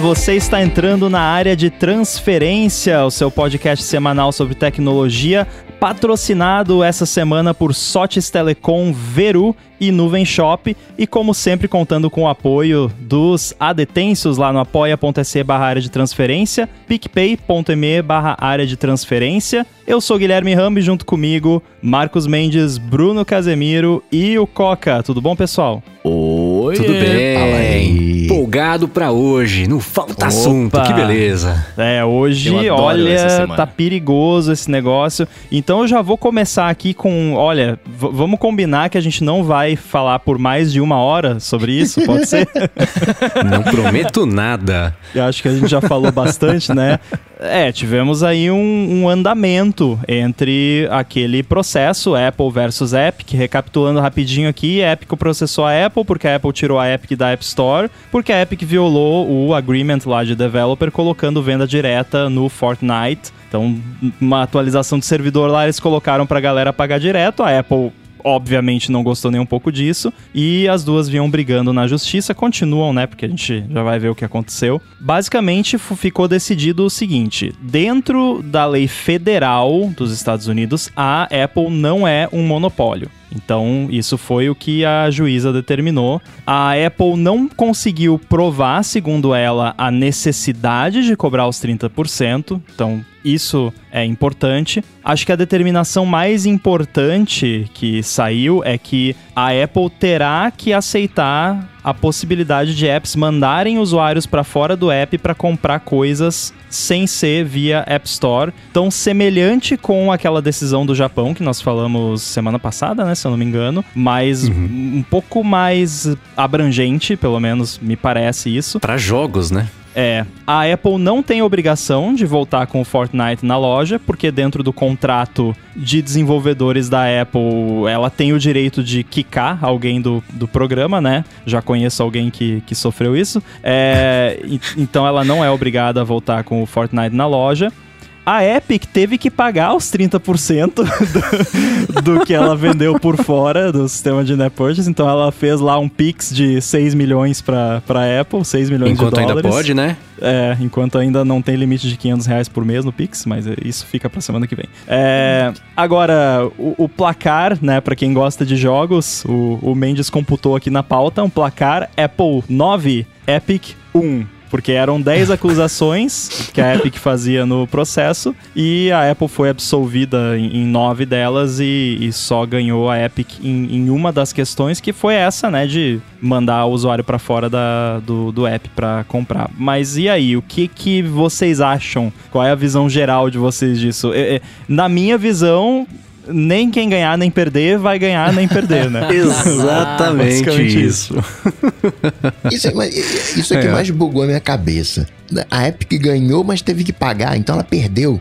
você está entrando na área de transferência, o seu podcast semanal sobre tecnologia, patrocinado essa semana por Sotes Telecom, Veru e Nuvem Shop, e como sempre contando com o apoio dos adetensos lá no apoia.se barra área de transferência, picpay.me barra área de transferência. Eu sou Guilherme Rambi, junto comigo, Marcos Mendes, Bruno Casemiro e o Coca. Tudo bom, pessoal? Oi, Tudo bem? Fala aí. Empolgado pra hoje, não falta Opa. assunto, que beleza. É, hoje, olha, tá perigoso esse negócio. Então eu já vou começar aqui com, olha, vamos combinar que a gente não vai falar por mais de uma hora sobre isso, pode ser? Não prometo nada. Eu acho que a gente já falou bastante, né? É, tivemos aí um, um andamento entre aquele processo Apple versus Epic. Recapitulando rapidinho aqui, Epic processou a Apple porque a Apple tirou a Epic da App Store, porque a Epic violou o agreement lá de developer colocando venda direta no Fortnite. Então, uma atualização de servidor lá eles colocaram pra galera pagar direto. A Apple obviamente não gostou nem um pouco disso e as duas vinham brigando na justiça, continuam, né, porque a gente já vai ver o que aconteceu. Basicamente ficou decidido o seguinte: dentro da lei federal dos Estados Unidos, a Apple não é um monopólio. Então, isso foi o que a juíza determinou. A Apple não conseguiu provar, segundo ela, a necessidade de cobrar os 30%. Então, isso é importante. Acho que a determinação mais importante que saiu é que a Apple terá que aceitar a possibilidade de apps mandarem usuários para fora do app para comprar coisas sem ser via App Store. Então, semelhante com aquela decisão do Japão que nós falamos semana passada, né, se eu não me engano, mas um pouco mais abrangente, pelo menos me parece isso. Pra jogos, né? É, a Apple não tem obrigação de voltar com o Fortnite na loja, porque dentro do contrato de desenvolvedores da Apple, ela tem o direito de quicar alguém do, do programa, né? Já conheço alguém que, que sofreu isso. É, então ela não é obrigada a voltar com o Fortnite na loja. A Epic teve que pagar os 30% do, do que ela vendeu por fora do sistema de net purchase. Então ela fez lá um Pix de 6 milhões para pra Apple, 6 milhões Enquanto de ainda dólares. pode, né? É, enquanto ainda não tem limite de 500 reais por mês no Pix, mas é, isso fica pra semana que vem. É, agora, o, o placar, né, pra quem gosta de jogos, o, o Mendes computou aqui na pauta um placar Apple 9, Epic 1. Porque eram 10 acusações que a Epic fazia no processo e a Apple foi absolvida em, em 9 delas e, e só ganhou a Epic em, em uma das questões, que foi essa, né, de mandar o usuário pra fora da, do, do app pra comprar. Mas e aí, o que, que vocês acham? Qual é a visão geral de vocês disso? É, é, na minha visão, nem quem ganhar nem perder vai ganhar nem perder, né? Exatamente Basicamente isso. Isso é, mas isso é que É. mais bugou a minha cabeça. A Epic ganhou, mas teve que pagar, então ela perdeu.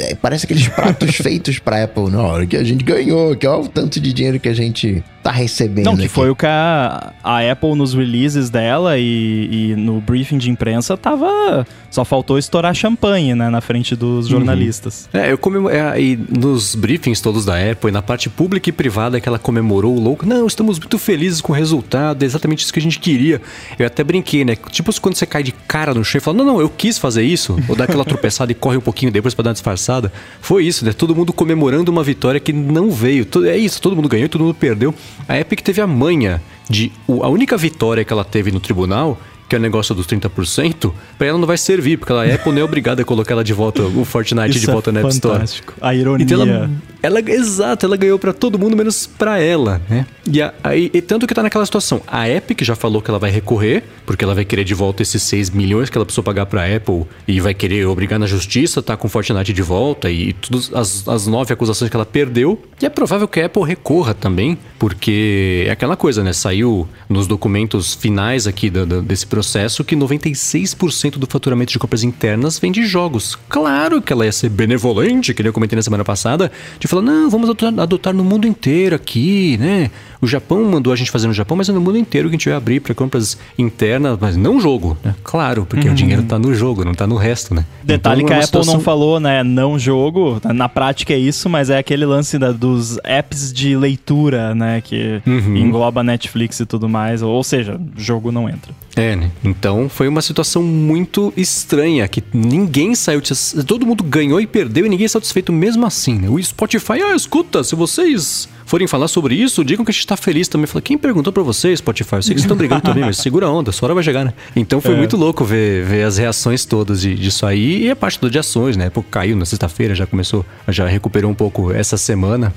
É, Parece aqueles pratos feitos pra Apple. Não, olha que a gente ganhou, que olha o tanto de dinheiro que a gente tá recebendo. Não, que aqui. foi o que a, a Apple nos releases dela e, e no briefing de imprensa tava. Só faltou estourar champanhe, né, na frente dos jornalistas. É, eu comemo... é, e nos briefings todos da Apple, e na parte pública e privada que ela comemorou o louco, não, estamos muito felizes com o resultado, é exatamente isso que a gente queria. Eu até brinquei, né? Tipo quando você cai de cara no chão e fala, não, não, eu quis fazer isso, ou dá aquela tropeçada e corre um pouquinho depois pra dar uma disfarçada. Foi isso, né? Todo mundo comemorando uma vitória que não veio. É isso, todo mundo ganhou todo mundo perdeu. A Epic teve a manha de. A única vitória que ela teve no tribunal que é o negócio dos 30%, pra ela não vai servir, porque a Apple não é obrigada a colocar ela de volta, o Fortnite de é volta na App Store. fantástico. A ironia. Então ela, ela, exato, ela ganhou pra todo mundo, menos pra ela, né? E, a- aí- e tanto que tá naquela situação. A Epic já falou que ela vai recorrer, porque ela vai querer de volta esses 6 milhões que ela precisou pagar pra Apple e vai querer obrigar na justiça, tá com o Fortnite de volta e todas as, as nove acusações que ela perdeu. E é provável que a Apple recorra também, porque é aquela coisa, né? Saiu nos documentos finais aqui da- da- desse processo que 96% do faturamento de compras internas vem de jogos. Claro que ela ia ser benevolente, que eu comentei na semana passada, de falar, não, vamos adotar no mundo inteiro aqui, né? O Japão mandou a gente fazer no Japão, mas é no mundo inteiro que a gente vai abrir para compras internas, mas não jogo, né? Claro, porque o dinheiro tá no jogo, não tá no resto, né? Detalhe Então, que é a uma Apple não situação- falou, né? Não jogo. Na prática é isso, mas é aquele lance da- dos apps de leitura, né? Que Uhum. engloba Netflix e tudo mais. Ou seja, jogo não entra. É, né? Então foi uma situação muito estranha, que ninguém saiu. Todo mundo ganhou e perdeu e ninguém é satisfeito mesmo assim, né? O Spotify, ah, escuta, se vocês forem falar sobre isso, digam que a gente tá feliz também. Fala, quem perguntou pra vocês, Spotify? Eu sei que vocês estão brigando também, mas segura a onda, sua hora vai chegar, né? Então foi é. muito louco ver, ver as reações todas de, disso aí e a parte de ações, né? Pô, caiu na sexta-feira, já começou, já recuperou um pouco essa semana.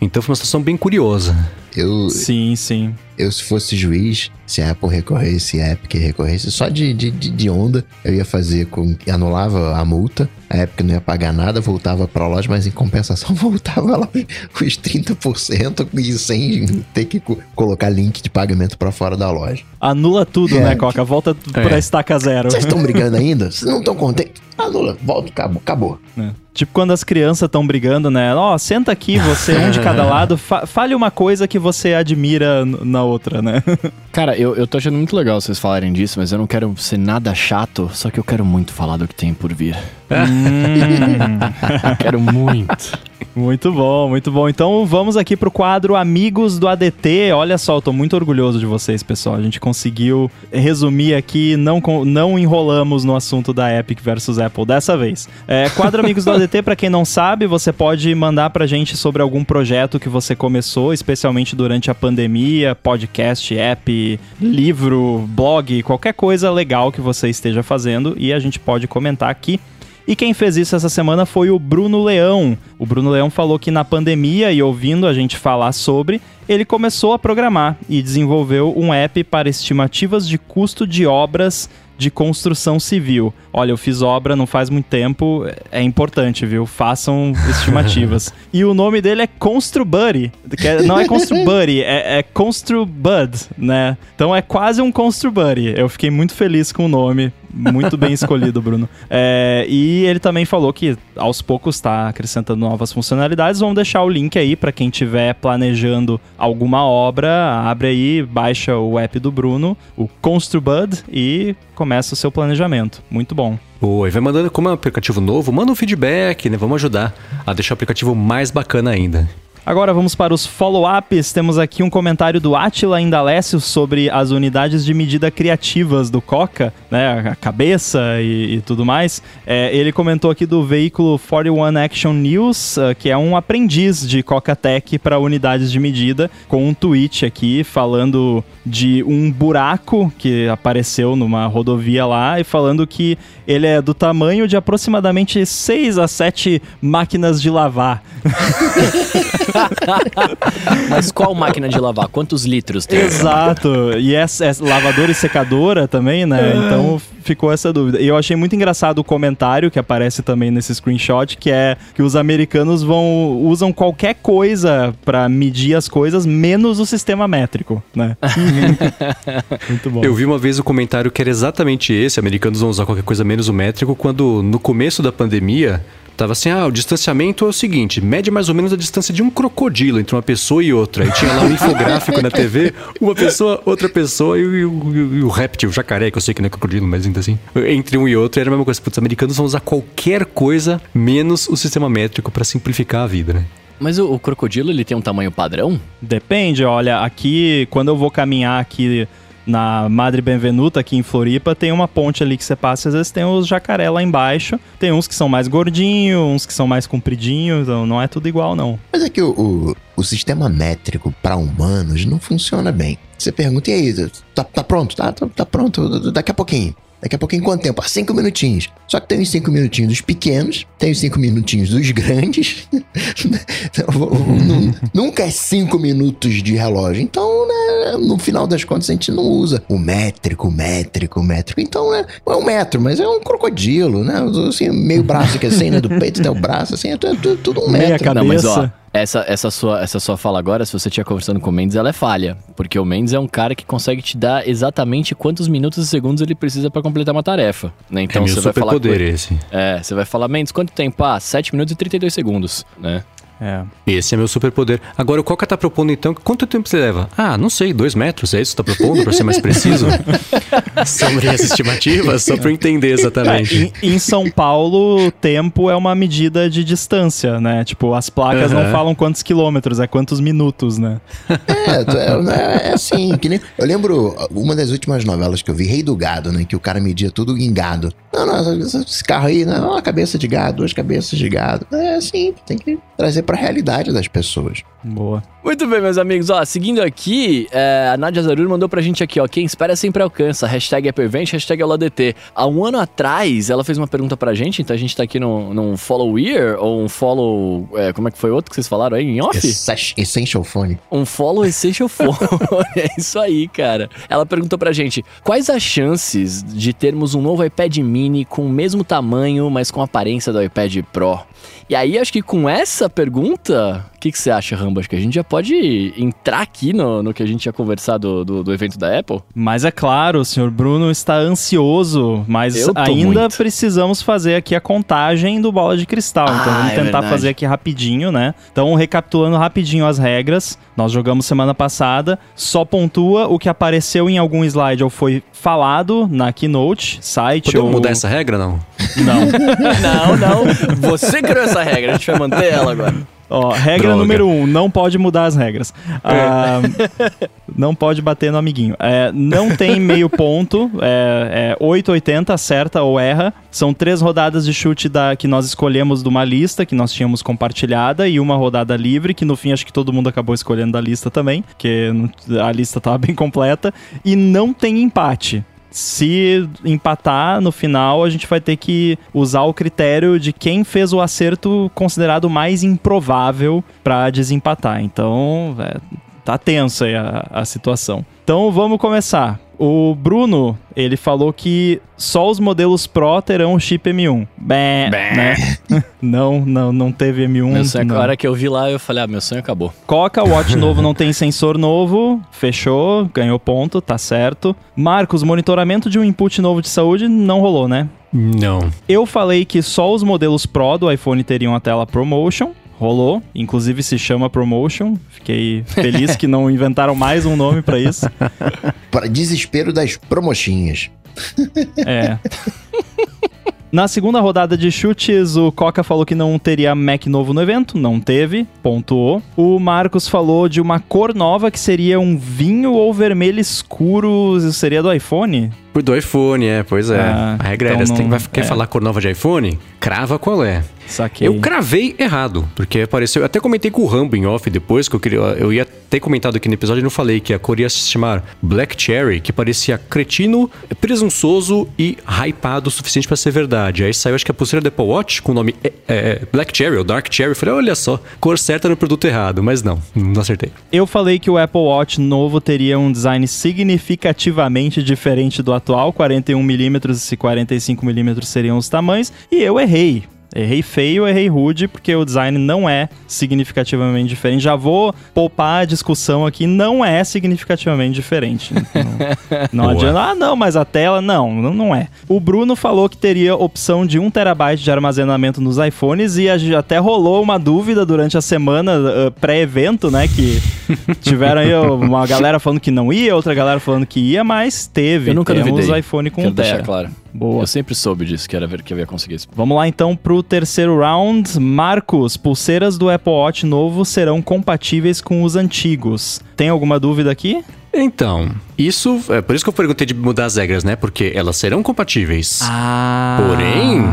Então foi uma situação bem curiosa. Eu, sim, sim. Eu, se fosse juiz, se a Apple recorresse, a Epic recorresse, só de, de, de onda, eu ia fazer com. anulava a multa, a Epic não ia pagar nada, voltava pra loja, mas em compensação voltava lá os 30% e sem ter que colocar link de pagamento para fora da loja. Anula tudo, é. né, Coca? Volta é. pra estaca zero. Vocês estão brigando ainda? Vocês não estão contentes? Anula, volta, acabou. acabou. É. Tipo quando as crianças estão brigando, né? Ó, oh, senta aqui, você um de cada lado, fa fale uma coisa que você admira na outra, né? Cara, eu, eu tô achando muito legal vocês falarem disso, mas eu não quero ser nada chato, só que eu quero muito falar do que tem por vir. hum. quero muito. Muito bom, muito bom. Então vamos aqui pro quadro Amigos do ADT. Olha só, eu tô muito orgulhoso de vocês, pessoal. A gente conseguiu resumir aqui, não, não enrolamos no assunto da Epic versus Apple dessa vez. É, quadro Amigos do ADT, para quem não sabe, você pode mandar pra gente sobre algum projeto que você começou, especialmente durante a pandemia, podcast, app, livro, blog, qualquer coisa legal que você esteja fazendo e a gente pode comentar aqui. E quem fez isso essa semana foi o Bruno Leão. O Bruno Leão falou que na pandemia e ouvindo a gente falar sobre, ele começou a programar e desenvolveu um app para estimativas de custo de obras de construção civil. Olha, eu fiz obra não faz muito tempo, é importante, viu? Façam estimativas. e o nome dele é Construbuddy, que é, não é Construbuddy, é, é Construbud, né? Então é quase um Construbuddy. Eu fiquei muito feliz com o nome, muito bem escolhido, Bruno. É, e ele também falou que aos poucos está acrescentando novas funcionalidades. Vamos deixar o link aí para quem estiver planejando alguma obra. Abre aí, baixa o app do Bruno, o Construbud, e começa o seu planejamento. Muito bom. Boa, e vai mandando, como é um aplicativo novo, manda um feedback, né? Vamos ajudar a deixar o aplicativo mais bacana ainda. Agora vamos para os follow-ups. Temos aqui um comentário do Atila Indalécio sobre as unidades de medida criativas do Coca, né? A cabeça e, e tudo mais. É, ele comentou aqui do veículo 41 Action News, uh, que é um aprendiz de Coca Tech para unidades de medida, com um tweet aqui falando de um buraco que apareceu numa rodovia lá e falando que ele é do tamanho de aproximadamente 6 a 7 máquinas de lavar. Mas qual máquina de lavar? Quantos litros tem? Exato. E é, é lavadora e secadora também, né? É. Então ficou essa dúvida. E eu achei muito engraçado o comentário que aparece também nesse screenshot, que é que os americanos vão usam qualquer coisa para medir as coisas, menos o sistema métrico, né? muito bom. Eu vi uma vez o comentário que era exatamente esse, americanos vão usar qualquer coisa menos o métrico, quando no começo da pandemia Tava assim, ah, o distanciamento é o seguinte, mede mais ou menos a distância de um crocodilo entre uma pessoa e outra. E tinha lá um infográfico na TV, uma pessoa, outra pessoa e, e, e, e, o réptil, o jacaré, que eu sei que não é crocodilo, mas ainda assim. Entre um e outro era a mesma coisa. Putz, os americanos vão usar qualquer coisa menos o sistema métrico para simplificar a vida, né? Mas o, o, crocodilo, ele tem um tamanho padrão? Depende, olha, aqui, quando eu vou caminhar aqui na Madre Benvenuta, aqui em Floripa, tem uma ponte ali que você passa, às vezes tem os jacaré lá embaixo. Tem uns que são mais gordinhos, uns que são mais compridinhos, então não é tudo igual, não. Mas é que o, o, o sistema métrico para humanos não funciona bem. Você pergunta, e aí, tá, tá pronto? Tá, tá, tá pronto, daqui a pouquinho. Daqui a pouquinho quanto tempo? Ah, cinco minutinhos. Só que tem os cinco minutinhos dos pequenos, tem os cinco minutinhos dos grandes. Nunca é cinco minutos de relógio. Então, né, no final das contas, a gente não usa o métrico, o métrico, o métrico. Então, né, é um metro, mas é um crocodilo, né? Assim, meio braço aqui assim, né? Do peito até o braço, assim, é tudo, tudo um metro. Meia cabeça. Não, mas, ó, essa, essa, sua, essa sua fala agora, se você estiver conversando com o Mendes, ela é falha. Porque o Mendes é um cara que consegue te dar exatamente quantos minutos e segundos ele precisa para completar uma tarefa. Né? Então é você vai falar. Poder esse. É, você vai falar, Mendes, quanto tempo? Ah, 7 minutos e 32 segundos, né? É. Esse é meu superpoder. Agora, o Coca tá propondo então, quanto tempo você leva? Ah, não sei, dois metros, é isso que você tá propondo, pra ser mais preciso? Sobre as estimativas, só pra eu entender exatamente. É, em, em São Paulo, o tempo é uma medida de distância, né? Tipo, as placas não falam quantos quilômetros, é quantos minutos, né? É, tu- é, é assim, que nem. Eu lembro uma das últimas novelas que eu vi, Rei do Gado, né? Que o cara media tudo em gado. Não, não, esse carro aí, não, uma cabeça de gado, duas cabeças de gado. É assim, tem que trazer pra realidade das pessoas. Boa. Muito bem, meus amigos. Ó, seguindo aqui, é, a Nadia Zarur mandou pra gente aqui, ó. Quem espera sempre alcança. Hashtag Hypervent, hashtag AulaDT. Há um ano atrás, ela fez uma pergunta pra gente, então a gente tá aqui num, num follow year, ou um follow... é, como é que foi o outro que vocês falaram aí, em off? Esse- Essential Phone. Um follow essential phone. é isso aí, cara. Ela perguntou pra gente: quais as chances de termos um novo iPad mini com o mesmo tamanho, mas com a aparência do iPad Pro? E aí, acho que com essa pergunta, pergunta? O que, que você acha, Rambo? Acho que a gente já pode entrar aqui no, no que a gente tinha conversado do, do evento da Apple. Mas é claro, o senhor Bruno está ansioso, mas ainda muito. precisamos fazer aqui a contagem do bola de cristal. então Ah, vamos é tentar verdade. fazer aqui rapidinho, né? Então, recapitulando rapidinho as regras, nós jogamos semana passada, só pontua o que apareceu em algum slide ou foi falado na Keynote, site Podemos ou... mudar essa regra, não? Não. não, não. Você criou essa regra, a gente vai manter ela agora. Ó, regra Droga. número um, não pode mudar as regras. Ah, não pode bater no amiguinho. É, não tem meio ponto, é, é 880, acerta ou erra. São três rodadas de chute da, que nós escolhemos de uma lista que nós tínhamos compartilhada e uma rodada livre, que no fim acho que todo mundo acabou escolhendo da lista também, porque a lista estava bem completa. E não tem empate. Se empatar no final, a gente vai ter que usar o critério de quem fez o acerto considerado mais improvável pra desempatar. Então, é, tá tensa aí a, a situação. Então, vamos começar. O Bruno, ele falou que só os modelos Pro terão chip M1. Bé, né? não, não, não teve M1. Meu sonho, não. a hora que eu vi lá, eu falei, ah, meu sonho acabou. Coca, o Watch novo não tem sensor novo, fechou, ganhou ponto, tá certo. Marcos, monitoramento de um input novo de saúde não rolou, né? Não. Eu falei que só os modelos Pro do iPhone teriam a tela ProMotion. Rolou, inclusive se chama ProMotion. Fiquei feliz que não inventaram mais um nome pra isso. Para desespero das promochinhas. É. Na segunda rodada de chutes, o Coca falou que não teria Mac novo no evento, não teve, pontuou. O Marcos falou de uma cor nova que seria um vinho ou vermelho escuro, seria do iPhone? Do iPhone, é, pois é. Ah, a regra então é, você tem, não- vai, quer é. falar cor nova de iPhone? Crava qual é. Saquei. Eu cravei errado, porque apareceu. Eu até comentei com o Rambo em off depois, que eu queria. Eu ia ter comentado aqui no episódio e não falei que a cor ia se chamar Black Cherry, que parecia cretino, presunçoso e hypado o suficiente pra ser verdade. Aí saiu, acho que a pulseira da Apple Watch com o nome é, é, Black Cherry ou Dark Cherry. Eu falei, olha só, cor certa no produto errado, mas não, não acertei. Eu falei que o Apple Watch novo teria um design significativamente diferente do atual, 41mm e 45mm seriam os tamanhos, e eu errei. Errei feio, errei rude, porque o design não é significativamente diferente. Já vou poupar a discussão aqui, não é significativamente diferente. Não, não Boa. adianta, ah não, mas a tela, não, não, não é. O Bruno falou que teria opção de 1TB de armazenamento nos iPhones e até rolou uma dúvida durante a semana ah, pré-evento, né, que tiveram aí uma galera falando que não ia, outra galera falando que ia, mas teve. Eu nunca Temos duvidei. iPhone com Quero 1 deixar tera. claro. Boa. Eu sempre soube disso, que era ver que eu ia conseguir isso. Vamos lá então pro terceiro round. Marcos, pulseiras do Apple Watch novo serão compatíveis com os antigos. Tem alguma dúvida aqui? Então, isso. É por isso que eu perguntei de mudar as regras, né? Porque elas serão compatíveis. Ah. Porém,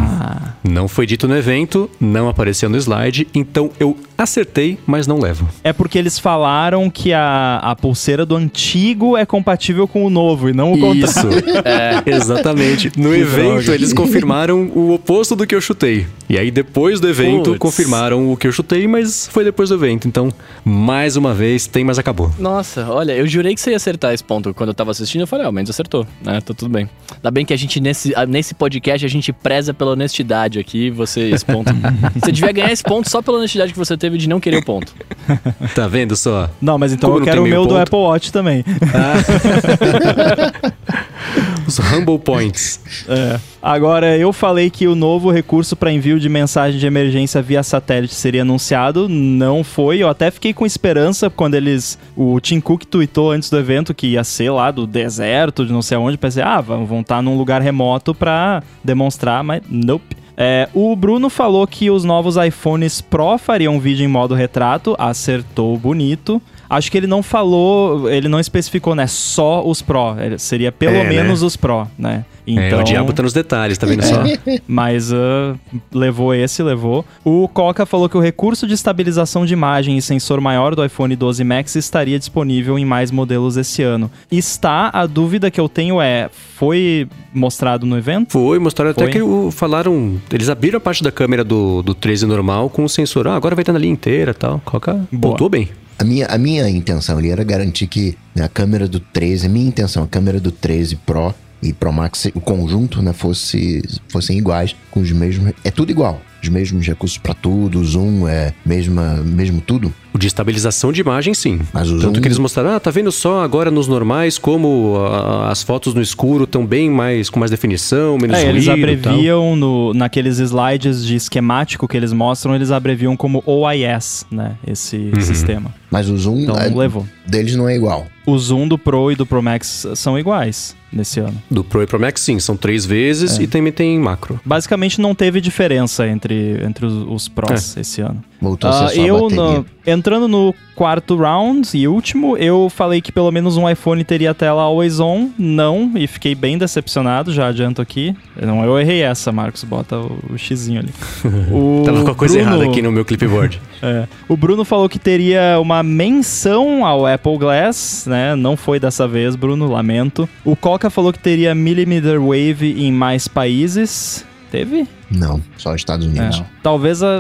não foi dito no evento, não apareceu no slide, então eu acertei, mas não levo. É porque eles falaram que a, a pulseira do antigo é compatível com o novo e não o contrário. Isso, é, exatamente. No Que evento, droga. eles confirmaram o oposto do que eu chutei. E aí, depois do evento, Puts. confirmaram o que eu chutei, mas foi depois do evento. Então, mais uma vez, tem, mas acabou. Nossa, olha, eu jurei que ia acertar esse ponto. Quando eu tava assistindo, eu falei, ah, o Mendes acertou, né? Tá tudo bem. Ainda bem que a gente, nesse, ah, nesse podcast, a gente preza pela honestidade aqui, você, esse ponto. você devia ganhar esse ponto só pela honestidade que você teve de não querer o ponto. Tá vendo só? Não, mas então Como eu quero o meu meio do ponto? Apple Watch também. Os Humble Points. É. Agora, eu falei que o novo recurso para envio de mensagem de emergência via satélite seria anunciado. Não foi. Eu até fiquei com esperança quando eles. O Tim Cook tweetou antes do evento que ia ser lá do deserto, de não sei aonde. Pensei, ah, vão estar num lugar remoto para demonstrar, mas nope. É, o Bruno falou que os novos iPhones Pro fariam vídeo em modo retrato, acertou bonito. Acho que ele não falou, ele não especificou, né? Só os Pro. Seria pelo é, né? menos né? os Pro, né? Então, é, o diabo tá nos detalhes, tá vendo só? mas uh, levou esse, levou. O Coca falou que o recurso de estabilização de imagem e sensor maior do iPhone 12 Max estaria disponível em mais modelos esse ano. Está, a dúvida que eu tenho é, foi mostrado no evento? Foi, mostraram foi. até que o, falaram, eles abriram a parte da câmera do, do 13 normal com o sensor, ah, agora vai estar na linha inteira tal. Coca voltou bem. A minha, a minha intenção ali era garantir que né, a câmera do 13, a minha intenção, a câmera do 13 Pro e Pro Max, o conjunto, né, fosse, fossem iguais, com os mesmos. É tudo igual. Os mesmos recursos para tudo, zoom, é mesma, mesmo tudo. O de estabilização de imagem, sim. Mas o Tanto zoom... que eles mostraram, ah, tá vendo só agora nos normais como a, as fotos no escuro estão bem mais, com mais definição, menos é, ruído eles abreviam no, naqueles slides de esquemático que eles mostram, eles abreviam como OIS, né, esse uhum. sistema. Mas o zoom então, é, levou. deles não é igual. O zoom do Pro e do Pro Max são iguais nesse ano. Do Pro e Pro Max, sim, são três vezes é. e também tem macro. Basicamente não teve diferença entre, entre os, os Pros é. esse ano. Voltou a ser uh, eu, no, entrando no quarto round e último, eu falei que pelo menos um iPhone teria tela always on. Não, e fiquei bem decepcionado, já adianto aqui. Não, eu errei essa, Marcos, bota o, o xizinho ali. o Tava com a coisa Bruno, errada aqui no meu clipboard. é, o Bruno falou que teria uma menção ao Apple Glass, né? Não foi dessa vez, Bruno, lamento. O Coca falou que teria millimeter wave em mais países. Teve? Não, só Estados Unidos. É, talvez a,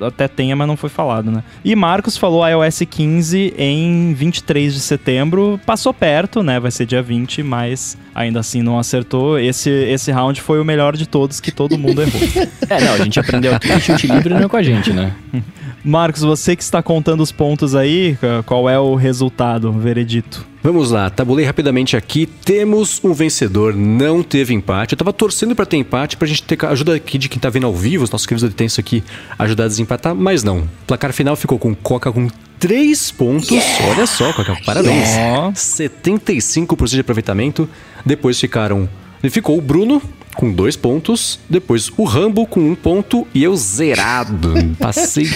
a, até tenha, mas não foi falado, né? E Marcos falou iOS 15 em 23 de setembro. Passou perto, né? Vai ser dia 20, mas ainda assim não acertou. Esse, esse round foi o melhor de todos, que todo mundo errou. é, não, a gente aprendeu aqui que chute livre não é com a gente, né? Marcos, você que está contando os pontos aí, qual é o resultado, o veredito? Vamos lá, tabulei rapidamente aqui. Temos um vencedor, não teve empate. Eu tava torcendo para ter empate, pra gente ter ajuda aqui de quem tá vendo ao vivo, os nossos queridos aditensos aqui, ajudar a desempatar, mas não. O placar final ficou com Coca com 3 pontos. Yeah! Olha só, Coca, parabéns. Yeah! 75% de aproveitamento. Depois ficaram. Ficou o Bruno com dois pontos. Depois o Rambo com um ponto e eu zerado. Passei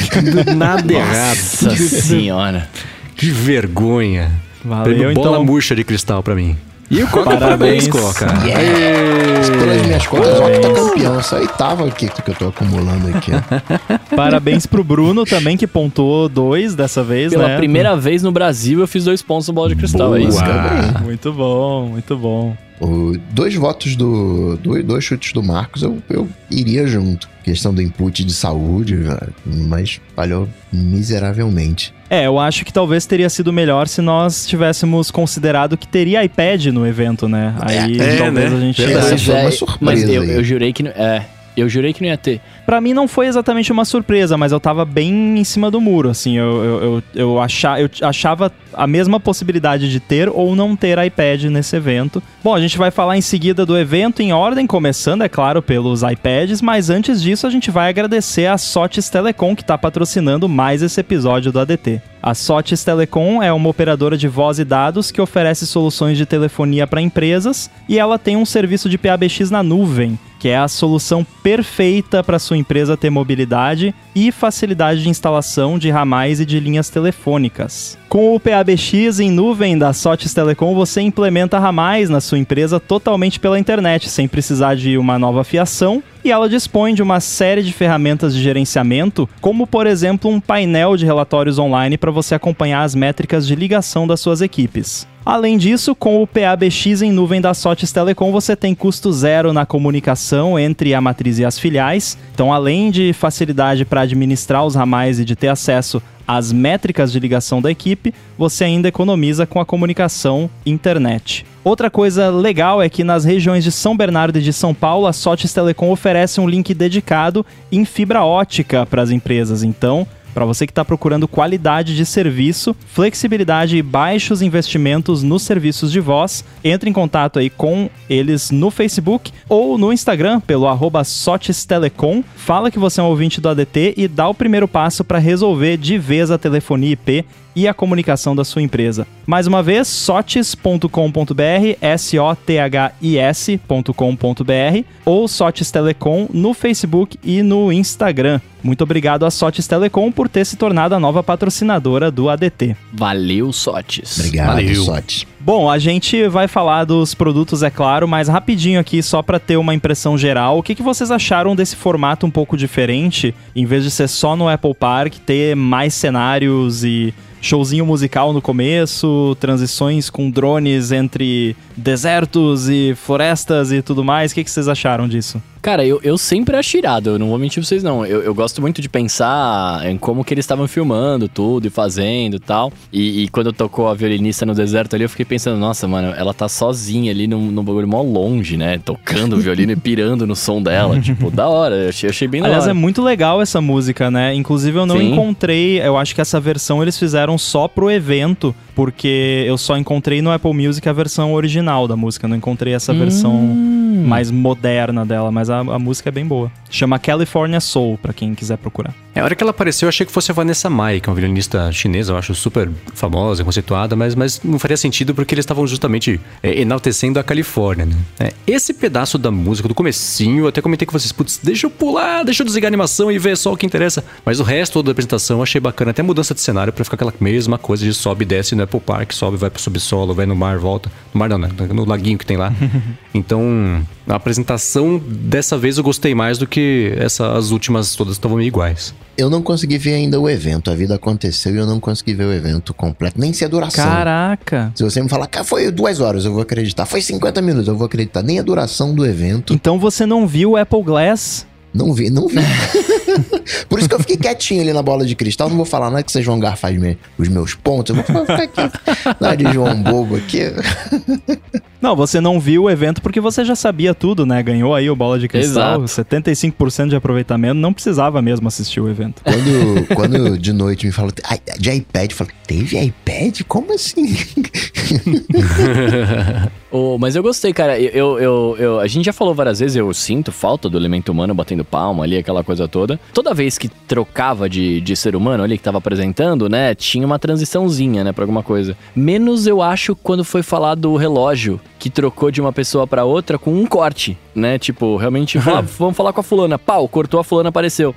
nada errado. Nossa senhora. Que vergonha. Valeu, bola então. murcha de cristal para mim. E o Coca parabéns, Coca. Yes. Pelas minhas contas, eu tô campeão. Essa oitava aqui que eu tô acumulando aqui. parabéns pro Bruno também, que pontuou dois dessa vez, Pela né? primeira vez no Brasil, eu fiz dois pontos no bola de cristal. Boa. É isso, cara. Muito bom, muito bom. O, dois votos do. Dois, dois chutes do Marcos, eu, eu iria junto. Questão do input de saúde, mas falhou miseravelmente. É, eu acho que talvez teria sido melhor se nós tivéssemos considerado que teria iPad no evento, né? É, Aí é, talvez né? a gente. Verdade, foi uma surpresa. Mas eu, eu jurei que. É, eu jurei que não ia ter. Para mim não foi exatamente uma surpresa, mas eu tava bem em cima do muro, assim, eu, eu, eu, eu, achava, eu achava a mesma possibilidade de ter ou não ter iPad nesse evento. Bom, a gente vai falar em seguida do evento em ordem, começando, é claro, pelos iPads, mas antes disso a gente vai agradecer a Sotes Telecom que está patrocinando mais esse episódio do ADT. A Sotes Telecom é uma operadora de voz e dados que oferece soluções de telefonia para empresas e ela tem um serviço de PABX na nuvem, que é a solução perfeita para sua empresa ter mobilidade e facilidade de instalação de ramais e de linhas telefônicas. Com o PABX em nuvem da Sotes Telecom, você implementa ramais na sua empresa totalmente pela internet, sem precisar de uma nova fiação, e ela dispõe de uma série de ferramentas de gerenciamento, como por exemplo um painel de relatórios online para você acompanhar as métricas de ligação das suas equipes. Além disso, com o PABX em nuvem da Sotes Telecom, você tem custo zero na comunicação entre a matriz e as filiais. Então, além de facilidade para administrar os ramais e de ter acesso às métricas de ligação da equipe, você ainda economiza com a comunicação internet. Outra coisa legal é que nas regiões de São Bernardo e de São Paulo, a Sotes Telecom oferece um link dedicado em fibra ótica para as empresas. Então, Para você que está procurando qualidade de serviço, flexibilidade e baixos investimentos nos serviços de voz, entre em contato aí com eles no Facebook ou no Instagram pelo arroba. Fala que você é um ouvinte do ADT e dá o primeiro passo para resolver de vez a telefonia IP e a comunicação da sua empresa. Mais uma vez, sotis.com.br, S-O-T-H-I-S.com.br ou Sotis Telecom no Facebook e no Instagram. Muito obrigado a Sotis Telecom por ter se tornado a nova patrocinadora do ADT. Valeu, Sotes. Obrigado, Valeu. Sotes. Bom, a gente vai falar dos produtos, é claro, mas rapidinho aqui, só para ter uma impressão geral. O que, que vocês acharam desse formato um pouco diferente? Em vez de ser só no Apple Park, ter mais cenários e showzinho musical no começo, transições com drones entre desertos e florestas e tudo mais. O que, que vocês acharam disso? Cara, eu, eu sempre acho irado, eu não vou mentir pra vocês não. Eu, eu gosto muito de pensar em como que eles estavam filmando tudo e fazendo e tal. E, quando tocou a violinista no deserto ali, eu fiquei pensando, nossa, mano, ela tá sozinha ali num, num bagulho mó longe, né? Tocando o violino e pirando no som dela. tipo, da hora, eu achei, achei bem da Aliás, é muito legal essa música, né? Inclusive, eu não Sim. encontrei. Eu acho que essa versão eles fizeram só pro evento, porque eu só encontrei no Apple Music a versão original da música. Não encontrei essa versão Hum. Mais moderna dela, mas a, a música é bem boa. Chama California Soul, pra quem quiser procurar. É, a hora que ela apareceu, eu achei que fosse a Vanessa Mai, que é uma violinista chinesa, eu acho super famosa, conceituada, mas, mas não faria sentido porque eles estavam justamente é, enaltecendo a Califórnia, né? É, esse pedaço da música, do comecinho, eu até comentei com vocês, putz, deixa eu pular, deixa eu desligar a animação e ver só o que interessa. Mas o resto toda da apresentação eu achei bacana, até a mudança de cenário pra ficar aquela mesma coisa de sobe e desce no Apple Park, sobe, vai pro subsolo, vai no mar, volta. No mar não, né? No laguinho que tem lá. então, a apresentação dessa vez eu gostei mais do que essa, as últimas todas estavam meio iguais. Eu não consegui ver ainda o evento. A vida aconteceu e eu não consegui ver o evento completo. Nem se a duração. Caraca! Se você me falar, cara, foi duas horas, eu vou acreditar. Foi 50 minutos, eu vou acreditar. Nem a duração do evento. Então você não viu o Apple Glass? Não vi, não vi. Por isso que eu fiquei quietinho ali na bola de cristal. Não vou falar nada que vocês vão garfar as me- os meus pontos. Eu vou ficar aqui. Lá de João Bobo aqui. Não, você não viu o evento porque você já sabia tudo, né? Ganhou aí o bola de cristal, Exato. 75% de aproveitamento, não precisava mesmo assistir o evento. Quando, quando de noite me falam "Ai, de iPad, eu falo, teve iPad? Como assim? Ô, mas eu gostei, cara. Eu, eu- eu- a gente já falou várias vezes, eu sinto falta do elemento humano batendo palma ali, aquela coisa toda. Toda vez que trocava de, de ser humano ali, que tava apresentando, né, tinha uma transiçãozinha, né, pra alguma coisa. Menos eu acho quando foi falar do relógio, que trocou de uma pessoa pra outra com um corte, né? Tipo, realmente, fala- vamos falar com a fulana. Pau, cortou a fulana, apareceu.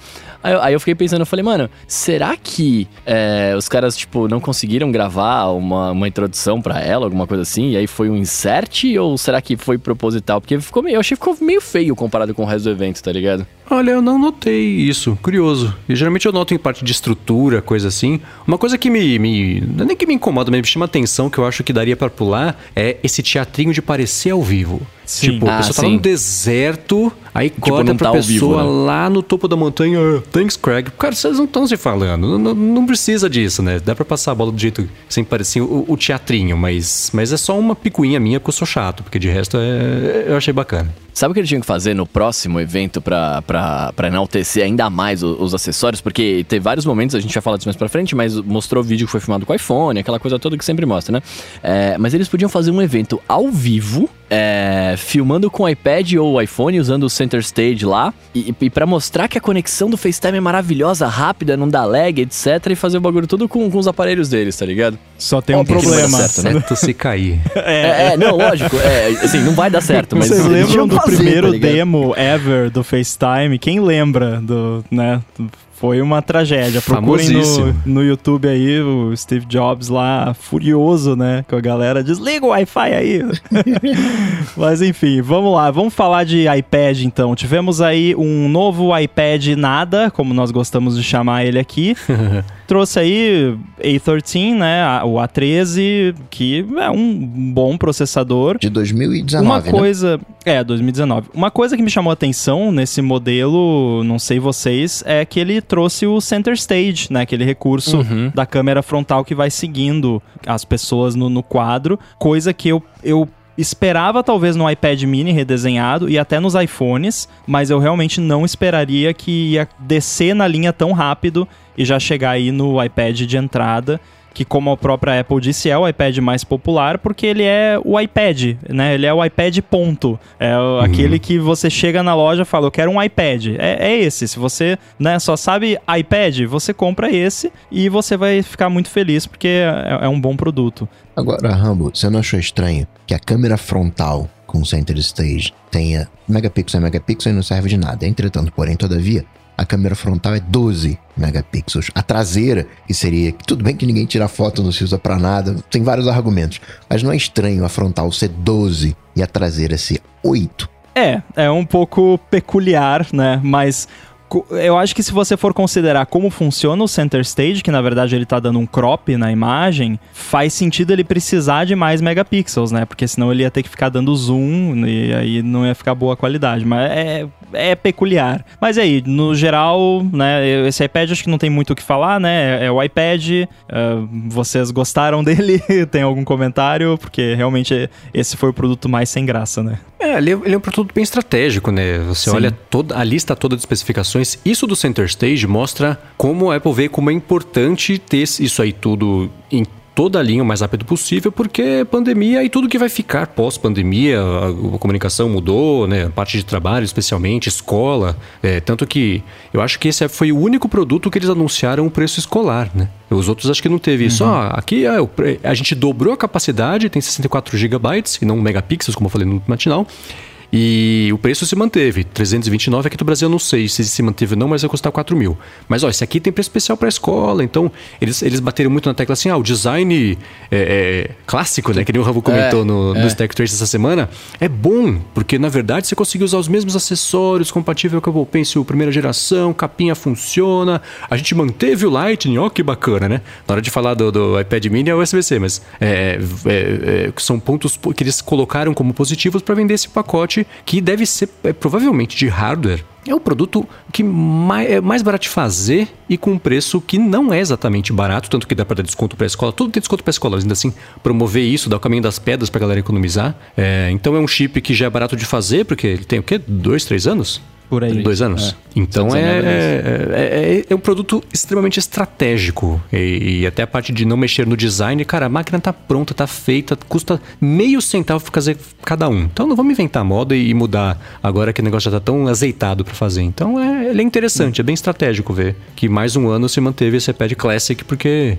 Aí, eu- aí eu fiquei pensando, eu falei, mano, será que é, os caras, tipo, não conseguiram gravar uma, uma introdução pra ela, alguma coisa assim? E aí foi um insert? Ou será que foi proposital? Porque ficou meio, eu achei que ficou meio feio comparado com o resto do evento, tá ligado? Olha, eu não notei isso. Curioso. E geralmente eu noto em parte de estrutura, coisa assim. Uma coisa que me. me é nem que me incomoda, mas me chama atenção, que eu acho que daria pra pular, é esse teatrinho de parecer ao vivo. Sim. Tipo, a Ah, pessoa tá no deserto, aí corta não pra tá ao vivo, pessoa né? lá no topo da montanha. "Ah, Thanks, Craig. Cara, vocês não estão se falando. Não, não- não precisa disso, né? Dá pra passar a bola do jeito sem parecer o, o teatrinho, mas, mas é só uma picuinha minha porque eu sou chato, porque de resto é, eu achei bacana. Sabe o que eles tinham que fazer no próximo evento pra enaltecer ainda mais o- os, acessórios? Porque tem vários momentos, a gente vai falar disso mais pra frente, mas mostrou vídeo que foi filmado com iPhone, aquela coisa toda que sempre mostra, né? É, mas eles podiam fazer um evento ao vivo, é, filmando com o iPad ou o iPhone, usando o Center Stage lá, e, e para mostrar que a conexão do FaceTime é maravilhosa, rápida, não dá lag, etc, e fazer o bagulho tudo com, com os aparelhos deles, tá ligado? Só tem um problema. certo, né? Certo se cair. É, é, não, lógico, é, assim, não vai dar certo, mas Vocês lembram do fazer, primeiro tá demo ever do FaceTime? Quem lembra do, né? Foi uma tragédia. Procurem no, no YouTube aí o Steve Jobs lá furioso, né? Com a galera, desliga o Wi-Fi aí. Mas enfim, vamos lá. Vamos falar de iPad então. Tivemos aí um novo iPad nada, como nós gostamos de chamar ele aqui. Trouxe aí A13, né? O A13, que é um bom processador. De 2019, Uma né? coisa. É, 2019. Uma coisa que me chamou a atenção nesse modelo, não sei vocês, é que ele trouxe o Center Stage, né? Aquele recurso Uhum. da câmera frontal que vai seguindo as pessoas no, no quadro. Coisa que eu. eu esperava talvez no iPad mini redesenhado e até nos iPhones, mas eu realmente não esperaria que ia descer na linha tão rápido e já chegar aí no iPad de entrada que como a própria Apple disse, é o iPad mais popular porque ele é o iPad, né? Ele é o iPad ponto. É uhum. aquele que você chega na loja e fala, eu quero um iPad. É, é, esse. Se você né, só sabe iPad, você compra esse e você vai ficar muito feliz porque é, é um bom produto. Agora, Rambo, você não achou estranho que a câmera frontal com Center Stage tenha megapixel e megapixel e não serve de nada. Entretanto, porém, todavia, a câmera frontal é 12 megapixels. A traseira, que seria. Tudo bem que ninguém tira foto, não se usa pra nada, tem vários argumentos. Mas não é estranho a frontal ser 12 e a traseira ser 8. É, é um pouco peculiar, né? Mas eu acho que se você for considerar como funciona o center stage, que na verdade ele tá dando um crop na imagem, faz sentido ele precisar de mais megapixels, né? Porque senão ele ia ter que ficar dando zoom e aí não ia ficar boa qualidade. Mas é, é peculiar. Mas aí, no geral, né? Esse iPad acho que não tem muito o que falar, né? É, é o iPad. Uh, vocês gostaram dele? tem algum comentário? Porque realmente esse foi o produto mais sem graça, né? É, ele é, ele é um produto bem estratégico, né? Você Sim. olha toda a lista toda de especificações. Isso do Center Stage mostra como a Apple vê como é importante ter isso aí tudo em toda a linha o mais rápido possível, porque pandemia e tudo que vai ficar pós-pandemia, a, a, comunicação mudou, né? A parte de trabalho, especialmente, escola. É, tanto que eu acho que esse foi o único produto que eles anunciaram o preço escolar, né? Os outros acho que não teve isso. Uhum. Ah, aqui é, a gente dobrou a capacidade, tem 64 GB e não megapixels, como eu falei no matinal. E o preço se manteve. 329 aqui do Brasil eu não sei se se manteve ou não, mas vai custar 4 mil. Mas ó, esse aqui tem preço especial para escola. Então, eles, eles bateram muito na tecla assim: ah, o design é, é, clássico, né? Que nem o Ravu comentou é, no, é. no Stack Trace essa semana. É bom, porque na verdade você consegue usar os mesmos acessórios, compatível com o Apple Pencil primeira geração, capinha funciona. A gente manteve o Lightning, ó, que bacana, né? Na hora de falar do, do iPad mini é USB-C, mas é, é, é, são pontos que eles colocaram como positivos para vender esse pacote que deve ser é, provavelmente de hardware. É o produto que mais, é mais barato de fazer e com um preço que não é exatamente barato, tanto que dá para dar desconto para a escola. Tudo tem desconto para a escola, ainda assim, promover isso, dar o caminho das pedras para a galera economizar. É, então é um chip que já é barato de fazer, porque ele tem o quê? Dois, três anos? Por aí. Dois anos. É. Então é, é, é, é, um produto extremamente estratégico. E, e, até a parte de não mexer no design, cara, a máquina tá pronta, tá feita, custa meio centavo pra fazer cada um. Então não vamos inventar moda e mudar agora que o negócio já tá tão azeitado para fazer. Então é, ele é interessante, é bem estratégico ver que mais um ano se manteve esse iPad Classic, porque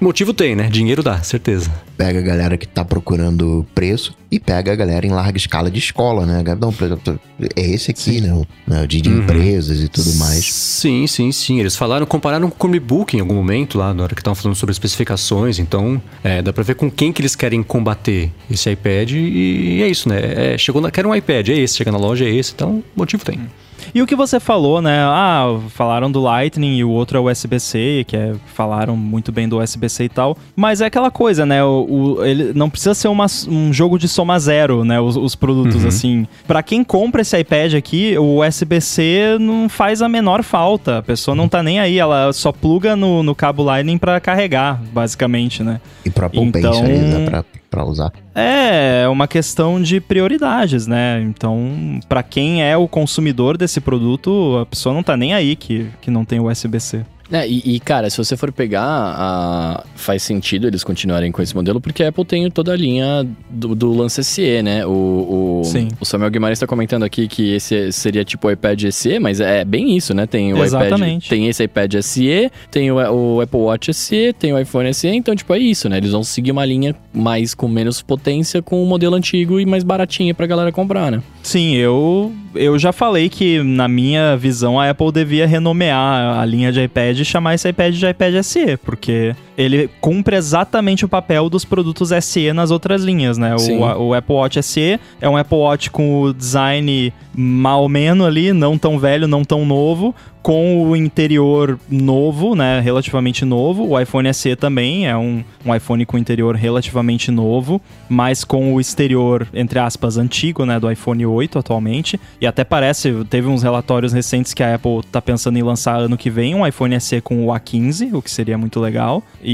motivo tem, né? Dinheiro dá, certeza. Pega a galera que tá procurando preço e pega a galera em larga escala de escola, né? Não, é esse aqui, Sim. né? né, de, de uhum. empresas e tudo mais. Sim, sim, sim. Eles falaram, compararam com o Chromebook em algum momento lá, na hora que estavam falando sobre especificações. Então, é, dá pra ver com quem que eles querem combater esse iPad e, e é isso, né? É, chegou na, quer um iPad, é esse. Chega na loja, é esse. Então, motivo tem. Uhum. E o que você falou, né? Ah, falaram do Lightning e o outro é o USB-C, que é, falaram muito bem do USB-C e tal. Mas é aquela coisa, né? O, o ele não precisa ser uma, um jogo de soma zero, né? Os, os produtos, uhum. assim. Para quem compra esse iPad aqui, o USB-C não faz a menor falta. A pessoa não tá nem aí, ela só pluga no, no cabo Lightning para carregar, basicamente, né? E pra Apple então... Pencil né? Pra para usar. É, uma questão de prioridades, né? Então, para quem é o consumidor desse produto, a pessoa não tá nem aí que, que não tem USB-C. É, e, e, cara, se você for pegar, a... faz sentido eles continuarem com esse modelo, porque a Apple tem toda a linha do, do lance SE, né? O, o, Sim. o Samuel Guimarães está comentando aqui que esse seria tipo o iPad SE, mas é bem isso, né? Tem o Exatamente. iPad, tem esse iPad SE, tem o, o Apple Watch SE, tem o iPhone SE, então, tipo, é isso, né? Eles vão seguir uma linha mais com menos potência com o modelo antigo e mais baratinha pra galera comprar, né? Sim, eu, eu já falei que, na minha visão, a Apple devia renomear a linha de iPad e chamar esse iPad de iPad SE, porque ele cumpre exatamente o papel dos produtos SE nas outras linhas, né? O, o, Apple Watch SE é um Apple Watch com o design mal menos ali, não tão velho, não tão novo, com o interior novo, né, relativamente novo. O iPhone SE também é um, um iPhone com interior relativamente novo, mas com o exterior, entre aspas, antigo, né, do iPhone 8 atualmente. E até parece, teve uns relatórios recentes que a Apple tá pensando em lançar ano que vem um iPhone SE com o A15, o que seria muito legal. E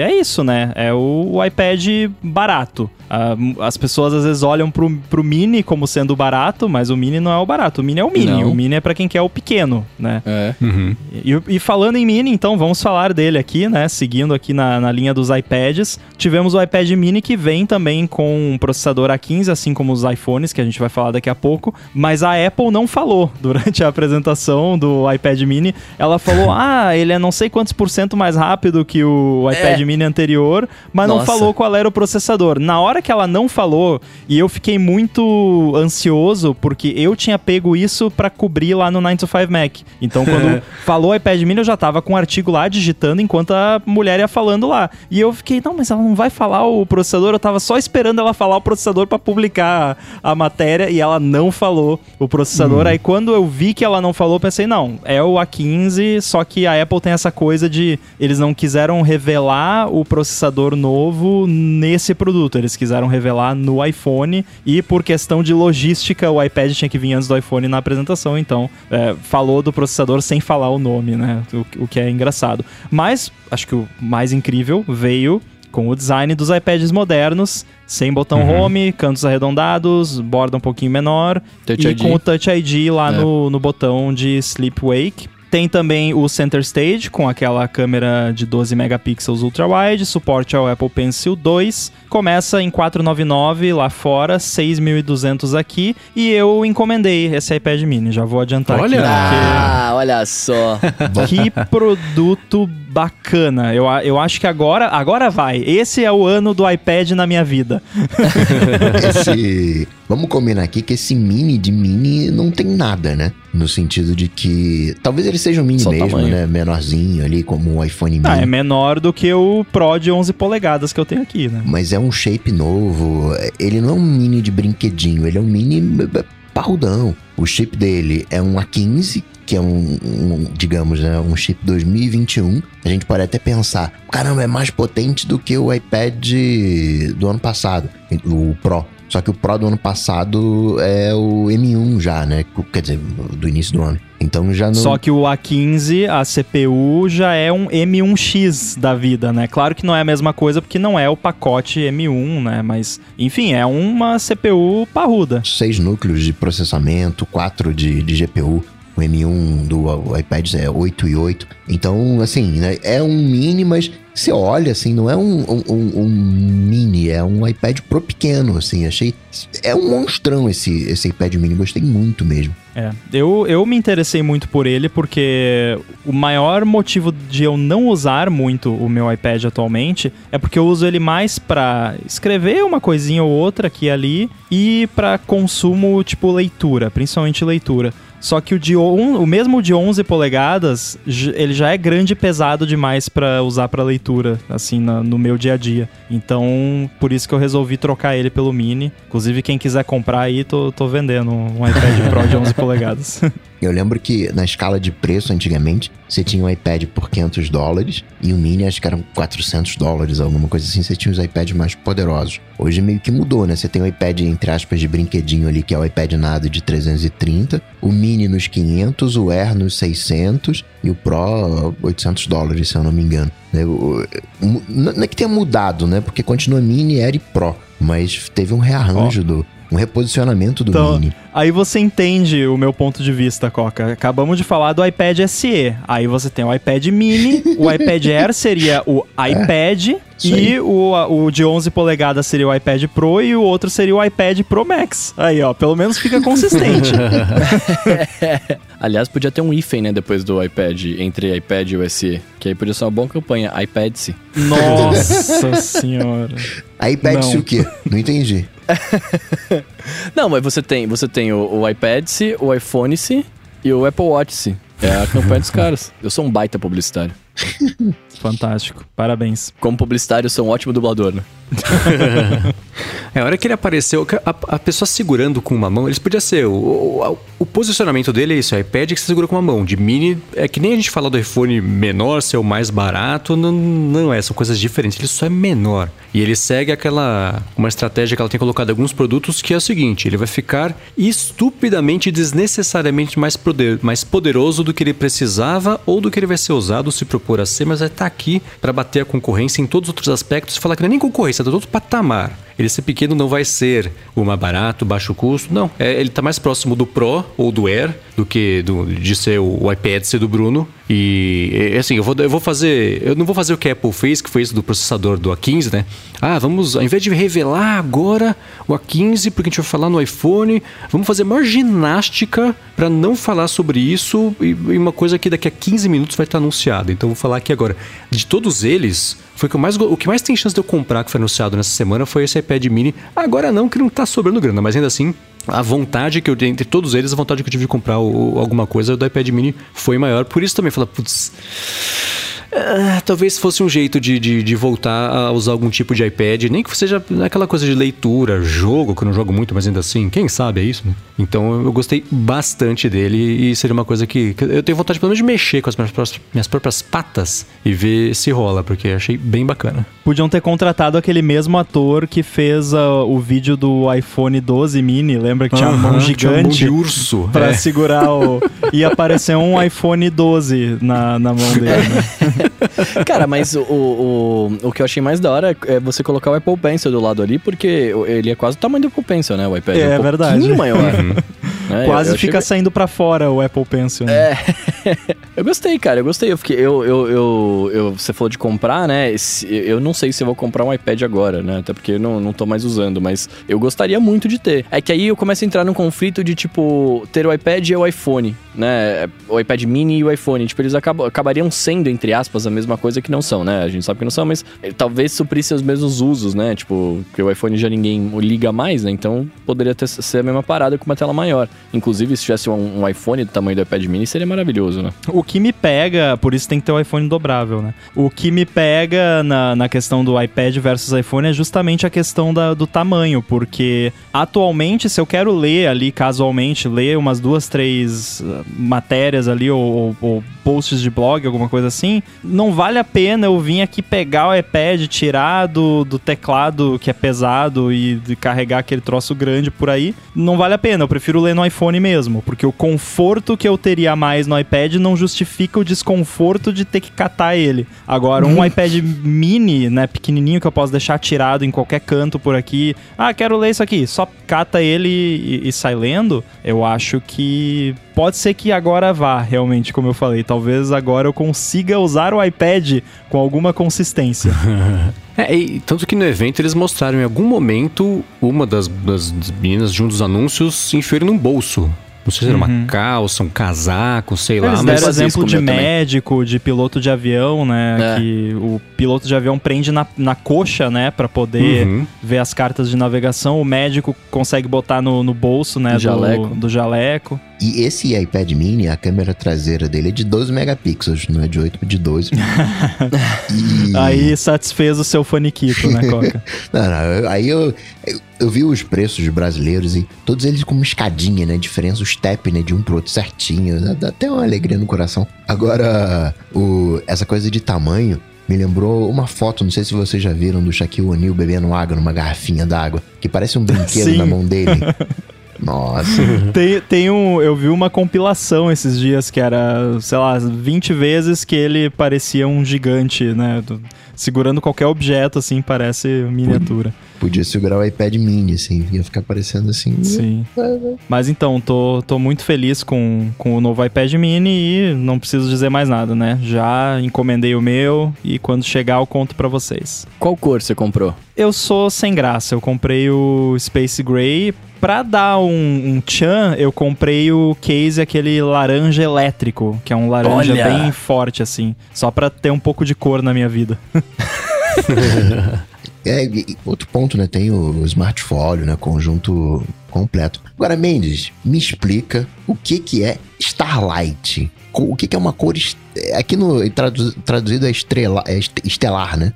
é isso, né? É o, o iPad barato. Ah, as pessoas às vezes olham pro, pro Mini como sendo barato, mas o Mini não é o barato. O Mini é o Mini. Não. O Mini é pra quem quer o pequeno, né? É. Uhum. E, e falando em Mini, então vamos falar dele aqui, né? Seguindo aqui na, na linha dos iPads. Tivemos o iPad Mini que vem também com um processador A15, assim como os iPhones, que a gente vai falar daqui a pouco. Mas a Apple não falou durante a apresentação do iPad Mini. Ela falou: ah, ele é não sei quantos por cento mais rápido que o iPad É. Mini anterior, mas não Nossa. falou qual era o processador. Na hora que ela não falou, e eu fiquei muito ansioso, porque eu tinha pego isso pra cobrir lá no 9 to 5 Mac. Então, quando falou iPad Mini, eu já tava com o artigo lá digitando enquanto a mulher ia falando lá. E eu fiquei, não, mas ela não vai falar o processador. Eu tava só esperando ela falar o processador pra publicar a matéria e ela não falou o processador. Aí quando eu vi que ela não falou, pensei, não, é o A15, só que a Apple tem essa coisa de eles não quiseram revelar o processador novo nesse produto. Eles quiseram revelar no iPhone e por questão de logística, o iPad tinha que vir antes do iPhone na apresentação, então é, falou do processador sem falar o nome, né? O, o que é engraçado. Mas acho que o mais incrível veio com o design dos iPads modernos, sem botão home, cantos arredondados, borda um pouquinho menor Touch e ID. com o Touch ID lá É. no, no botão de Sleep Wake. Tem também o Center Stage com aquela câmera de 12 megapixels ultra wide, suporte ao Apple Pencil 2. Começa em 499 lá fora, 6.200 aqui, e eu encomendei esse iPad mini, já vou adiantar Olha! aqui. Ah, olha só. porque- Que produto bacana. Eu, eu acho que agora, agora vai. Esse é o ano do iPad na minha vida. Esse. Vamos combinar aqui que esse mini de mini não tem nada, né? No sentido de que. Talvez ele seja um mini Só o mesmo, tamanho. né? Menorzinho ali, como um iPhone mini. Ah, é menor do que o Pro de 11 polegadas que eu tenho aqui, né? Mas é um shape novo. Ele não é um mini de brinquedinho, ele é um mini eh, parrudão. O chip dele é um A15, que é um, um, digamos, né, um chip 2021. A gente pode até pensar, caramba, é mais potente do que o iPad do ano passado, o Pro. Só que o Pro do ano passado é o M1 já, né? Quer dizer, do início do ano. Então já não. Só que o A15, a CPU, já é um M1X da vida, né? Claro que não é a mesma coisa porque não é o pacote M1, né? Mas, enfim, é uma CPU parruda. seis núcleos de processamento, quatro de, de GPU. O M1 do iPad é 8 e 8. Então, assim, né, é um mini, mas você olha, assim, não é um, um, um- mini, é um iPad Pro pequeno, assim. Achei. É um monstrão esse, esse iPad mini, gostei muito mesmo. É, eu, eu me interessei muito por ele porque o maior motivo de eu não usar muito o meu iPad atualmente é porque eu uso ele mais pra escrever uma coisinha ou outra aqui e ali e pra consumo tipo leitura, principalmente leitura. Só que o de on, o mesmo de 11 polegadas, ele já é grande e pesado demais pra usar pra leitura, assim, na- no meu dia a dia. Então, por isso que eu resolvi trocar ele pelo mini. Inclusive, quem quiser comprar aí, tô, tô vendendo um iPad Pro de 11 polegadas. Eu lembro que na escala de preço, antigamente, você tinha um iPad por 500 dólares e o mini acho que eram 400 dólares, alguma coisa assim. Você tinha os iPads mais poderosos. Hoje meio que mudou, né? Você tem o iPad, entre aspas, de brinquedinho ali, que é o iPad nada de 330, o mini nos 500, o Air nos 600 e o Pro 800 dólares, se eu não me engano. né? Não é que tenha mudado, né? Porque continua mini, Air e Pro, mas teve um rearranjo do... Um reposicionamento do Então, mini. Aí você entende o meu ponto de vista, Coca. Acabamos de falar do iPad SE. Aí você tem o iPad mini, o iPad Air seria o iPad isso e o, o de 11 polegadas seria o iPad Pro e o outro seria o iPad Pro Max. Aí, ó, pelo menos fica consistente. Aliás, podia ter um hífen, né, depois do iPad, entre iPad e o SE. Que aí podia ser uma boa campanha. iPad-se. Nossa senhora. iPad-se Não. o quê? Não entendi. Não, mas você tem, você tem o, o iPad-se, o iPhone-se e o Apple Watch-se. É a campanha dos caras. Eu sou um baita publicitário. Fantástico. Parabéns. Como publicitário, eu sou um ótimo dublador, né? É, a hora que ele apareceu, a, a pessoa segurando com uma mão, eles podia ser. O, o, o posicionamento dele é isso: é iPad que você segura com uma mão. De mini, é que nem a gente fala do iPhone menor ser o mais barato, não, não é, são coisas diferentes. Ele só é menor. E ele segue aquela. Uma estratégia que ela tem colocado em alguns produtos que é o seguinte: ele vai ficar estupidamente, desnecessariamente mais, poder, mais poderoso do que ele precisava ou do que ele vai ser usado se pro propor a ser, mas vai estar aqui para bater a concorrência em todos os outros aspectos e falar que não é nem concorrência, é do outro patamar. Ele ser pequeno não vai ser o mais barato, baixo custo, não. É, ele está mais próximo do Pro ou do Air do que do, de ser o, iPad ser do Bruno. E assim, eu vou, eu vou fazer. Eu não vou fazer o que a Apple fez, que foi isso do processador do A15, né? Ah, vamos, ao invés de revelar agora o A15, porque a gente vai falar no iPhone, vamos fazer maior ginástica para não falar sobre isso e, e, uma coisa que daqui a 15 minutos vai estar anunciada. Então vou falar aqui agora. De todos eles, foi que, mais, o que mais tem chance de eu comprar que foi anunciado nessa semana foi esse iPad mini. Agora não, que não tá sobrando grana, mas ainda assim a vontade que eu entre todos eles, a vontade que eu tive de comprar o, alguma coisa do iPad mini foi maior. Por isso também, falar, putz. Uh, talvez fosse um jeito de, de, de, voltar a usar algum tipo de iPad, nem que seja aquela coisa de leitura, jogo, que eu não jogo muito, mas ainda assim, quem sabe é isso, né? Então eu gostei bastante dele e seria uma coisa que, que eu tenho vontade pelo menos de mexer com as minhas, minhas próprias patas e ver se rola, porque achei bem bacana. Podiam ter contratado aquele mesmo ator que fez uh, o vídeo do iPhone 12 mini, lembra que tinha uma mão gigante? Tinha mão de urso. Pra é. segurar o. e aparecer um iPhone 12 na, na mão dele, né? Cara, mas o, o, o que eu achei mais da hora é você colocar o Apple Pencil do lado ali, porque ele é quase o tamanho do Apple Pencil, né? O iPad é, é um verdade. maior. Uhum. É, quase eu, eu fica saindo para fora o Apple Pencil. Né? É. eu gostei, cara. Eu gostei. Eu fiquei. Eu, eu, eu, eu, você falou de comprar, né? Eu não sei se eu vou comprar um iPad agora, né? Até porque eu não, não tô mais usando, mas eu gostaria muito de ter. É que aí eu começo a entrar num conflito de, tipo, ter o iPad e o iPhone, né? O iPad mini e o iPhone. Tipo, eles acabariam sendo, entre aspas, a mesma coisa que não são, né? A gente sabe que não são, mas talvez suprisse os mesmos usos, né? Tipo, que o iPhone já ninguém liga mais, né? Então poderia ter, ser a mesma parada com uma tela maior. Inclusive, se tivesse um, um, iPhone do tamanho do iPad mini, seria maravilhoso, né? O que me pega, por isso tem que ter o iPhone dobrável, né? O que me pega na, na questão do iPad versus iPhone é justamente a questão da, do tamanho, porque atualmente, se eu quero ler ali casualmente, ler umas duas, três matérias ali ou, ou, ou posts de blog, alguma coisa assim, não vale a pena eu vir aqui pegar o iPad, tirar do, do teclado que é pesado e carregar aquele troço grande por aí. Não vale a pena, eu prefiro ler no iPhone mesmo, porque o conforto que eu teria mais no iPad não justifica o desconforto de ter que catar ele. Agora, um uhum. iPad mini, né, pequenininho que eu posso deixar tirado em qualquer canto por aqui. Ah, quero ler isso aqui. Só cata ele e, e sai lendo. Eu acho que pode ser que agora vá, realmente, como eu falei. Talvez agora eu consiga usar o iPad com alguma consistência. é, e, tanto que no evento eles mostraram em algum momento uma das, das meninas de um dos anúncios enfiando num bolso. Não sei se era uma uhum. calça, um casaco, sei Eles lá. Eles deram exemplo de médico, também. de piloto de avião, né? É. Que o piloto de avião prende na, na coxa, né? Pra poder uhum. ver as cartas de navegação. O médico consegue botar no, no bolso, né? Do jaleco. Do, do jaleco. E esse iPad mini, a câmera traseira dele é de 12 megapixels, não é de 8, de 12. e... Aí satisfez o seu faniquito, né, Coca? não, não, aí eu, eu, eu, vi os preços brasileiros e todos eles com uma escadinha, né? Diferença, o step, né? De um pro outro certinho. Dá até uma alegria no coração. Agora, o, essa coisa de tamanho, me lembrou uma foto, não sei se vocês já viram, do Shaquille O'Neal bebendo água numa garrafinha d'água, que parece um brinquedo na mão dele. Nossa. tem, tem um. Eu vi uma compilação esses dias que era, sei lá, 20 vezes que ele parecia um gigante, né? Segurando qualquer objeto, assim, parece miniatura. Podia segurar o iPad mini, assim, ia ficar parecendo assim. Sim. Mas então, tô, tô muito feliz com, com o novo iPad mini e não preciso dizer mais nada, né? Já encomendei o meu e quando chegar eu conto para vocês. Qual cor você comprou? Eu sou sem graça, eu comprei o Space Gray. Pra dar um, um tchan, eu comprei o case, aquele laranja elétrico, que é um laranja Olha. bem forte, assim. Só pra ter um pouco de cor na minha vida. É, outro ponto, né? Tem o smartphone, né? Conjunto completo. Agora, Mendes, me explica o que que é Starlight. O que que é uma cor... Aqui no traduzido é, estrela, é estelar, né?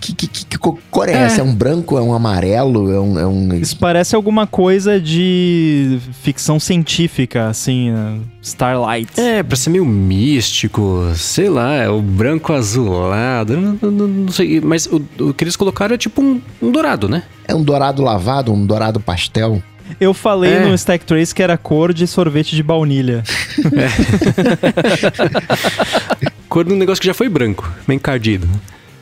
Que, que, que, cor é, é, essa? É um branco? É um amarelo? É um, é um... Isso parece alguma coisa de ficção científica, assim, uh, Starlight. É, pra ser meio místico, sei lá, é o branco azulado, não, não, não sei, mas o, o, que eles colocaram é tipo um, um dourado, né? É um dourado lavado, um dourado pastel. Eu falei é. no Stack Trace que era cor de sorvete de baunilha. É. cor de um negócio que já foi branco, bem encardido.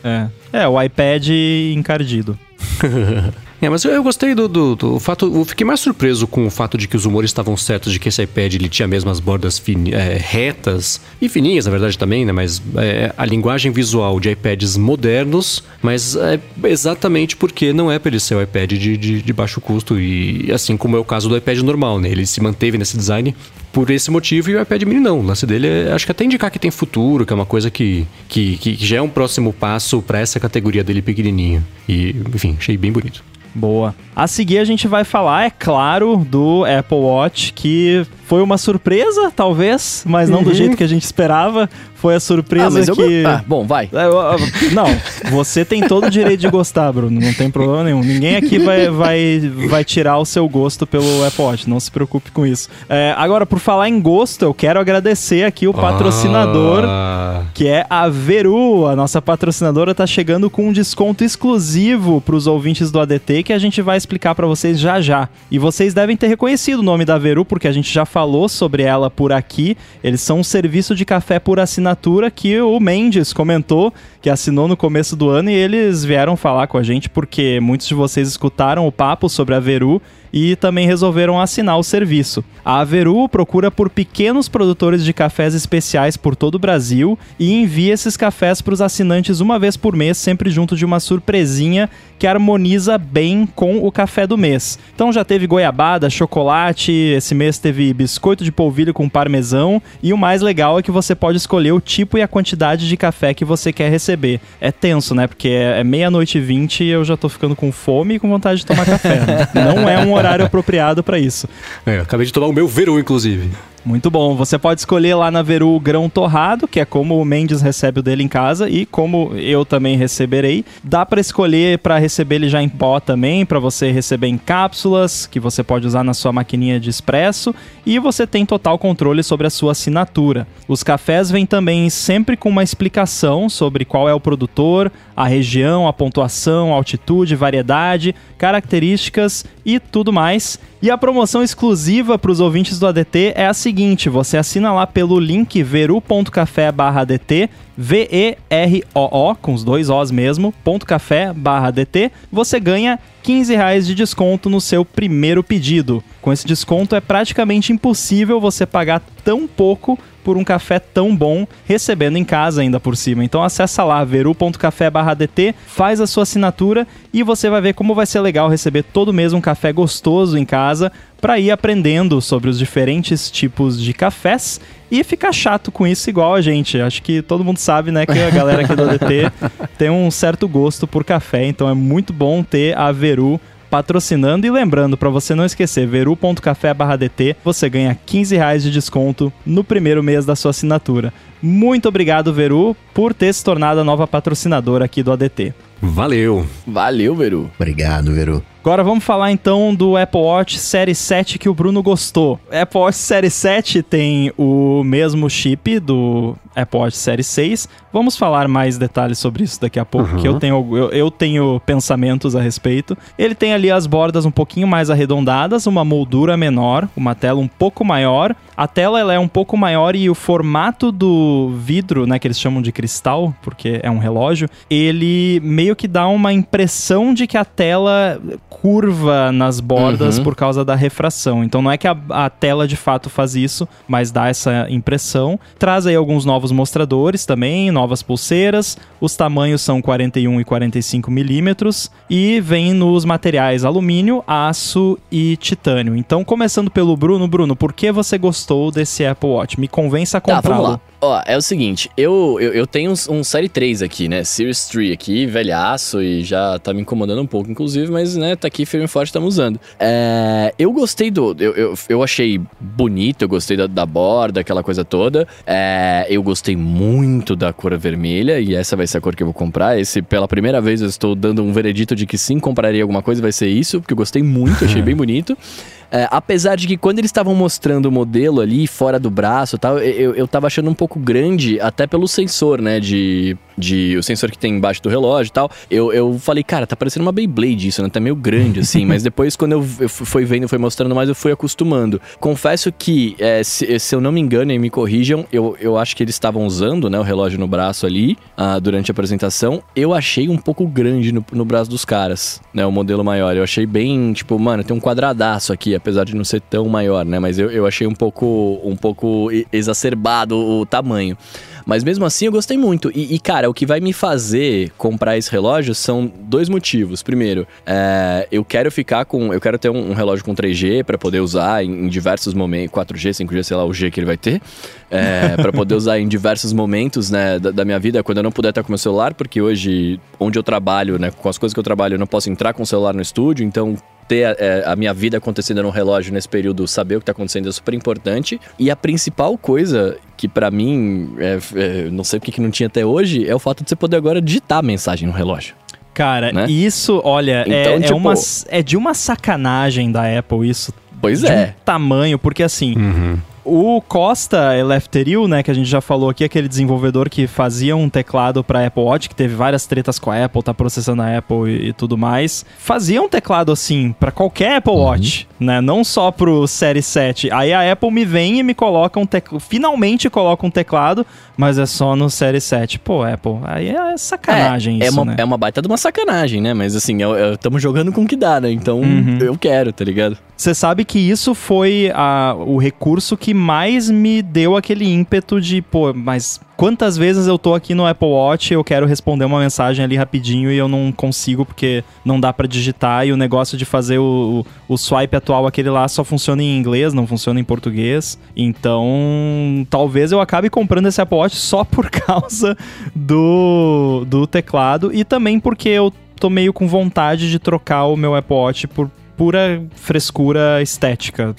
É. É, o iPad encardido. É, mas eu, eu gostei do, do, do fato. Eu fiquei mais surpreso com o fato de que os humores estavam certos de que esse iPad ele tinha mesmo as bordas é, retas e fininhas, na verdade, também, né? Mas é, a linguagem visual de iPads modernos, mas é exatamente porque não é para ele ser o iPad de, de, de baixo custo. E assim como é o caso do iPad normal, né? Ele se manteve nesse design por esse motivo e o iPad mini não. O lance dele é, acho que até indicar que tem futuro, que é uma coisa que, que, que já é um próximo passo para essa categoria dele pequenininho. E, enfim, achei bem bonito. Boa. A seguir a gente vai falar, é claro, do Apple Watch, que foi uma surpresa, talvez, mas não Uhum. do jeito que a gente esperava. Foi a surpresa Ah, mas eu... que. Ah, bom, vai. É, Não, você tem todo o direito de gostar, Bruno. Não tem problema nenhum. Ninguém aqui vai, vai, vai tirar o seu gosto pelo Apple Watch. Não se preocupe com isso. É, agora, por falar em gosto, eu quero agradecer aqui o patrocinador Ah, que é a Veru. A nossa patrocinadora está chegando com um desconto exclusivo para os ouvintes do ADT que a gente vai explicar para vocês já já. E vocês devem ter reconhecido o nome da Veru porque a gente já falou sobre ela por aqui. Eles são um serviço de café por assinatura que o Mendes comentou que assinou no começo do ano e eles vieram falar com a gente porque muitos de vocês escutaram o papo sobre a Veru e também resolveram assinar o serviço. A Averu procura por pequenos produtores de cafés especiais por todo o Brasil e envia esses cafés para os assinantes uma vez por mês, sempre junto de uma surpresinha que harmoniza bem com o café do mês. Então já teve goiabada, chocolate, esse mês teve biscoito de polvilho com parmesão e o mais legal é que você pode escolher o tipo e a quantidade de café que você quer receber. É tenso, né? Porque é é meia-noite e vinte e eu já tô ficando com fome e com vontade de tomar café. né? Não é um horário apropriado para isso. é, acabei de tomar o meu Veru, inclusive. Muito bom. Você pode escolher lá na Veru o grão torrado, que é como o Mendes recebe o dele em casa e como eu também receberei. Dá para escolher para receber ele já em pó também, para você receber em cápsulas, que você pode usar na sua maquininha de expresso, e você tem total controle sobre a sua assinatura. Os cafés vêm também sempre com uma explicação sobre qual é o produtor, a região, a pontuação, altitude, variedade, características e tudo mais. E a promoção exclusiva para os ouvintes do ADT é a seguinte: você assina lá pelo link veru.café/adt, V-E-R-O-O, com os dois Os mesmo, ponto café barra ADT, você ganha 15 reais de desconto no seu primeiro pedido. Com esse desconto é praticamente impossível você pagar tão pouco por um café tão bom, recebendo em casa ainda por cima. Então acessa lá veru.café/dt, faz a sua assinatura e você vai ver como vai ser legal receber todo mês um café gostoso em casa para ir aprendendo sobre os diferentes tipos de cafés e ficar chato com isso igual a gente. Acho que todo mundo sabe, né, que a galera aqui do ADT tem um certo gosto por café, então é muito bom ter a Veru patrocinando e lembrando para você não esquecer, veru.café/dt, você ganha 15 reais de desconto no primeiro mês da sua assinatura. Muito obrigado, Veru, por ter se tornado a nova patrocinadora aqui do ADT. Valeu. Valeu, Veru. Obrigado, Veru. Agora vamos falar então do Apple Watch Série 7 que o Bruno gostou. Apple Watch Série 7 tem o mesmo chip do Apple Watch Série 6. Vamos falar mais detalhes sobre isso daqui a pouco, que eu tenho, eu, eu tenho pensamentos a respeito. Ele tem ali as bordas um pouquinho mais arredondadas, uma moldura menor, uma tela um pouco maior. A tela ela é um pouco maior e o formato do vidro, né, que eles chamam de cristal, porque é um relógio, ele meio que dá uma impressão de que a tela curva nas bordas Uhum. por causa da refração. Então não é que a, a tela de fato faz isso, mas dá essa impressão. Traz aí alguns novos mostradores também, novas pulseiras. Os tamanhos são 41 e 45 milímetros e vem nos materiais alumínio, aço e titânio. Então começando pelo Bruno, Bruno, por que você gostou desse Apple Watch? Me convença a Tá, comprá-lo. lá. Ó, é o seguinte, eu, eu, eu tenho um, um Série 3 aqui, né? Series 3 aqui, velhaço, e já tá me incomodando um pouco, inclusive, mas, né, tá aqui firme e forte, estamos usando. É, eu gostei do... Eu, eu, eu achei bonito, eu gostei da, da borda, aquela coisa toda. É, eu gostei muito da cor vermelha, e essa vai ser a cor que eu vou comprar. Esse, pela primeira vez, eu estou dando um veredito de que sim, compraria alguma coisa, vai ser isso, porque eu gostei muito, achei bem bonito. É, apesar de que quando eles estavam mostrando o modelo ali, fora do braço e tal, eu, eu tava achando um pouco grande, até pelo sensor, né? De, de. O sensor que tem embaixo do relógio e tal. Eu, eu falei, cara, tá parecendo uma Beyblade isso, né? Tá meio grande, assim. mas depois, quando eu, eu fui vendo, foi mostrando mais, eu fui acostumando. Confesso que, é, se, se, eu não me engano e me corrijam, eu, eu acho que eles estavam usando, né, o relógio no braço ali, uh, durante a apresentação. Eu achei um pouco grande no, no braço dos caras, né? O modelo maior. Eu achei bem, tipo, mano, tem um quadradaço aqui, apesar de não ser tão maior, né? Mas eu, eu achei um pouco, um pouco exacerbado o tamanho. Mas mesmo assim eu gostei muito. E, e, cara, o que vai me fazer comprar esse relógio são dois motivos. Primeiro, é, eu quero ficar com. Eu quero ter um, um relógio com 3G para poder usar em, em, diversos momentos. 4G, 5G, sei lá o G que ele vai ter. É, para poder usar em diversos momentos né, da, da, minha vida, quando eu não puder estar com meu celular, porque hoje, onde eu trabalho, né, com as coisas que eu trabalho, eu não posso entrar com o celular no estúdio, então ter a, é, a, minha vida acontecendo no relógio nesse período, saber o que está acontecendo é super importante. E a principal coisa que para mim, é, é, não sei porque que não tinha até hoje, é o fato de você poder agora digitar a mensagem no relógio. Cara, né? isso, olha, é, então, é, tipo... é, uma, é de uma sacanagem da Apple isso. Pois de é. Um tamanho, porque assim. Uhum o Costa Eleftheriou, né, que a gente já falou aqui, aquele desenvolvedor que fazia um teclado para Apple Watch, que teve várias tretas com a Apple, tá processando a Apple e, e tudo mais, fazia um teclado assim para qualquer Apple uhum. Watch, né, não só pro Série 7. Aí a Apple me vem e me coloca um teclado, finalmente coloca um teclado, mas é só no Série 7. Pô, Apple, aí é sacanagem é, isso, é uma, né? É uma baita de uma sacanagem, né, mas assim, estamos jogando com o que dá, né, então uhum. eu quero, tá ligado? Você sabe que isso foi a, o recurso que mais me deu aquele ímpeto de, pô, mas quantas vezes eu tô aqui no Apple Watch eu quero responder uma mensagem ali rapidinho e eu não consigo porque não dá para digitar e o negócio de fazer o, o, o, swipe atual, aquele lá, só funciona em inglês, não funciona em português. Então, talvez eu acabe comprando esse Apple Watch só por causa do, do teclado e também porque eu tô meio com vontade de trocar o meu Apple Watch por pura frescura estética,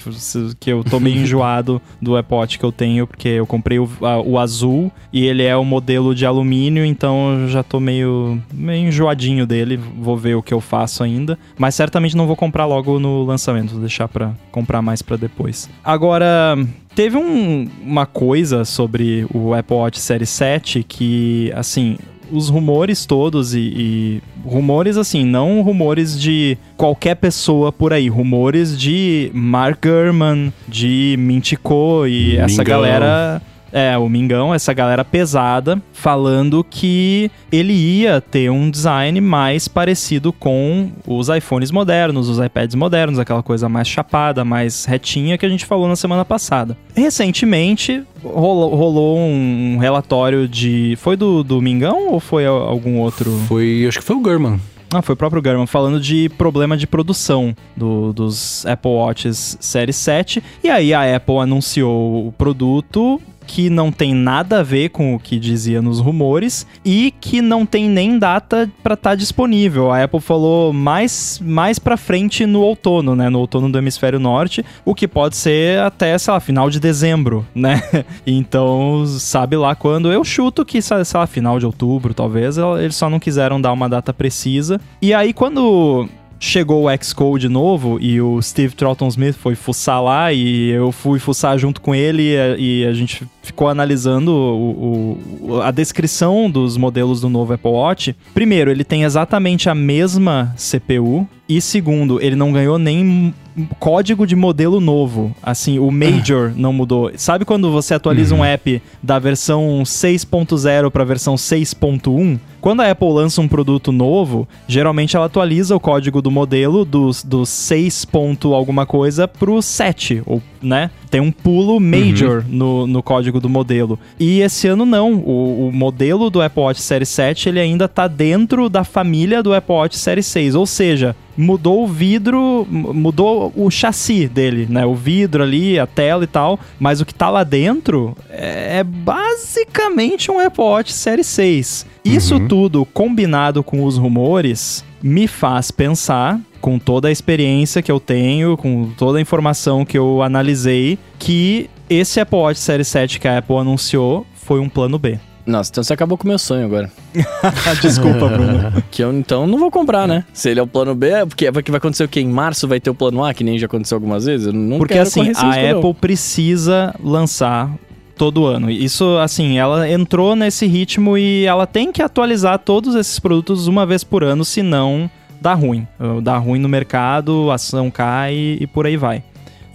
que eu tô meio enjoado do Apple Watch que eu tenho, porque eu comprei o, a, o azul e ele é o modelo de alumínio, então eu já tô meio, meio enjoadinho dele, vou ver o que eu faço ainda, mas certamente não vou comprar logo no lançamento, vou deixar para comprar mais para depois. Agora, teve um, uma coisa sobre o Apple Watch Série 7 que, assim, os rumores todos e, e, rumores assim, não rumores de qualquer pessoa por aí, rumores de Mark Gurman, de Mintico e Mingão. essa galera é, o Mingão, essa galera pesada, falando que ele ia ter um design mais parecido com os iPhones modernos, os iPads modernos, aquela coisa mais chapada, mais retinha que a gente falou na semana passada. Recentemente, rolou, rolou um relatório de. Foi do, do Mingão ou foi algum outro? Foi, acho que foi o Gurman. Ah, foi o próprio Gurman falando de problema de produção do, dos Apple Watches Série 7. E aí a Apple anunciou o produto que não tem nada a ver com o que dizia nos rumores e que não tem nem data para estar tá disponível. A Apple falou mais mais para frente no outono, né, no outono do hemisfério norte, o que pode ser até, sei lá, final de dezembro, né? Então, sabe lá quando eu chuto que sei lá, final de outubro, talvez, eles só não quiseram dar uma data precisa. E aí quando chegou o Xcode novo e o Steve Troughton Smith foi fuçar lá e eu fui fuçar junto com ele e a gente ficou analisando o, o, a descrição dos modelos do novo Apple Watch. Primeiro, ele tem exatamente a mesma CPU e segundo, ele não ganhou nem código de modelo novo. Assim, o Major não mudou. Sabe quando você atualiza uhum. um app da versão 6.0 para a versão 6.1? Quando a Apple lança um produto novo, geralmente ela atualiza o código do modelo do, do 6. Ponto alguma coisa pro 7, ou, né? Tem um pulo major uhum. no, no código do modelo. E esse ano não. O, o, modelo do Apple Watch Série 7 ele ainda tá dentro da família do Apple Watch Série 6. Ou seja, mudou o vidro, mudou o chassi dele, né? O vidro ali, a tela e tal. Mas o que tá lá dentro é, é basicamente um Apple Watch Série 6. Isso uhum. tudo combinado com os rumores me faz pensar, com toda a experiência que eu tenho, com toda a informação que eu analisei, que esse Apple Watch Série 7 que a Apple anunciou foi um plano B. Nossa, então você acabou com o meu sonho agora. Desculpa, Bruno. Que eu então não vou comprar, né? Se ele é o plano B, é porque, porque vai acontecer o quê? Em março vai ter o plano A, que nem já aconteceu algumas vezes? Eu não Porque quero assim, a risco, não. Apple precisa lançar todo ano. Isso, assim, ela entrou nesse ritmo e ela tem que atualizar todos esses produtos uma vez por ano, senão dá ruim. Dá ruim no mercado, a ação cai e por aí vai.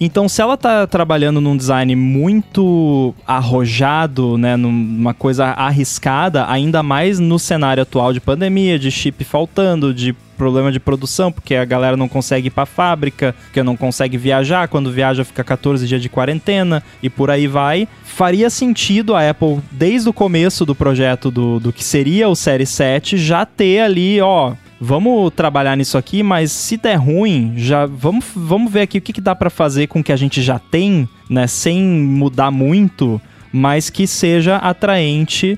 Então, se ela tá trabalhando num design muito arrojado, né, numa coisa arriscada, ainda mais no cenário atual de pandemia, de chip faltando, de problema de produção, porque a galera não consegue ir pra fábrica, porque não consegue viajar, quando viaja fica 14 dias de quarentena e por aí vai. Faria sentido a Apple, desde o começo do projeto do, do que seria o Série 7, já ter ali, ó, vamos trabalhar nisso aqui, mas se der ruim, já vamos, vamos ver aqui o que, que dá pra fazer com o que a gente já tem, né, sem mudar muito, mas que seja atraente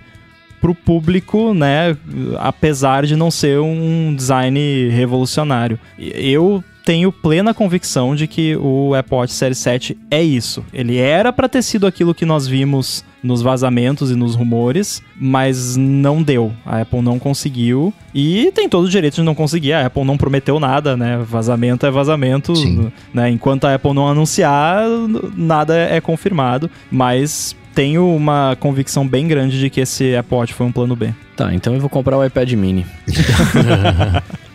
pro público, né, apesar de não ser um design revolucionário. Eu tenho plena convicção de que o Apple Watch Série 7 é isso. Ele era pra ter sido aquilo que nós vimos nos vazamentos e nos rumores, mas não deu. A Apple não conseguiu e tem todo o direito de não conseguir. A Apple não prometeu nada, né? Vazamento é vazamento, Sim. né? Enquanto a Apple não anunciar, nada é confirmado, mas tenho uma convicção bem grande de que esse Apple Watch foi um plano B. Tá, então eu vou comprar o iPad mini.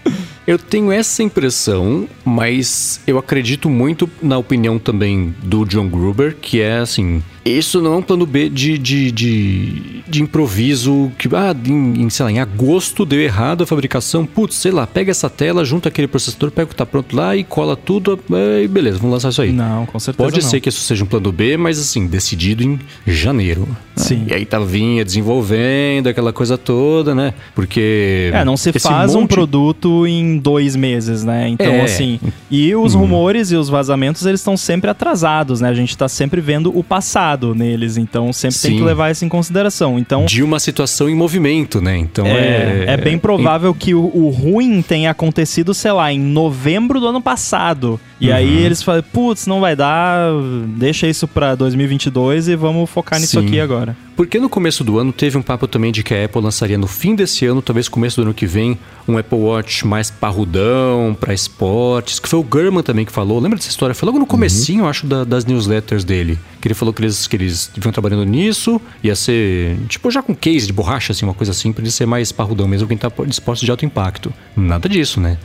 Eu tenho essa impressão, mas eu acredito muito na opinião também do John Gruber, que é assim. Isso não é um plano B de, de, de, de improviso que, ah, em, em, sei lá, em agosto deu errado a fabricação. Putz, sei lá, pega essa tela, junta aquele processador, pega o que tá pronto lá e cola tudo. E beleza, vamos lançar isso aí. Não, com certeza Pode não. ser que isso seja um plano B, mas assim, decidido em janeiro. Sim. E aí tá vinha desenvolvendo aquela coisa toda, né? Porque. É, não se faz um monte- produto em dois meses, né? Então, É. assim. E os rumores e os vazamentos, eles estão sempre atrasados, né? A gente tá sempre vendo o passado neles. Então, sempre tem Sim. que levar isso em consideração. Então. de uma situação em movimento, né? Então É, é. é bem provável que o, o ruim tenha acontecido, sei lá, em novembro do ano passado. E Uhum. aí eles falam, putz, não vai dar, deixa isso pra 2022 e vamos focar nisso Sim. aqui agora. Porque no começo do ano teve um papo também de que a Apple lançaria no fim desse ano, talvez começo do ano que vem, um Apple Watch mais parrudão, pra esportes, que foi o Gurman também que falou. Lembra dessa história? Foi logo no comecinho, eu acho, da- das newsletters dele. Que ele falou que eles, que eles vinham trabalhando nisso, ia ser, tipo, já com case de borracha, assim, uma coisa assim, pra ele ser mais parrudão mesmo, quem tá de esportes de alto impacto. Nada disso, né?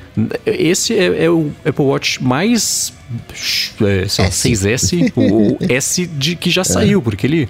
Esse é, é o Apple Watch mais, é, sei lá, S. 6S, o, o S de que já saiu, porque ele...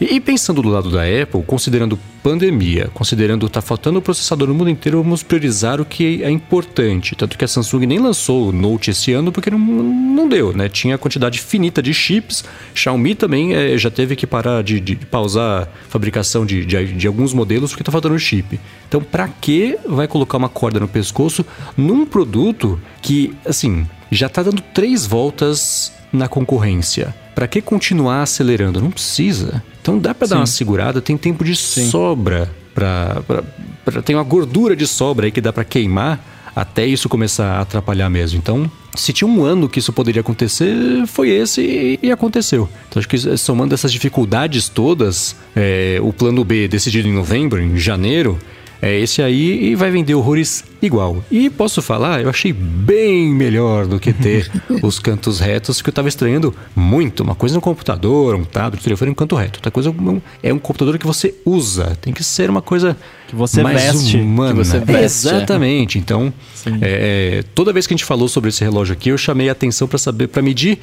E pensando do lado da Apple, considerando pandemia, considerando tá faltando processador no mundo inteiro, vamos priorizar o que é importante. Tanto que a Samsung nem lançou o Note esse ano porque não, não deu, né? Tinha quantidade finita de chips. Xiaomi também eh, já teve que parar de, de pausar a fabricação de, de, de alguns modelos porque tá faltando chip. Então, pra que vai colocar uma corda no pescoço num produto que, assim, já tá dando três voltas na concorrência? Pra que continuar acelerando? Não precisa. Então dá pra dar Sim. uma segurada, tem tempo de sobra pra, pra, pra- tem uma gordura de sobra aí que dá pra queimar até isso começar a atrapalhar mesmo. Então, se tinha um ano que isso poderia acontecer, foi esse e, e aconteceu. Então acho que somando essas dificuldades todas, é, o plano B decidido em novembro, em janeiro, é esse aí e vai vender horrores igual. E posso falar, eu achei bem melhor do que ter os cantos retos, que eu tava estranhando muito. Uma coisa no computador, um tablet, um telefone, um canto reto. Outra coisa é um- é um computador que você usa. Tem que ser uma coisa Que você mais veste, humana. que você veste, é. Exatamente. Então, é, é, toda vez que a gente falou sobre esse relógio aqui, eu chamei a atenção para saber, para medir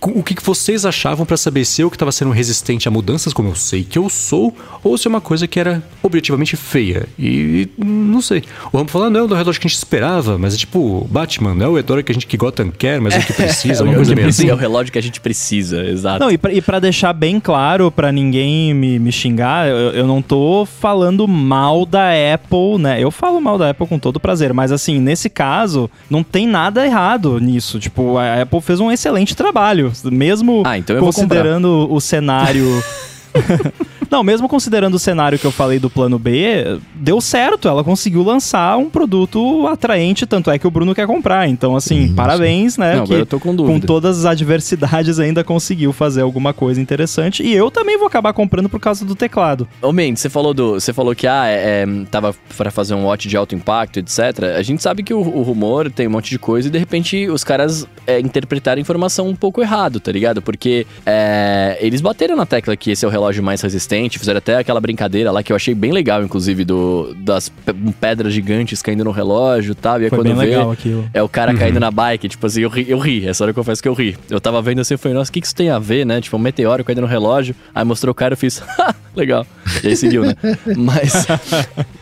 o que que vocês achavam para saber se eu que estava sendo resistente a mudanças, como eu sei que eu sou, ou se é uma coisa que era objetivamente feia. E não sei. O Rambo falou, ah, não, é o relógio que a gente esperava, mas é tipo Batman, não é o relógio que a gente que Gotham quer, mas é o que precisa, uma é, o coisa que meio precisa, assim. é o relógio que a gente precisa, exato. Não, e pra, pra deixar bem claro, pra ninguém me, me xingar, eu, eu não tô falando mal da Apple, né? Eu falo mal da Apple com todo prazer, mas assim, nesse caso, não tem nada errado nisso. Tipo, a Apple fez um excelente trabalho, mesmo Ah, então considerando o cenário. Não, mesmo considerando o cenário que eu falei do plano B, deu certo. Ela conseguiu lançar um produto atraente, tanto é que o Bruno quer comprar. Então, assim, Isso. parabéns, né? Não, que eu tô com dúvida. com todas as adversidades ainda conseguiu fazer alguma coisa interessante. E eu também vou acabar comprando por causa do teclado. Ô, Mendes, você falou do. Você falou que ah, é, é, tava pra fazer um watch de alto impacto, etc. A gente sabe que o, o rumor tem um monte de coisa e de repente os caras é, interpretaram a informação um pouco errado, tá ligado? Porque é, eles bateram na tecla que esse é o relógio mais resistente, fizeram até aquela brincadeira lá que eu achei bem legal, inclusive, do, das pe- pedras gigantes caindo no relógio e tal. E aí Foi quando bem vê, legal aquilo. É o cara caindo na bike, tipo assim, eu ri, eu ri. Essa hora eu confesso que eu ri. Eu tava vendo assim, eu falei, nossa, o que, que isso tem a ver, né? Tipo, um meteoro caindo no relógio. Aí mostrou o cara, eu fiz, "Ha, legal. E aí seguiu, né? Mas.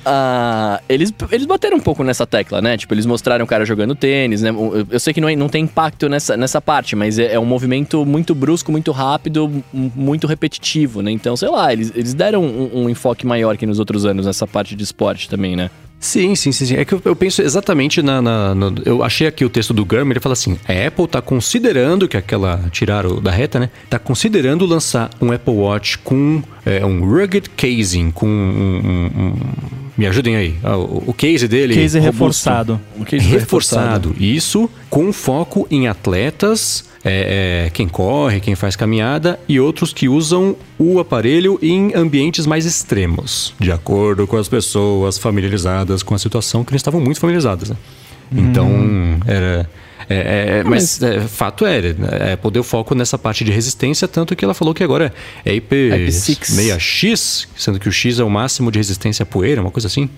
ah, eles, eles bateram um pouco nessa tecla, né? Tipo, eles mostraram o cara jogando tênis, né? Eu, sei que não, é- não tem impacto nessa, nessa parte, mas é, é um movimento muito brusco, muito rápido, muito repetitivo, né? Então, sei lá, eles, eles deram um, um enfoque maior que nos outros anos nessa parte de esporte também, né? Sim, sim, sim, sim. É que eu, eu penso exatamente na, na- no- Eu achei aqui o texto do Gurman, ele fala assim: a Apple tá considerando, que aquela tiraram da reta, né? Tá considerando lançar um Apple Watch com é, um rugged casing, com um. um- um- me ajudem aí. Ah, o, o case dele. Case robusto. reforçado. O que isso é reforçado. Isso com foco em atletas, é, é, quem corre, quem faz caminhada e outros que usam o aparelho em ambientes mais extremos, de acordo com as pessoas familiarizadas com a situação, que eles estavam muito familiarizadas. Né? Então, era. é, é, mas é, fato é, é, Apple deu foco nessa parte de resistência, tanto que ela falou que agora é IP6. IP6X, sendo que o X é o máximo de resistência à poeira, uma coisa assim.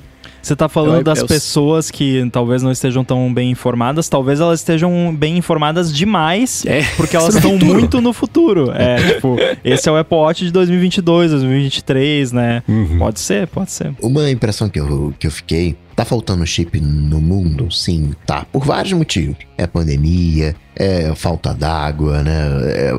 Você tá falando É o- das é o- pessoas que talvez não estejam tão bem informadas, talvez elas estejam bem informadas demais, É, porque elas estão muito no futuro. É, tipo, esse é o Apple Watch de 2022, 2023, né? Uhum. Pode ser, pode ser. Uma impressão que eu, que eu fiquei, tá faltando chip no mundo? Sim, tá. Por vários motivos. É pandemia, é falta d'água, né? É,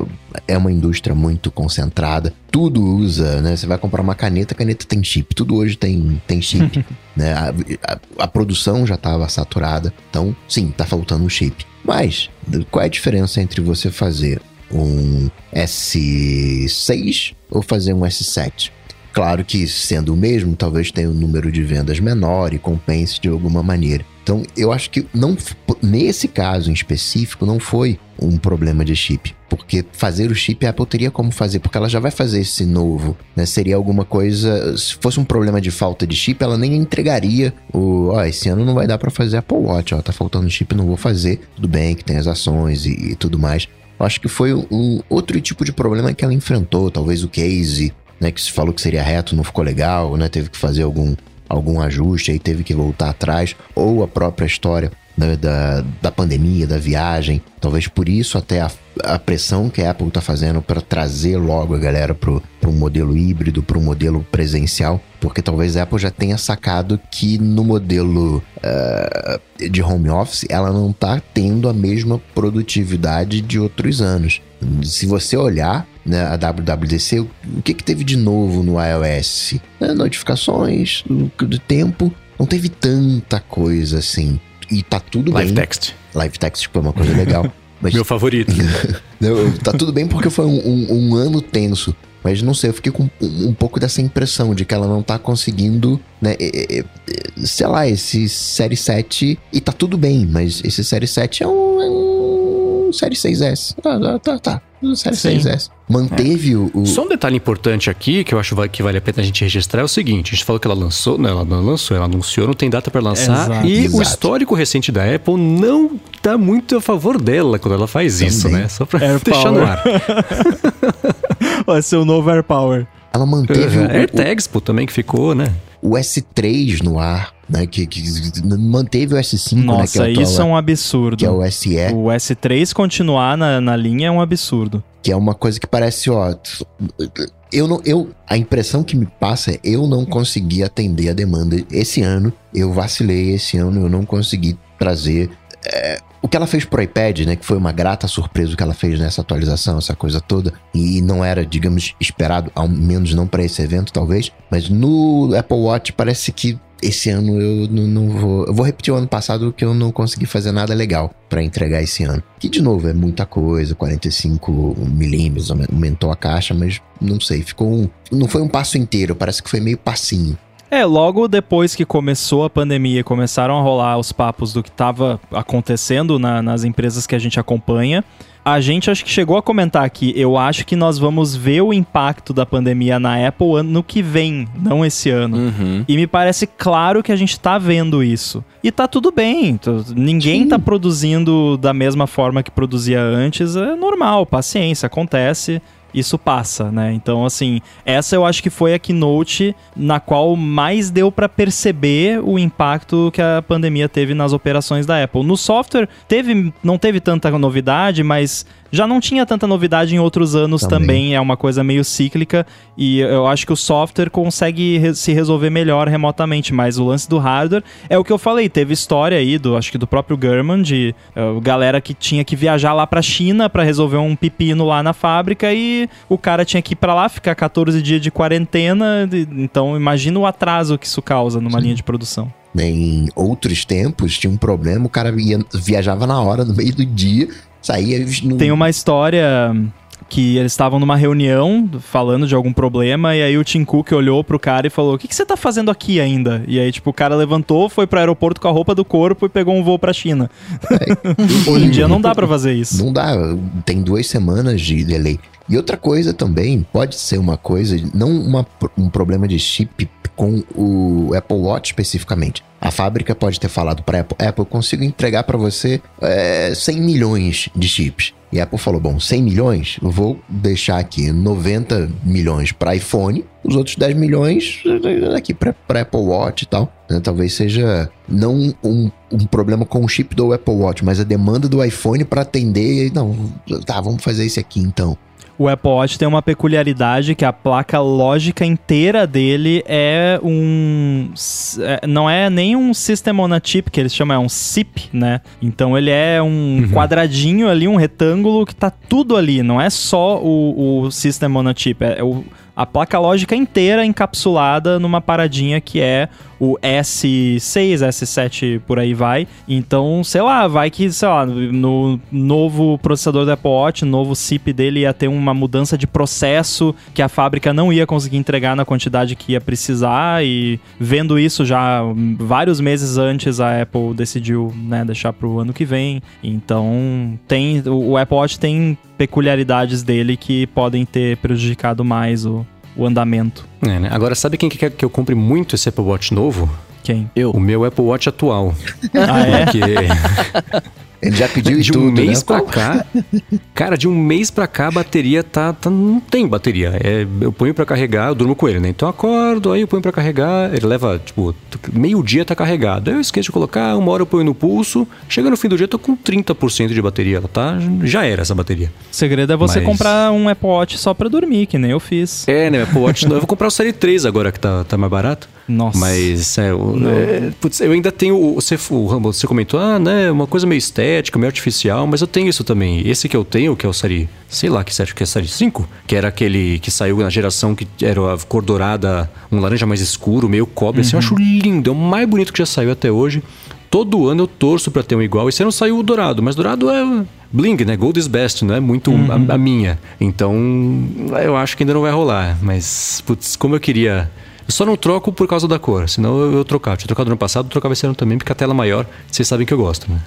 é uma indústria muito concentrada. Tudo usa, né? Você vai comprar uma caneta, a caneta tem chip. Tudo hoje tem, tem chip, né? A, a- a produção já estava saturada. Então, sim, tá faltando um chip. Mas, qual é a diferença entre você fazer um S6 ou fazer um S7? Claro que sendo o mesmo, talvez tenha um número de vendas menor e compense de alguma maneira. Então, eu acho que não nesse caso em específico não foi um problema de chip, porque fazer o chip a Apple teria como fazer, porque ela já vai fazer esse novo, né? Seria alguma coisa, se fosse um problema de falta de chip, ela nem entregaria o, ó, esse ano não vai dar para fazer Apple Watch, ó, tá faltando chip, não vou fazer. Tudo bem que tem as ações e, e tudo mais. Acho que foi um outro tipo de problema que ela enfrentou, talvez o case, né, que se falou que seria reto, não ficou legal, né, teve que fazer algum, algum ajuste, aí teve que voltar atrás, ou a própria história né, da, da pandemia, da viagem, talvez por isso até a, a pressão que a Apple tá fazendo para trazer logo a galera pro, pro modelo híbrido, pro modelo presencial, porque talvez a Apple já tenha sacado que no modelo eh, de home office ela não tá tendo a mesma produtividade de outros anos. Se você olhar né, a WWDC, o que, que teve de novo no iOS? Né, notificações do, tempo, não teve tanta coisa assim. E tá tudo Live bem. text. Live text foi uma coisa legal. Mas Meu favorito. não, tá tudo bem porque foi um, um- um ano tenso. Mas não sei, eu fiquei com um, um pouco dessa impressão de que ela não tá conseguindo, né? é, é, é, sei lá, esse Série 7. E tá tudo bem, mas esse Série 7 é um, é um Série 6S. Ah, tá, tá, tá. Um Série Sim. 6S. Manteve o. o- Só um detalhe importante aqui que eu acho que vale a pena a gente registrar é o seguinte: a gente falou que ela lançou, não, ela não lançou, ela anunciou, não tem data para lançar. Exato. e o Exato. histórico recente da Apple não tá muito a favor dela quando ela faz isso, Também. né? Só pra Air deixar no Power. ar. Vai ser o novo Air Power. Ela manteve o- o, AirTags, pô, também que ficou, né? o S3 no ar, né? Que, que manteve o S5, né? Nossa, é, o isso é um absurdo. que é o SE. O S3 continuar na, na linha é um absurdo. que é uma coisa que parece, ó, eu não, eu, a impressão que me passa é eu não consegui atender a demanda esse ano, eu vacilei esse ano, eu não consegui trazer é, o que ela fez pro iPad, né, que foi uma grata surpresa o que ela fez nessa atualização, essa coisa toda, e não era, digamos, esperado, ao menos não para esse evento talvez, mas no Apple Watch parece que esse ano eu não, não vou. Eu vou repetir o ano passado que eu não consegui fazer nada legal para entregar esse ano. Que, de novo, é muita coisa, 45 milímetros, aumentou a caixa, mas não sei, ficou um. Não foi um passo inteiro, parece que foi meio passinho. É, logo depois que começou a pandemia, começaram a rolar os papos do que estava acontecendo na, nas empresas que a gente acompanha. A gente acho que chegou a comentar aqui. Eu acho que nós vamos ver o impacto da pandemia na Apple ano que vem, não esse ano. Uhum. E me parece claro que a gente tá vendo isso. E tá tudo bem. Ninguém Sim. tá produzindo da mesma forma que produzia antes. É normal, paciência, acontece. Isso passa, né? Então, assim, essa eu acho que foi a keynote na qual mais deu pra perceber o impacto que a pandemia teve nas operações da Apple. No software, teve, não teve tanta novidade, mas já não tinha tanta novidade em outros anos Também. também. É uma coisa meio cíclica e eu acho que o software consegue re- se resolver melhor remotamente, mas o lance do hardware é o que eu falei. Teve história aí do, acho que do próprio German, de eh, galera que tinha que viajar lá pra China pra resolver um pepino lá na fábrica e o cara tinha que ir pra lá, ficar 14 dias de quarentena. então imagina o atraso que isso causa numa linha de produção. Em outros tempos, tinha um problema, o cara ia, viajava na hora, no meio do dia, saía. No... Tem uma história que eles estavam numa reunião falando de algum problema e aí o Tim Cook olhou pro cara e falou: "O que, que você tá fazendo aqui ainda?" E aí tipo o cara levantou, foi pro aeroporto com a roupa do corpo e pegou um voo pra China. Hoje em dia não dá pra fazer isso. Não dá, tem duas semanas de delay. E outra coisa também, pode ser uma coisa, não uma- um problema de chip com o Apple Watch especificamente. A fábrica pode ter falado para Apple, Apple, eu consigo entregar para você é, 100 milhões de chips. E a Apple falou, bom, 100 milhões, eu vou deixar aqui 90 milhões para iPhone, os outros 10 milhões eh, aqui para Apple Watch e tal. né? Talvez seja não um, um problema com o chip do Apple Watch, mas a demanda do iPhone para atender. Não, tá, vamos fazer esse aqui então. O Apple Watch tem uma peculiaridade que a placa lógica inteira dele é um. é- não é nem um System on a Chip, que eles chamam, é um SIP, né? Então ele é um quadradinho ali, um retângulo que tá tudo ali. Não é só o, o System on a Chip, é o- a placa lógica inteira encapsulada numa paradinha que é o S6, S7, por aí vai. Então, sei lá, vai que, sei lá, no novo processador do Apple Watch, no novo SIP dele ia ter uma mudança de processo que a fábrica não ia conseguir entregar na quantidade que ia precisar e vendo isso já vários meses antes a Apple decidiu, né, deixar pro ano que vem. Então, tem o o Apple Watch tem peculiaridades dele que podem ter prejudicado mais o, o andamento. É, né? Agora, sabe quem que quer que eu compre muito esse Apple Watch novo? Quem? Eu. O meu Apple Watch atual. Ah, é? Porque Ele já pediu de um tudo, mês né? pra cá, cara, de um mês pra cá a bateria tá, tá- não tem bateria. É, eu ponho pra carregar, eu durmo com ele, né? Então eu acordo, aí eu ponho pra carregar, ele leva, tipo, meio dia tá carregado. Aí eu esqueço de colocar, uma hora eu ponho no pulso, chega no fim do dia eu tô com 30% de bateria, ela tá, já era essa bateria. O segredo é você Mas- comprar um Apple Watch só pra dormir, que nem eu fiz. É, né? Apple Watch, não, eu vou comprar o Série 3 agora que tá, tá mais barato. Nossa. Mas é, é, putz, eu ainda tenho. o- Você, o Rambo, você comentou, ah, né? Uma coisa meio estética, meio artificial, mas eu tenho isso também. Esse que eu tenho, que é o série, sei lá que série, que é a série 5, que era aquele que saiu na geração que era a cor dourada, um laranja mais escuro, meio cobre, assim, eu acho lindo, é o mais bonito que já saiu até hoje. Todo ano eu torço pra ter um igual. Esse ano saiu o dourado, mas dourado é bling, né? Gold is best, não é muito a, a minha. Então, eu acho que ainda não vai rolar. Mas, putz, como eu queria. Eu só não troco por causa da cor, senão eu, eu. Tinha trocado no passado, trocava esse ano também, porque a tela maior, vocês sabem que eu gosto, né?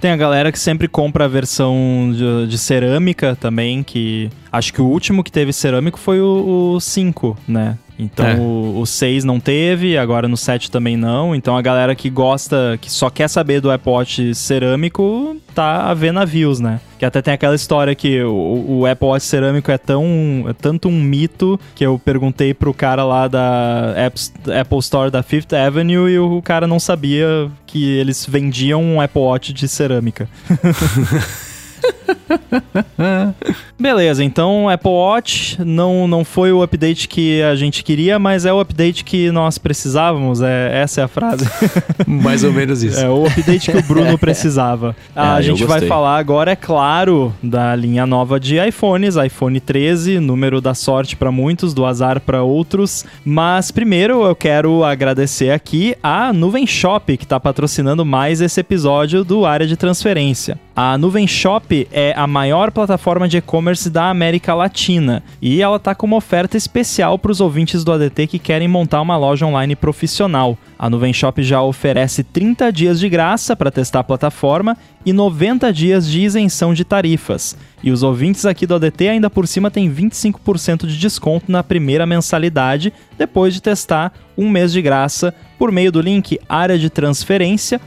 Tem a galera que sempre compra a versão de, de cerâmica também, que acho que o último que teve cerâmico foi o, o 5, né? Então É. o, o 6 não teve, agora no 7 também não. Então a galera que gosta, que só quer saber do Apple Watch cerâmico, tá a ver navios, né? Que até tem aquela história que o, o Apple Watch cerâmico é tão é tanto um mito que eu perguntei pro cara lá da App, Apple Store da Fifth Avenue e o cara não sabia que eles vendiam um Apple Watch de cerâmica. Beleza, então Apple Watch não, não foi o update que a gente queria, mas é o update que nós precisávamos. É, essa é a frase. Mais ou menos isso. É o update que o Bruno precisava. A eu gente vai falar agora, é claro, da linha nova de iPhones, iPhone 13, número da sorte para muitos, do azar para outros. Mas primeiro eu quero agradecer aqui a Nuvem Shop, que está patrocinando mais esse episódio do Área de Transferência. A Nuvem Shop é a maior plataforma de e-commerce da América Latina e ela tá com uma oferta especial para os ouvintes do ADT que querem montar uma loja online profissional. A Nuvem Shop já oferece 30 dias de graça para testar a plataforma e 90 dias de isenção de tarifas. E os ouvintes aqui do ADT ainda por cima têm 25% de desconto na primeira mensalidade depois de testar um mês de graça por meio do link área de transferência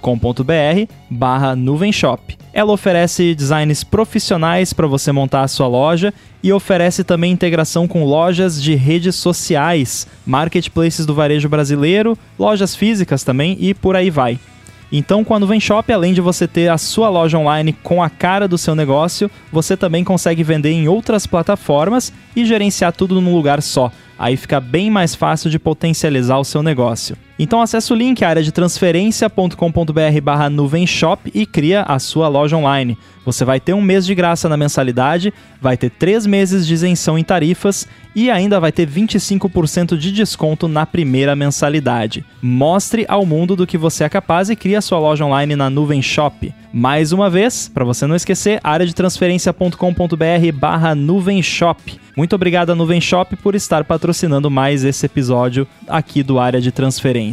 com.br barra nuvem shop. Ela oferece designs profissionais para você montar a sua loja e oferece também integração com lojas de redes sociais, marketplaces do varejo brasileiro, lojas físicas também e por aí vai. Então, com a Nuvem Shop, além de você ter a sua loja online com a cara do seu negócio, você também consegue vender em outras plataformas e gerenciar tudo num lugar só. Aí fica bem mais fácil de potencializar o seu negócio. Então acesse o link área de transferência.com.br barra nuvem shop e cria a sua loja online. Você vai ter um mês de graça na mensalidade, vai ter três meses de isenção em tarifas e ainda vai ter 25% de desconto na primeira mensalidade. Mostre ao mundo do que você é capaz e crie a sua loja online na Nuvem Shop. Mais uma vez, para você não esquecer, área de barra. Muito obrigado à Nuvem Shop por estar patrocinando mais esse episódio aqui do Área de Transferência.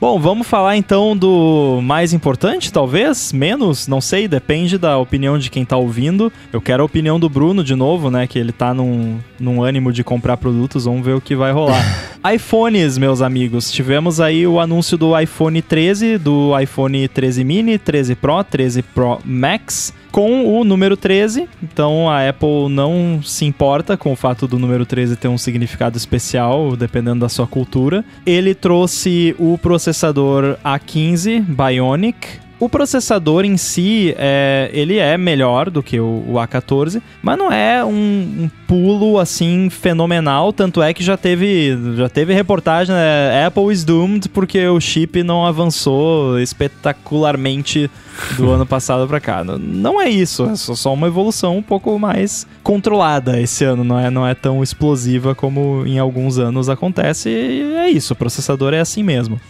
Bom, vamos falar então do mais importante, talvez? Menos? Não sei, depende da opinião de quem tá ouvindo. Eu quero a opinião do Bruno de novo, né? Que ele tá num, num ânimo de comprar produtos, vamos ver o que vai rolar. iPhones, meus amigos. Tivemos aí o anúncio do iPhone 13, do iPhone 13 mini, 13 Pro, 13 Pro Max, com o número 13. Então a Apple não se importa com o fato do número 13 ter um significado especial, dependendo da sua cultura. Ele trouxe o processador A15 Bionic, o processador em si, é, ele é melhor do que o, o A14, mas não é um, um pulo assim fenomenal. Tanto é que já teve, já teve reportagem, né? Apple is doomed porque o chip não avançou espetacularmente do ano passado para cá. Não- é isso, é só só uma evolução um pouco mais controlada esse ano, não é, não é tão explosiva como em alguns anos acontece. E é isso, o processador é assim mesmo.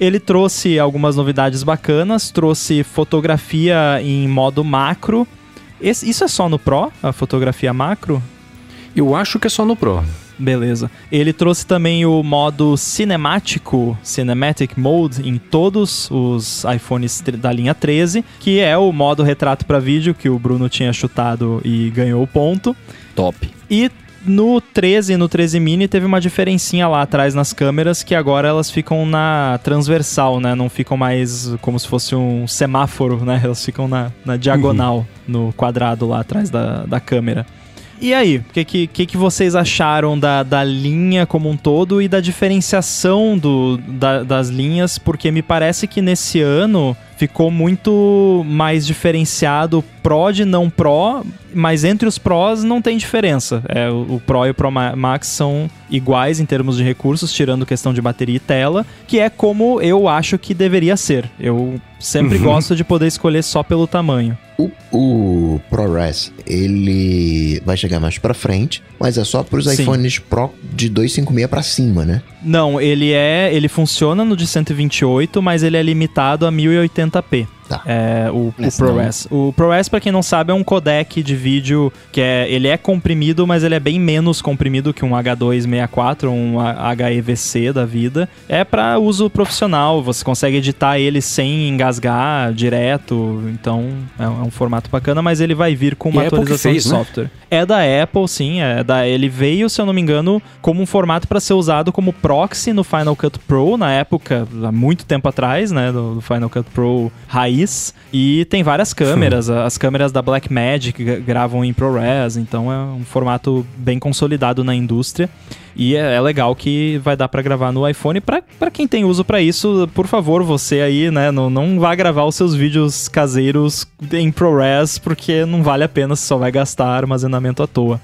Ele trouxe algumas novidades bacanas, trouxe fotografia em modo macro. Esse- isso é só no Pro, a fotografia macro? Eu acho que é só no Pro. Beleza. Ele trouxe também o modo cinemático, Cinematic Mode, em todos os iPhones da linha 13, que é o modo retrato para vídeo que o Bruno tinha chutado e ganhou o ponto. Top. E no 13 e no 13 mini teve uma diferencinha lá atrás nas câmeras que agora elas ficam na transversal, né? Não ficam mais como se fosse um semáforo, né? Elas ficam na, na diagonal, no quadrado lá atrás da, da câmera. E aí, o que, que, que que vocês acharam da, da linha como um todo e da diferenciação do, da- das linhas? Porque me parece que nesse ano ficou muito mais diferenciado Pro de não Pro, mas entre os Pros não tem diferença. É, o, Pro e o Pro Ma- Max são iguais em termos de recursos, tirando questão de bateria e tela, que é como eu acho que deveria ser. Eu sempre gosto de poder escolher só pelo tamanho. O, o ProRes, ele vai chegar mais pra frente, mas é só pros Sim. iPhones Pro de 256 pra cima, né? Não, ele é, ele funciona no de 128, mas ele é limitado a 1080p. Tá. É, o, o. ProRes. O ProRes, pra quem não sabe, é um codec de vídeo que é, ele é comprimido, mas ele é bem menos comprimido que um H264, um HEVC da vida. É pra uso profissional, você consegue editar ele sem engasgar direto, então é um, é um formato bacana, mas ele vai vir com E uma que atualização fez, de né? software. É da Apple, sim, é da ele veio, se eu não me engano, como um formato para ser usado como proxy no Final Cut Pro na época, há muito tempo atrás, né, do, do Final Cut Pro raiz E tem várias câmeras. As câmeras da Blackmagic gra- gravam em ProRes, então é um formato bem consolidado na indústria. E é, é legal que vai dar pra gravar no iPhone. Pra pra quem tem uso pra isso, por favor, você aí, né, não, não vá gravar os seus vídeos caseiros em ProRes, porque não vale a pena, você só vai gastar armazenamento à toa.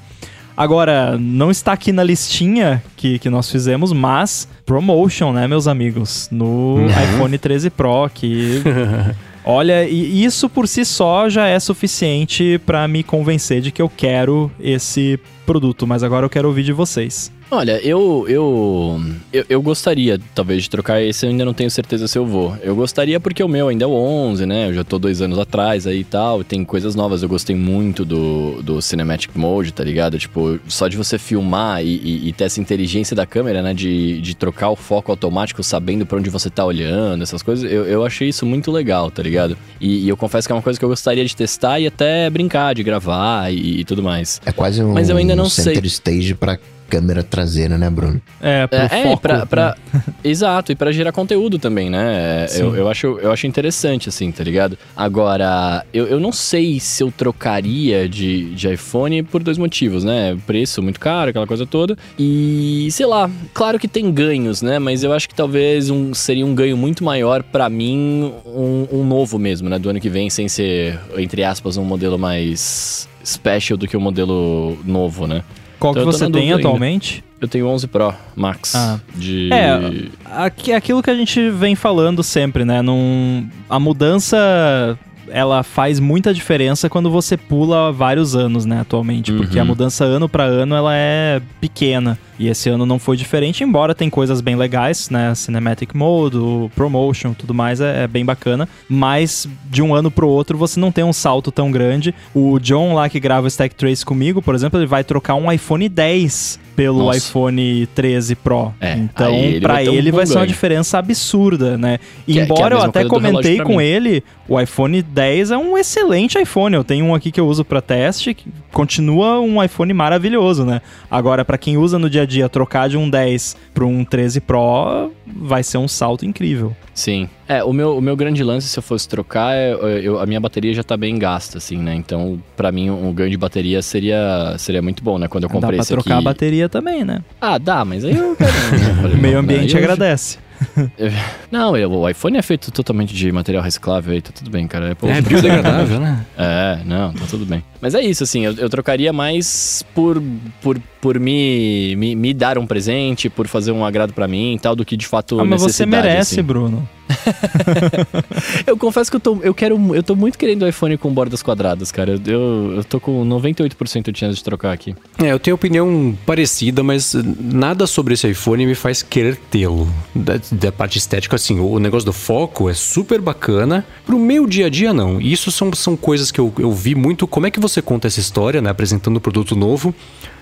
Agora, não está aqui na listinha que, que nós fizemos, mas Promotion, né, meus amigos? No iPhone 13 Pro, que. Olha, e isso por si só já é suficiente pra me convencer de que eu quero esse produto, mas agora eu quero ouvir de vocês. Olha, eu, eu, eu, eu gostaria, talvez, de trocar esse, eu ainda não tenho certeza se eu vou. Eu gostaria porque o meu ainda é o 11, né? Eu já tô dois anos atrás aí e tal, tem coisas novas. Eu gostei muito do, do Cinematic Mode, tá ligado? Tipo, só de você filmar e, e- e ter essa inteligência da câmera, né? De, de trocar o foco automático sabendo pra onde você tá olhando, essas coisas, eu, eu achei isso muito legal, tá ligado? E, e eu confesso que é uma coisa que eu gostaria de testar e até brincar, de gravar e, e tudo mais. É quase um Mas eu ainda não center sei. stage pra câmera traseira, né, Bruno? É, pro É, é, foco. pra, pra- exato, e pra gerar conteúdo também, né? É, Sim. Eu, eu, acho, eu acho interessante, assim, tá ligado? Agora, eu, eu não sei se eu trocaria de, de iPhone por dois motivos, né? Preço muito caro, aquela coisa toda. E, sei lá, claro que tem ganhos, né? Mas eu acho que talvez um, seria um ganho muito maior pra mim, um, um novo mesmo, né? Do ano que vem, sem ser, entre aspas, um modelo mais special do que um modelo novo, né? Qual que Então tô você tem dúvida ainda. atualmente? Eu tenho 11 Pro Max Ah. de... É, Aqui, aquilo que a gente vem falando sempre, né? Num, a mudança ela faz muita diferença quando você pula vários anos, né, atualmente, porque Uhum. a mudança ano para ano ela é pequena. E esse ano não foi diferente, embora tem coisas bem legais, né, Cinematic Mode, Promotion, tudo mais é, é bem bacana, mas de um ano pro outro você não tem um salto tão grande. O John lá que grava o Stack Trace comigo, por exemplo, ele vai trocar um iPhone 10 pelo Nossa. iPhone 13 Pro. É, então, aí ele um vai ser uma diferença absurda, né? Que é- que é Embora eu até comentei com mim. ele, o iPhone 10 é um excelente iPhone. Eu tenho um aqui que eu uso pra teste, continua um iPhone maravilhoso, né? Agora, pra quem usa no dia a dia, trocar de um 10 pra um 13 Pro vai ser um salto incrível. Sim. É, o meu, o meu grande lance, se eu fosse trocar, é, eu- a minha bateria já tá bem gasta, assim, né? Então, pra mim, um ganho de bateria seria, seria muito bom, né? Quando eu Dá comprei pra esse trocar aqui... a bateria também, né? Ah, dá, mas aí eu quero... O meio ambiente eu- agradece. Não, o iPhone é feito totalmente de material reciclável aí, tá tudo bem, cara. Apple- É biodegradável, né? É, não, tá tudo bem. Mas é isso, assim, eu, eu trocaria mais por, por, por me, me, me dar um presente, por fazer um agrado pra mim e tal, do que de fato Ah, mas você necessidade, merece, assim. Bruno. Eu confesso que eu tô, eu quero, eu tô muito querendo o iPhone com bordas quadradas, cara. Eu, eu, tô com 98% de chance de trocar aqui. É, eu tenho opinião parecida, mas nada sobre esse iPhone me faz querer tê-lo. Da, da parte estética, assim, o negócio do foco é super bacana. Pro meu dia a dia, não. Isso são, são coisas que eu, eu vi muito. Como é que você conta essa história, né? Apresentando um produto novo,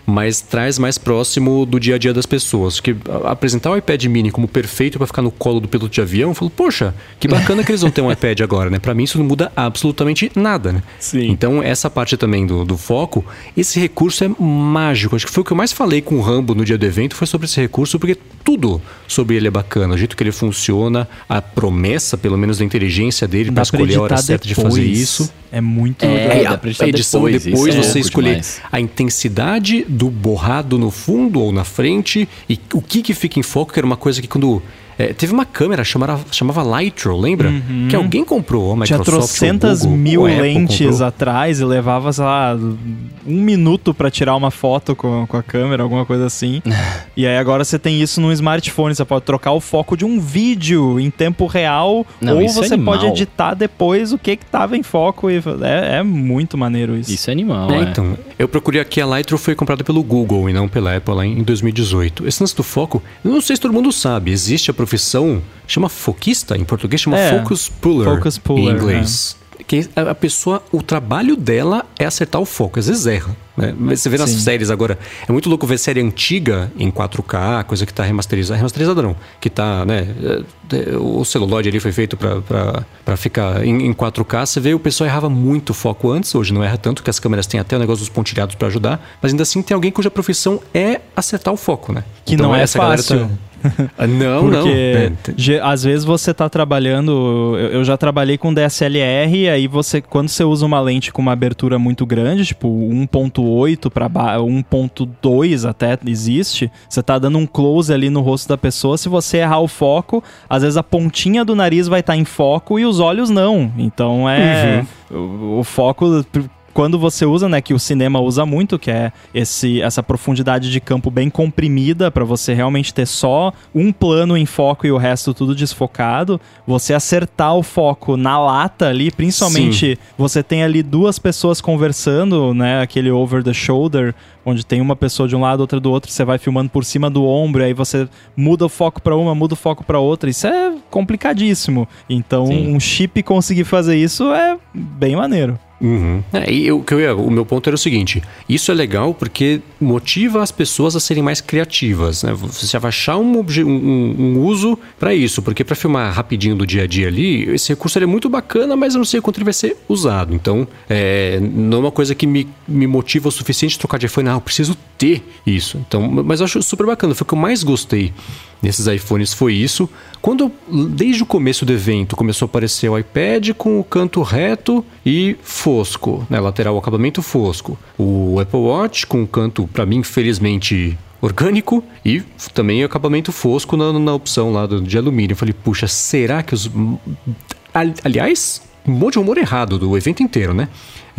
mas traz mais próximo do dia a dia das pessoas. Que apresentar o iPad mini como perfeito pra ficar no colo do piloto de avião, eu falo, poxa, que bacana que eles vão ter um iPad agora, né? Pra mim isso não muda absolutamente nada, né? Sim. Então, essa parte também do, do foco, esse recurso é mágico. Acho que foi o que eu mais falei com o Rambo no dia do evento, foi sobre esse recurso, porque tudo sobre ele é bacana. O jeito que ele funciona, a promessa, pelo menos, da inteligência dele para escolher a hora certa de fazer isso. É muito É, legal. É, a, edição depois, depois, é você escolher demais. a intensidade do borrado no fundo ou na frente e o que que fica em foco, que era uma coisa que quando... é, teve uma câmera chamada, chamava Lightro, lembra? Que alguém comprou, a Tinha Microsoft ou trocentas Google, mil lentes comprou. atrás e levava, sei lá, um minuto pra tirar uma foto com, com a câmera, alguma coisa assim. e aí agora você tem isso no smartphone, você pode trocar o foco de um vídeo em tempo real Não, ou é você pode animal. editar depois o que que tava em foco e é, é muito maneiro isso. Isso é animal, É, é. então, eu procurei aqui a Lightro foi comprada pelo Google e não pela Apple lá em 2018. Esse lance do foco, eu não sei se todo mundo sabe, existe a profissão, chama foquista, em português chama É, focus puller, focus puller, em inglês. Que a pessoa, o trabalho dela é acertar o foco, às vezes erra. Né? Você vê nas Sim. séries agora, é muito louco ver série antiga em 4K, coisa que tá remasterizada, remasterizada não, que tá, né, é, é, o celuloide ali foi feito pra ficar em, em 4K, você vê o pessoal errava muito foco antes, hoje não erra tanto, que as câmeras têm até o negócio dos pontilhados pra ajudar, mas ainda assim tem alguém cuja profissão é acertar o foco, né? Que Então, não é essa galera fácil. tá- não, não. Porque É, ge- às vezes você tá trabalhando. Eu, já trabalhei com DSLR, aí você, quando você usa uma lente com uma abertura muito grande, tipo 1.8 para 1.2 até existe, você tá dando um close ali no rosto da pessoa. Se você errar o foco, às vezes a pontinha do nariz vai estar em foco e os olhos não. Então é. O, o foco quando você usa, né, que o cinema usa muito, que é esse, essa profundidade de campo bem comprimida para você realmente ter só um plano em foco e o resto tudo desfocado, você acertar o foco na lata ali, principalmente você tem ali duas pessoas conversando, né, aquele over the shoulder, onde tem uma pessoa de um lado, outra do outro, você vai filmando por cima do ombro, aí você muda o foco para uma, muda o foco para outra, isso é complicadíssimo. Então, Sim. um chip conseguir fazer isso é bem maneiro. Uhum. É, e eu, eu o meu ponto era o seguinte: isso é legal porque motiva as pessoas a serem mais criativas. Né? Você vai achar um, um- um- uso para isso, porque para filmar rapidinho do dia a dia ali, esse recurso é muito bacana, mas eu não sei quanto ele vai ser usado. Então, é, não é uma coisa que me, me motiva o suficiente trocar de iPhone. Ah, eu preciso ter isso. Então, mas eu acho super bacana. Foi o que eu mais gostei nesses iPhones foi isso. Quando, desde o começo do evento, começou a aparecer o iPad com o canto reto e fosco, né? Lateral o acabamento fosco. O Apple Watch com o canto, para mim, felizmente orgânico e também acabamento fosco na, na opção lá de alumínio. Eu falei, puxa, será que os... Ali- Aliás, um monte de rumor errado do evento inteiro, né?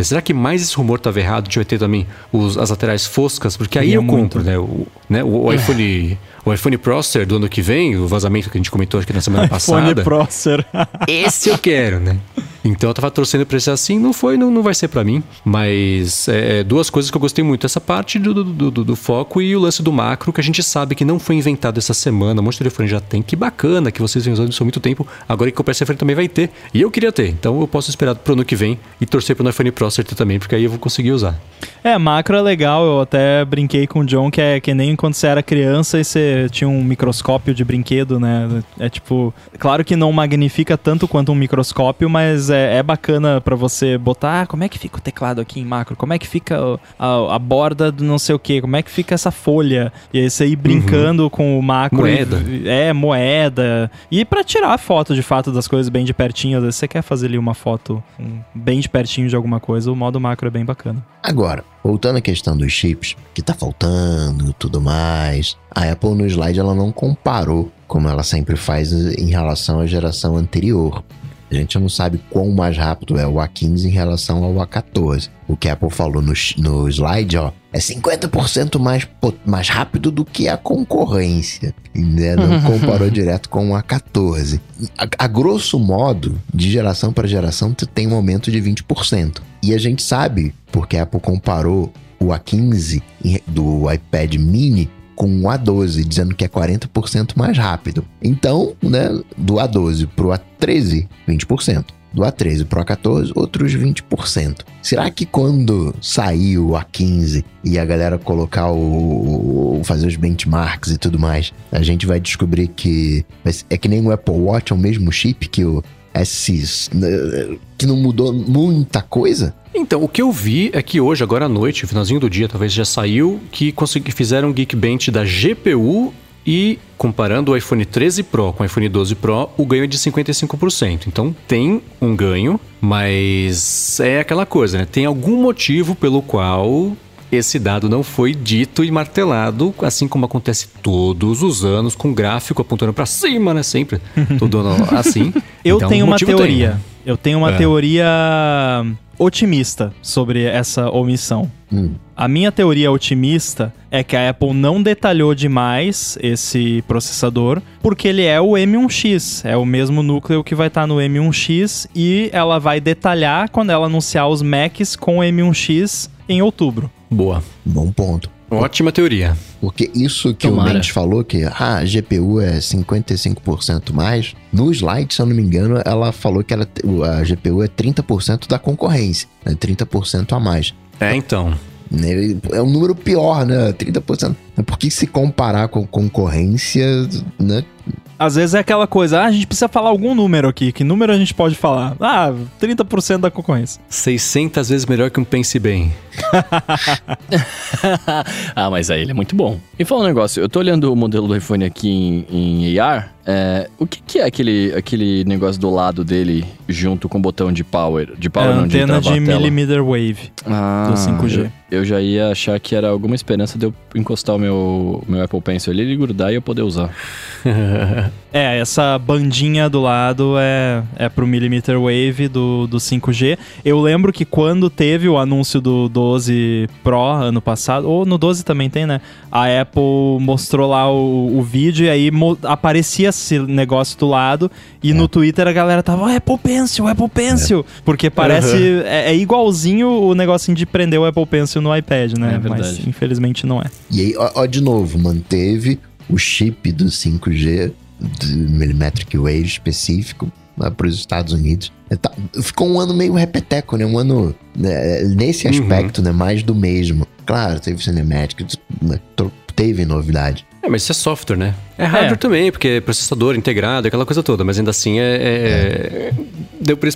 Será que mais esse rumor estava errado? Gente vai ter também os- as laterais foscas? Porque aí Queria eu muito. compro, né? O, né? o, o iPhone, o iPhone Proster do ano que vem, o vazamento que a gente comentou aqui na semana iPhone passada. Procer. Esse eu quero, né? Então eu tava torcendo pra ser assim, não foi, não, não vai ser pra mim. Mas é, duas coisas que eu gostei muito: essa parte do, do, do- do foco e o lance do macro, que a gente sabe que não foi inventado essa semana. Um monte de telefone já tem. Que bacana que vocês vêm usando isso há muito tempo. Agora que peço iPhone também vai ter. E eu queria ter. Então eu posso esperar pro ano que vem e torcer pro iPhone Pro ter também, porque aí eu vou conseguir usar. É, macro é legal, eu até brinquei com o John que é que nem quando você era criança e você tinha um microscópio de brinquedo, né? É tipo, claro que não magnifica tanto quanto um microscópio, mas é, é bacana pra você botar, ah, como é que fica o teclado aqui em macro? Como é que fica o- a, a borda do não sei o que? Como é que fica essa folha? E aí você ir brincando com o macro. e- Moeda. é, moeda. E pra tirar foto de fato das coisas bem de pertinho, às vezes você quer fazer ali uma foto bem de pertinho de alguma coisa, o modo macro é bem bacana. Agora, voltando à questão dos chips, que tá faltando tudo mais, a Apple no slide ela não comparou, como ela sempre faz em relação à geração anterior. A gente não sabe quão mais rápido é o A15 em relação ao A14. O que a Apple falou no, no slide, ó, é 50% mais, mais rápido do que a concorrência. Né? Não comparou direto com o A14. A, a grosso modo, de geração para geração, tu tem um aumento de 20%. E a gente sabe, porque a Apple comparou o A15 em- do iPad mini com o A12, dizendo que é 40% mais rápido. Então, né, do A12 pro A13, 20%. Do A13 pro A14, outros 20%. Será que quando sair o A15 e a galera colocar o. fazer os benchmarks e tudo mais, a gente vai descobrir que. É que nem o Apple Watch, é o mesmo chip que o S. né, que não mudou muita coisa? Então, o que eu vi é que hoje, agora à noite, finalzinho do dia, talvez já saiu, que consegui, fizeram um Geekbench da GPU e comparando o iPhone 13 Pro com o iPhone 12 Pro, o ganho é de 55%. Então tem um ganho, mas é aquela coisa, né? Tem algum motivo pelo qual esse dado não foi dito e martelado, assim como acontece todos os anos, com gráfico apontando pra cima, né? Sempre. Todo ano assim. Eu Então, tenho uma tem, teoria. né? Eu tenho uma É. teoria otimista sobre essa omissão. Hum. A minha teoria otimista é que a Apple não detalhou demais esse processador, porque ele é o M1X, é o mesmo núcleo que vai estar no M1X e ela vai detalhar quando ela anunciar os Macs com o M1X em outubro. Boa. Bom ponto. Ótima teoria. Porque isso que Tomara. o Mendes falou, que ah, a GPU é 55% mais, no slide, se eu não me engano, ela falou que ela, a GPU é 30% da concorrência, né? 30% a mais. É, então. Né? É um número pior, né? 30%. Por que se comparar com concorrência, né? Às vezes é aquela coisa, ah, a gente precisa falar algum número aqui. Que número a gente pode falar? Ah, 30% da concorrência. 600 vezes melhor que um Pense Bem. ah, mas aí ele é muito bom. E fala um negócio, eu tô olhando o modelo do iPhone aqui em, em AR. É, o que, que é aquele, aquele negócio do lado dele junto com o botão de power? De É power a não antena de tela? millimeter wave Ah, do 5G. Eu, eu já ia achar que era alguma esperança de eu encostar o meu, meu Apple Pencil ali, ele grudar e eu poder usar. É, essa bandinha do lado é, é pro millimeter wave do, do 5G. Eu lembro que quando teve o anúncio do 12 Pro ano passado, ou no 12 também tem, né? A Apple mostrou lá o, o vídeo e aí aparecia esse negócio do lado e no Twitter a galera tava, "Ah, Apple Pencil, Apple Pencil. Porque parece, é, é igualzinho o negocinho de prender o Apple Pencil no iPad, né? É. Mas infelizmente não é. E aí, ó, ó, de novo, manteve o chip do 5G, de millimetric wave específico, para os Estados Unidos. É, tá- ficou um ano meio repeteco, né? Um ano né, nesse Uhum. aspecto, né? Mais do mesmo. Claro, teve cinematic, né, teve novidade. É, mas isso é software, né? É hardware É. também, porque é processador integrado, aquela coisa toda, mas ainda assim é. é- Deu pra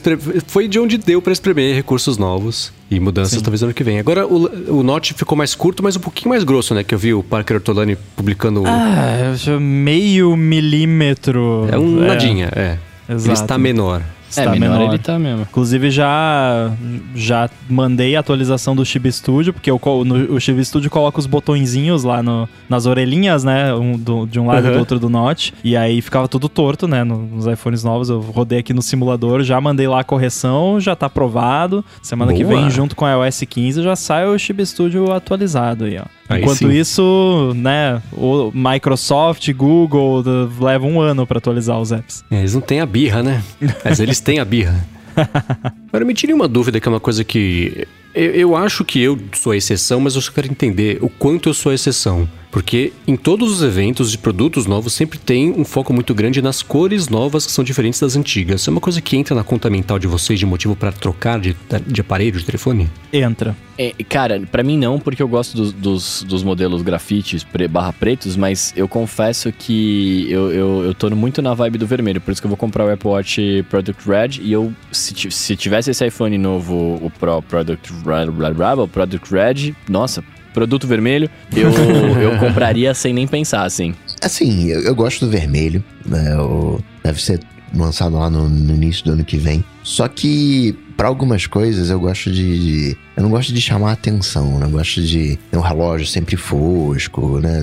Foi de onde deu pra espremer recursos novos e mudanças talvez ano que vem. Agora o, o Note ficou mais curto, mas um pouquinho mais grosso, né? Que eu vi o Parker Ortolani publicando. Ah, meio milímetro. é um nadinha, é. Ele Exato. está menor. É, Está menor, menor. ele tá mesmo. Inclusive já já mandei a atualização do Chib Studio, porque eu, co- no, o Chib Studio coloca os botõezinhos lá no, nas orelhinhas, né? Um do- de um lado e Uhum. do outro do Note. E aí ficava tudo torto, né? no- nos iPhones novos. Eu rodei aqui no simulador, já mandei lá a correção, já tá aprovado. Semana que Boa. vem, junto com a iOS 15, já sai o Chib Studio atualizado aí, ó. Aí Enquanto sim. isso, né, o Microsoft, Google, leva um ano pra atualizar os apps. É, eles não têm a birra, né? Mas eles têm a birra. Agora me tire uma dúvida que é uma coisa que. Eu, eu acho que eu sou a exceção, mas eu só quero entender o quanto eu sou a exceção. Porque em todos os eventos de produtos novos sempre tem um foco muito grande nas cores novas que são diferentes das antigas. Isso é uma coisa que entra na conta mental de vocês de motivo para trocar de, de aparelho, de telefone? Entra. É, cara, pra mim não, porque eu gosto dos, dos, dos modelos grafites pre- barra pretos, mas eu confesso que eu, eu, eu tô muito na vibe do vermelho, por isso que eu vou comprar o Apple Watch Product Red e eu, se, se tivesse esse iPhone novo, o Pro Product Red, blá, blá, blá, o Product Red, nossa, produto vermelho, eu, eu compraria sem nem pensar, assim. Assim, eu, eu gosto do vermelho, né? o- deve ser lançado lá no, no início do ano que vem. Só que, para algumas coisas, eu gosto de, de- Eu não gosto de chamar atenção, né? Eu gosto de ter um relógio sempre fosco, né?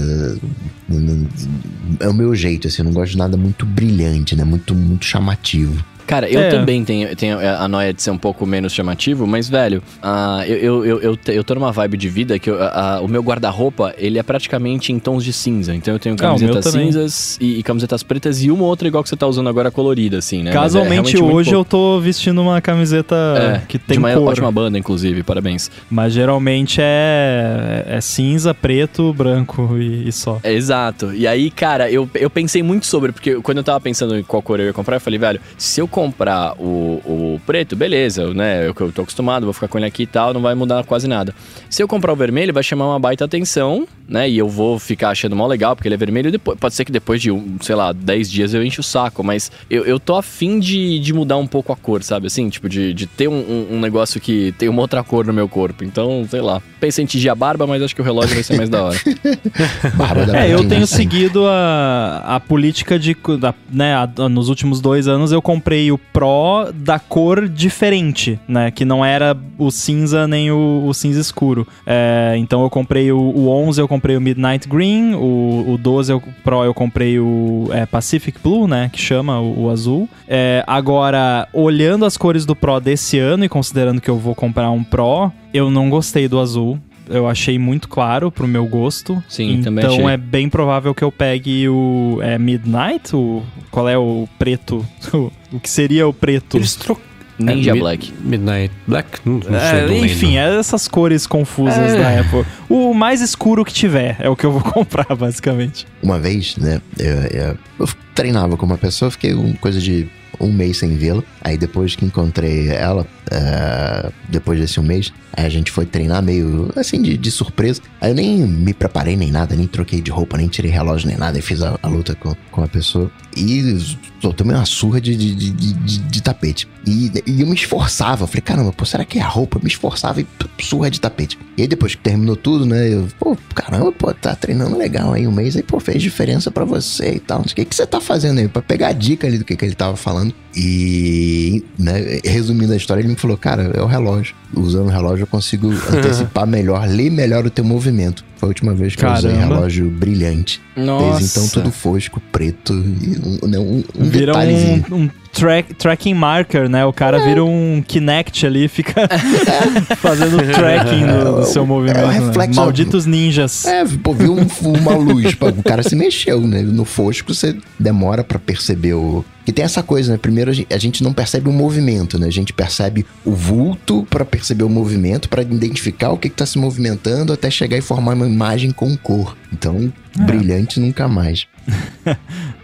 É o meu jeito, assim, eu não gosto de nada muito brilhante, né? Muito, muito chamativo. Cara, eu É. também tenho, tenho a noia de ser um pouco menos chamativo, mas, velho, ah, eu, eu, eu, eu, tô numa vibe de vida que eu- a- o meu guarda-roupa, ele é praticamente em tons de cinza. Então eu tenho Ah, camisetas também. cinzas e, e camisetas pretas e uma outra igual que você tá usando agora colorida, assim, né? É Casualmente muito hoje eu tô vestindo uma camiseta É, que tem de uma cor, ótima banda, inclusive, parabéns. mas geralmente é, é cinza, preto, branco e, e só. É, exato. E aí, cara, eu, eu pensei muito sobre, porque quando eu tava pensando em qual cor eu ia comprar, eu falei, velho, se eu comprar o, o preto, beleza, né? Eu, eu tô acostumado, vou ficar com ele aqui e tal, não vai mudar quase nada. Se eu comprar o vermelho, vai chamar uma baita atenção, né? E eu vou ficar achando mó legal, porque ele é vermelho. e Depois, pode ser que depois de, um, sei lá, 10 dias eu enche o saco, mas eu, eu tô afim de, de mudar um pouco a cor, sabe? Assim, tipo, de, de ter um, um- um negócio que tem uma outra cor no meu corpo. Então, sei lá. Pensei em tingir a barba, mas acho que o relógio vai ser mais da hora. Barba É, eu tenho seguido a, a política de. da- né, a- nos últimos dois anos eu comprei o Pro da cor diferente, né? Que não era o cinza nem o, o cinza escuro. É, então eu comprei o, o 11, eu comprei o Midnight Green, o, o 12 eu- Pro eu comprei o é, Pacific Blue, né? Que chama o, o azul. É, agora, olhando as cores do Pro desse ano e considerando que eu vou comprar um Pro, eu não gostei do azul. Eu achei muito claro pro meu gosto. Sim, então também achei. é bem provável que eu pegue o é, Midnight, o qual é o preto, o que seria o preto. Eles trocam. Ninja Mid- Black. Midnight Black? Não, não É, sei, enfim, é essas cores confusas É. da Apple. O mais escuro que tiver é o que eu vou comprar, basicamente. Uma vez, né, eu, eu- eu treinava com uma pessoa, fiquei um, coisa de um mês sem vê-la. Aí depois que encontrei ela, uh, depois desse um mês, a gente foi treinar meio assim de, de, surpresa. Aí eu nem me preparei nem nada, nem troquei de roupa, nem tirei relógio nem nada. E fiz a, a luta com, com a pessoa. E eu tomei uma surra de, de, de, de, de tapete. E, e, eu me esforçava. Falei, caramba, pô, será que é a roupa? Eu me esforçava e surra de tapete. E aí depois que terminou tudo, né? Eu, pô, caramba, pô, tá treinando legal aí um mês. Aí, pô, fez diferença para você e tal. O que, que você tá fazendo aí? Pra pegar a dica ali do que, que ele tava falando. E, né, resumindo a história, ele me falou, cara, é o relógio. Usando o relógio eu consigo antecipar melhor, ler melhor o teu movimento. Foi a última vez que Caramba. eu usei relógio brilhante. Nossa. Desde então tudo fosco, preto um, um, um Vira um, um track, tracking marker, né? O cara é. vira um Kinect ali fica fazendo tracking do, do seu movimento. É, né? reflexo, Malditos ninjas. É, pô, viu um, uma luz, o cara se mexeu, né? No fosco você demora para perceber o, e tem essa coisa, né? Primeiro a gente não percebe o movimento, né? A gente percebe o vulto para perceber o movimento, para identificar o que está se movimentando até chegar e formar uma imagem com cor. Então, é. brilhante nunca mais.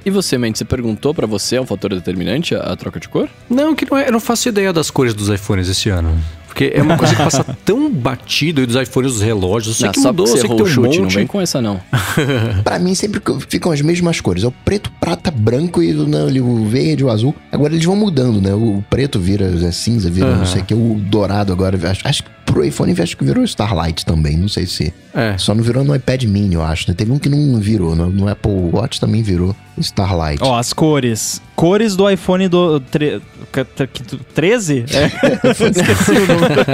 e você, Mendes, você perguntou para você, é um fator determinante a, a, troca de cor? Não, que não é, eu não faço ideia das cores dos iPhones esse ano. Porque é uma coisa que passa tão batido aí dos iPhones, dos relógios. Eu sei não, que mudou, você sei que tem um chute, monte. não vem com essa não. pra mim sempre ficam as mesmas cores. É o preto, prata, branco e né, o verde, o azul. Agora eles vão mudando, né? O preto vira é, cinza, vira uhum. não sei o que. O dourado agora, acho, acho que pro iPhone acho que virou Starlight também, não sei se. É. Só não virou no iPad mini, eu acho. Né? Teve um que não virou, no, no Apple Watch também virou Starlight. Ó, as cores. Cores do iPhone do tre... 13? É, esqueci o número.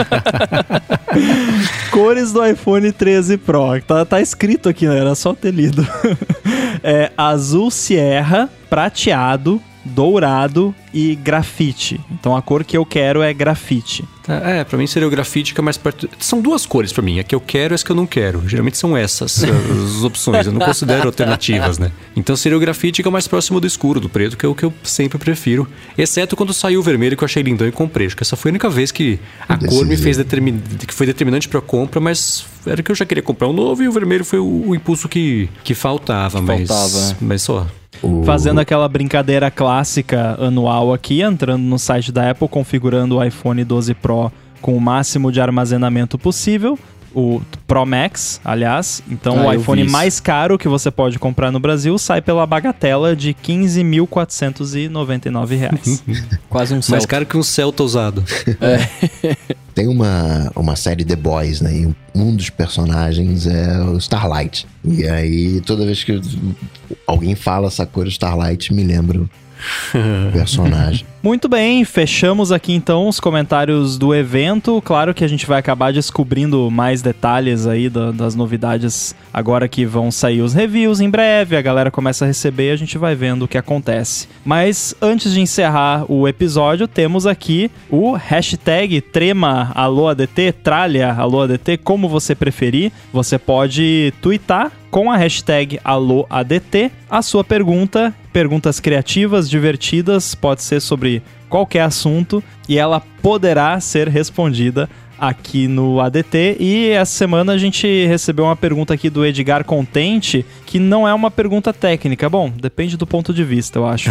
cores do iPhone 13 Pro. Tá, tá escrito aqui, né? Era só ter lido. é azul Sierra, prateado, dourado e grafite. Então a cor que eu quero é grafite. Tá, é, pra mim seria o grafite que é mais perto. São duas cores para mim, a que eu quero e as que eu não quero. Geralmente são essas as opções, eu não considero alternativas, né? Então seria o grafite que é mais próximo do escuro, do preto, que é o que eu sempre prefiro. Exceto quando saiu o vermelho que eu achei lindão e comprei. Acho que essa foi a única vez que a cor me fez determin... que foi determinante pra compra, mas era que eu já queria comprar um novo e o vermelho foi o, o impulso que, que faltava, que mas. Faltava. Mas só. Fazendo aquela brincadeira clássica anual aqui, entrando no site da Apple, configurando o iPhone 12 Pro com o máximo de armazenamento possível, o Pro Max, aliás. Então ah, o iPhone mais caro que você pode comprar no Brasil sai pela bagatela de 15.499 reais. Quase um Celta. Mais caro que um Celta usado. É. Tem uma, uma série The Boys, né? E um dos personagens é o Starlight. E aí, toda vez que alguém fala essa cor Starlight, me lembro personagem. Muito bem, fechamos aqui então os comentários do evento. Claro que a gente vai acabar descobrindo mais detalhes aí da, das novidades agora que vão sair os reviews em breve, a galera começa a receber e a gente vai vendo o que acontece. Mas antes de encerrar o episódio, temos aqui o hashtag trema ADT, tralha ADT, como você preferir. Você pode twittar com a hashtag AlôADT a sua pergunta, perguntas criativas, divertidas, pode ser sobre qualquer assunto e ela poderá ser respondida aqui no ADT. E essa semana a gente recebeu uma pergunta aqui do Edgar Contente, que não é uma pergunta técnica. Bom, depende do ponto de vista, eu acho.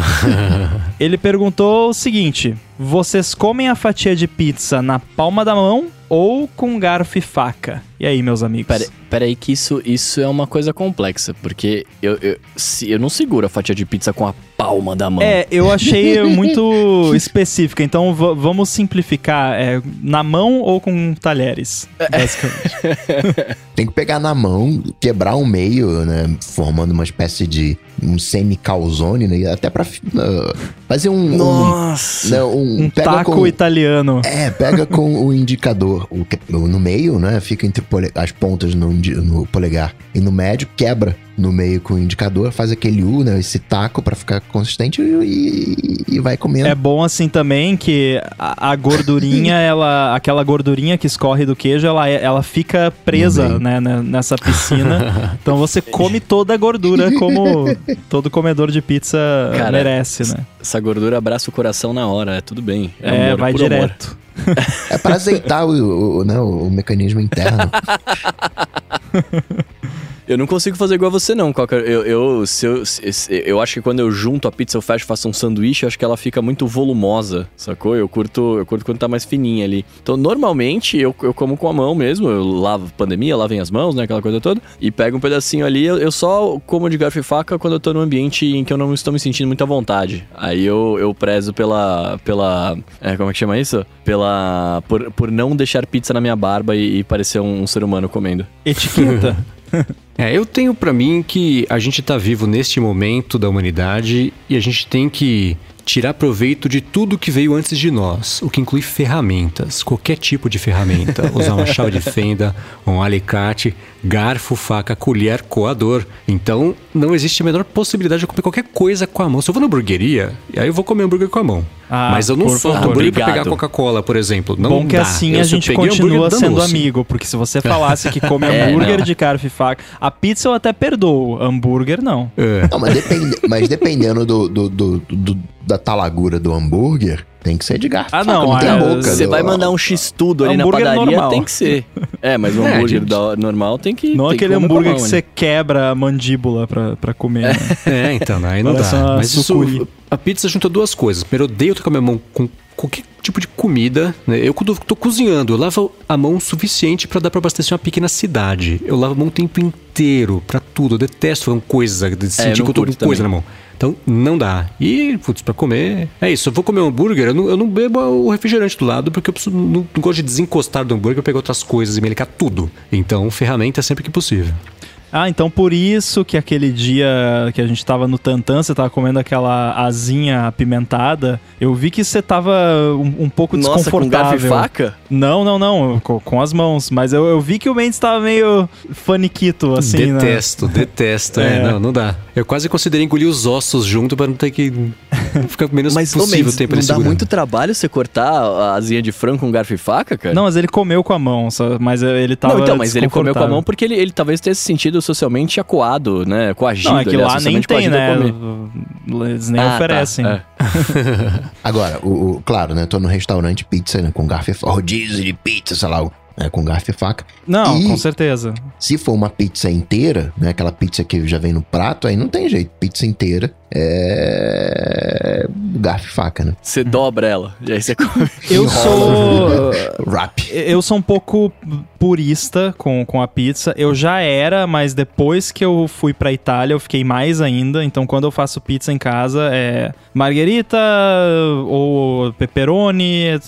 Ele perguntou o seguinte: vocês comem a fatia de pizza na palma da mão ou com garfo e faca? E aí, meus amigos? Pera, pera aí que isso, isso é uma coisa complexa, porque eu, eu, se, eu não seguro a fatia de pizza com a palma da mão. É, eu achei muito específica, então vamos simplificar. É, na mão ou com talheres, basicamente. Tem que pegar na mão, quebrar um meio, né, formando uma espécie de um semi-calzone, né, até pra uh, fazer um... Nossa! Um, né, um, um taco com, italiano. É, pega com o indicador o, no meio, né, fica entre as pontas no, no polegar e no médio, quebra no meio com o indicador, faz aquele U, né? Esse taco para ficar consistente e, e, vai comendo. É bom assim também que a, a gordurinha, ela, aquela gordurinha que escorre do queijo, ela, ela fica presa, né, né, nessa piscina. então você come toda a gordura como todo comedor de pizza Cara, merece, né? Essa gordura abraça o coração na hora, é tudo bem. É, é amor, vai direto. É para azeitar o, o, né, o mecanismo interno. Eu não consigo fazer igual a você, não, Coca. Eu, eu, se eu, se- eu acho que quando eu junto a pizza, eu fecho, faço um sanduíche, eu acho que ela fica muito volumosa, sacou? Eu curto, eu curto quando tá mais fininha ali. Então, normalmente, eu, eu como com a mão mesmo. Eu lavo pandemia, lavem as mãos, né? Aquela coisa toda. E pego um pedacinho ali. Eu, eu só como de garfo e faca quando eu tô num ambiente em que eu não estou me sentindo muito à vontade. Aí eu, eu prezo pela. pela é, como é que chama isso? Pela. Por, por não deixar pizza na minha barba e, e parecer um, um ser humano comendo. Etiqueta. É, eu tenho pra mim que a gente tá vivo neste momento da humanidade e a gente tem que tirar proveito de tudo que veio antes de nós, o que inclui ferramentas, qualquer tipo de ferramenta, usar uma chave de fenda, um alicate, garfo, faca, colher, coador. Então, não existe a menor possibilidade de eu comer qualquer coisa com a mão. Se eu vou na hamburgueria, aí eu vou comer hambúrguer com a mão. Ah, Mas eu não por sou favor. hambúrguer pra pegar Coca-Cola, por exemplo. Não Bom que dá. assim Eu a gente continua hambúrguer sendo amigo, porque se você falasse que come É, hambúrguer não. de garfo e faca, a pizza eu até perdoo, hambúrguer não. É. Não, mas, depende- mas dependendo do, do- do- do- da talagura do hambúrguer, tem que ser de garfo. Ah, faca, não, tem é, boca. Você do- vai mandar um X-tudo ali na Hambúrguer padaria, normal. tem que ser. É, mas o É, hambúrguer gente. da- normal tem que. Não tem aquele a hambúrguer que né? você quebra a mandíbula pra, pra comer. né? É, então, aí não dá. Mas isso, a pizza junta duas coisas. Primeiro, eu odeio tocar minha mão com qualquer tipo de comida. né? Eu, quando tô cozinhando, eu lavo a mão o suficiente pra dar pra abastecer uma pequena cidade. Eu lavo a mão o tempo inteiro, pra tudo. Eu detesto fazer uma coisa, de sentir É, não que eu tô com coisa também. na mão. Então, não dá. E, putz, pra comer. É isso. Eu vou comer um hambúrguer, eu não, eu não bebo o refrigerante do lado, porque eu preciso- não, não gosto de desencostar do hambúrguer, eu pegar outras coisas e melicar tudo. Então, ferramenta é sempre que possível. Ah, então por isso que aquele dia que a gente tava no Tantan, você tava comendo aquela asinha apimentada, eu vi que você tava um, um pouco Nossa, com garfo desconfortável. e faca? Não, não, não, com, com as mãos. Mas eu, eu vi que o Mendes tava meio faniquito, assim, né? detesto, detesto. É. É. não, não dá. Eu quase considerei engolir os ossos junto pra não ter que ficar o menos Mas, possível Mendes, tempo não ele dá segurando. muito trabalho você cortar a asinha de frango com garfo e faca, cara? Não, mas ele comeu com a mão, só- mas ele tava Não, então, mas ele comeu com a mão porque ele, ele talvez tenha se sentido socialmente acuado, né? Coagido. Não, é que lá nem tem, né? Eles nem Ah, tá, oferecem. é. Agora, o, o- claro, né? Tô no restaurante pizza, né? Com garfo e faca. Rodízio de pizza, sei lá. né, com garfo e faca. Não, E- com certeza. Se for uma pizza inteira, né? Aquela pizza que já vem no prato, aí não tem jeito. Pizza inteira é. garfo e faca, né? Você dobra ela, e aí você come. Eu sou. Wrap. Eu sou um pouco purista com, com a pizza. Eu já era, mas depois que eu fui pra Itália, eu fiquei mais ainda. Então, quando eu faço pizza em casa, é margherita ou pepperoni. é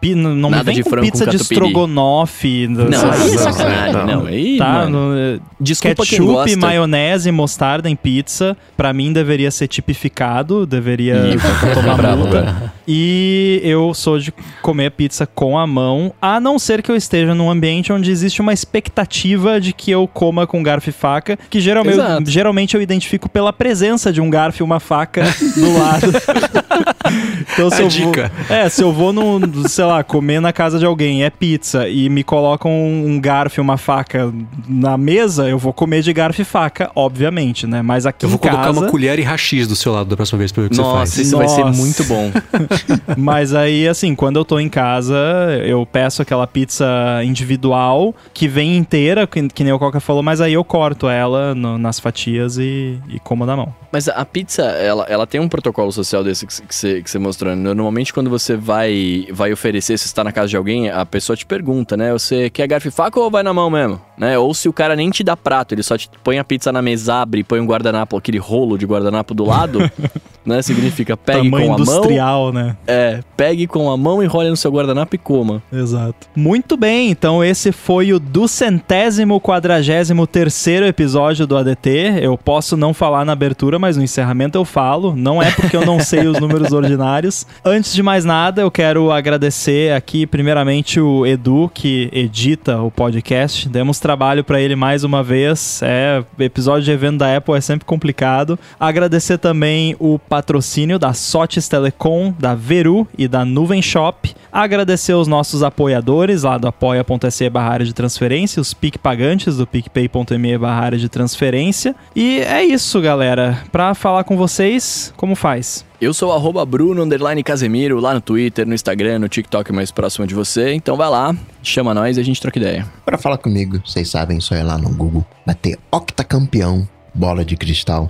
pi- Não me Nada vem de com frango pizza com de estrogonofe. Não, aí é não, sacanagem. não. Aí, Tá, mano. no- Desculpa quem ketchup, gosta. maionese mostarda em pizza, pra mim deveria ser tipificado, deveria Ih, tomar multa. E eu sou de comer pizza com a mão, a não ser que eu esteja num ambiente onde existe uma expectativa de que eu coma com garfo e faca, que geralmente, Exato. geralmente eu identifico pela presença de um garfo e uma faca do lado. então, se A eu dica. Vou, é, se eu vou num, sei lá, comer na casa de alguém, é pizza, e me colocam um, garfo e uma faca na mesa, eu vou comer de garfo e faca, obviamente, né? Mas aqui Eu vou em casa... colocar uma colher e rachis do seu lado da próxima vez pra ver o que você Nossa, faz. isso vai ser Nossa. muito bom. Mas aí, assim, quando eu tô em casa, eu peço aquela pizza individual que vem inteira, que, que nem o Coca falou, mas aí eu corto ela no- nas fatias e, e como na mão. Mas a pizza, ela, ela tem um protocolo social desse que, você, que você mostrou. né? Normalmente, quando você vai, vai oferecer, se está na casa de alguém, a pessoa te pergunta, né? Você quer garfo e faca ou vai na mão mesmo? Né? Ou se o cara nem te dá prato, ele só te põe a pizza na mesa, abre e põe um guardanapo, aquele rolo de guardanapo do lado, né? Significa pegue Tamanho com a mão. industrial, né? É, pegue com a mão, enrole no seu guardanapo e coma. Exato. Muito bem, então esse foi o duzentésimo quadragésimo terceiro episódio do ADT. Eu posso não falar na abertura, mas no encerramento eu falo. Não é porque eu não sei os números ordinários. Antes de mais nada, eu quero agradecer aqui primeiramente o Edu, que edita o podcast. Demos trabalho para ele mais uma vez. É, episódio de evento da Apple é sempre complicado. Agradecer também o patrocínio da Sotes Telecom, da Veru e da Nuvem Shop. Agradecer os nossos apoiadores lá do apoia.se barra área de transferência, os PIC pagantes do picpay.me barra área de transferência. E é isso, galera. Pra falar com vocês, como faz? Eu sou arroba Bruno underline Casemiro, lá no Twitter, no Instagram, no TikTok mais próximo de você. Então vai lá, chama nós e a gente troca ideia. Pra falar comigo, vocês sabem, só ir lá no Google, bater octacampeão bola de cristal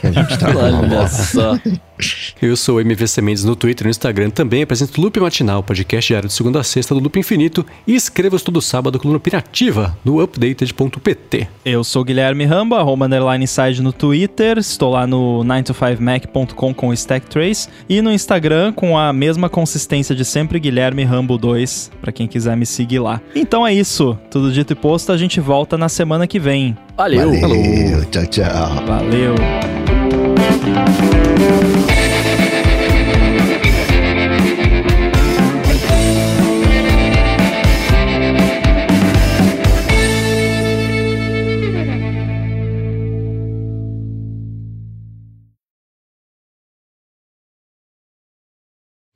que a gente tá com uma Olha bola. só. Eu sou o MVC Mendes no Twitter e no Instagram. Também apresento Loop Matinal, podcast diário de segunda a sexta do Loop Infinito. E escrevo todo sábado coluna pirativa no updated.pt. Eu sou Guilherme Ramba, arroba underline side no Twitter, estou lá no 9to5mac.com com o Stack Trace e no Instagram com a mesma consistência de sempre, Guilherme Rambo 2, pra quem quiser me seguir lá. Então é isso, tudo dito e posto, a gente volta na semana que vem. Valeu. Valeu, tchau, tchau. Valeu! Música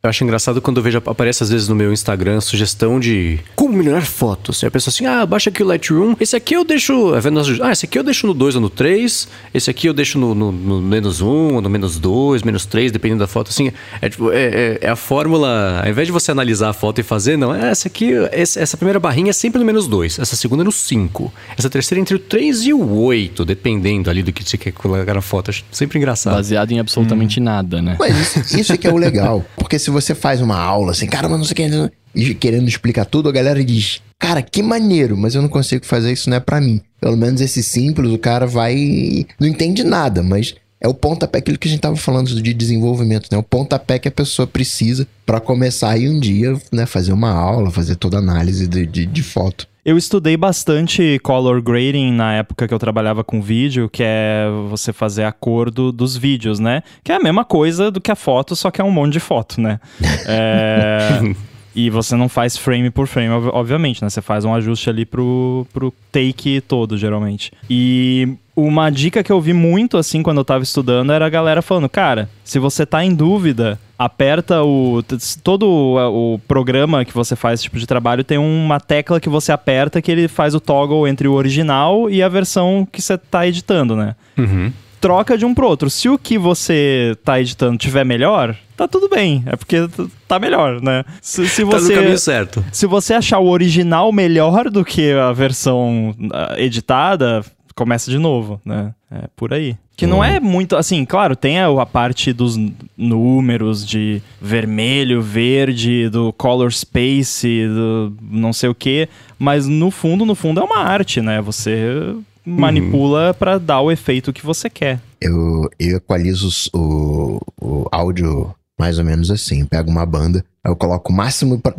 Eu acho engraçado quando eu vejo, aparece às vezes no meu Instagram, sugestão de como melhorar fotos. Aí a pessoa assim, ah, baixa aqui o Lightroom. Esse aqui eu deixo. é vendo as- Ah, esse aqui eu deixo no 2 ou no 3. Esse aqui eu deixo no, no- no menos 1 ou no menos 2, menos 3, dependendo da foto. Assim, é, tipo, é, é- é a fórmula. Ao invés de você analisar a foto e fazer, não, é essa aqui, essa primeira barrinha é sempre no menos 2. Essa segunda é no 5. Essa terceira é entre o 3 e o 8, dependendo ali do que você quer colocar na foto. Acho sempre engraçado. Baseado em absolutamente nada, né? Mas isso, isso é que é o legal. Porque se você faz uma aula assim, cara, mas não sei o que, querendo explicar tudo, a galera diz, cara, que maneiro, mas eu não consigo fazer isso, não é pra mim. Pelo menos esse simples, o cara vai. Não entende nada, mas é o pontapé, aquilo que a gente tava falando de desenvolvimento, né? O pontapé que a pessoa precisa pra começar e um dia, né, fazer uma aula, fazer toda a análise de, de, de foto. Eu estudei bastante color grading na época que eu trabalhava com vídeo, que é você fazer a cor do- dos vídeos, né? Que é a mesma coisa do que a foto, só que é um monte de foto, né? É, E você não faz frame por frame, ob- obviamente, né? Você faz um ajuste ali pro, pro take todo, geralmente. E uma dica que eu vi muito, assim, quando eu tava estudando, era a galera falando, cara, se você tá em dúvida, aperta o... Todo o, o programa que você faz esse tipo de trabalho tem uma tecla que você aperta que ele faz o toggle entre o original e a versão que você tá editando, né? Uhum. troca de um pro outro. Se o que você tá editando tiver melhor, tá tudo bem. É porque tá melhor, né? Se, se Tá no caminho você, certo. se você achar o original melhor do que a versão ah, editada, começa de novo, né? É por aí. Que não é muito, assim, claro, tem a, parte dos números de vermelho, verde, do color space, do não sei o que, mas no fundo, no fundo é uma arte, né? Você manipula pra dar o efeito que você quer. Eu, eu equalizo o, o áudio mais ou menos assim. Pego uma banda, eu coloco o máximo pra-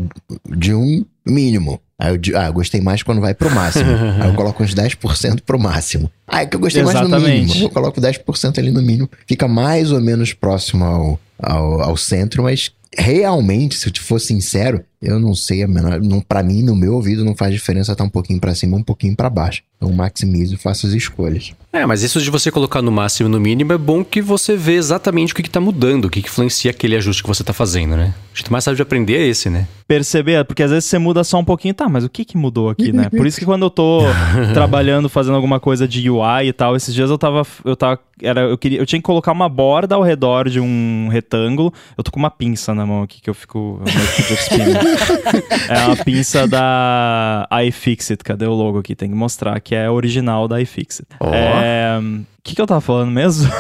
de um mínimo. Aí eu ah, eu gostei mais quando vai pro máximo. aí eu coloco uns 10% pro máximo. Ah, é que eu gostei mais no Exatamente. mínimo. Eu coloco 10% ali no mínimo. Fica mais ou menos próximo ao, ao, ao centro, mas realmente, se eu te for sincero, eu não sei a menor. Não, pra mim, no meu ouvido, não faz diferença estar um pouquinho pra cima, um pouquinho pra baixo. Então eu maximizo e faço as escolhas. É, mas isso de você colocar no máximo e no mínimo é bom que você vê exatamente o que, que tá mudando, o que, que influencia aquele ajuste que você tá fazendo, né? O jeito mais fácil de aprender é esse, né? perceber, porque às vezes você muda só um pouquinho, tá, mas o que que mudou aqui, né? Por isso que quando eu tô trabalhando, fazendo alguma coisa de UI e tal, esses dias eu tava, eu tava, era, eu queria, eu tinha que colocar uma borda ao redor de um retângulo, eu tô com uma pinça na mão aqui que eu fico, eu é uma pinça da iFixit, cadê o logo aqui? Tem que mostrar que é original da iFixit. Ó. É, o que que eu tava falando mesmo?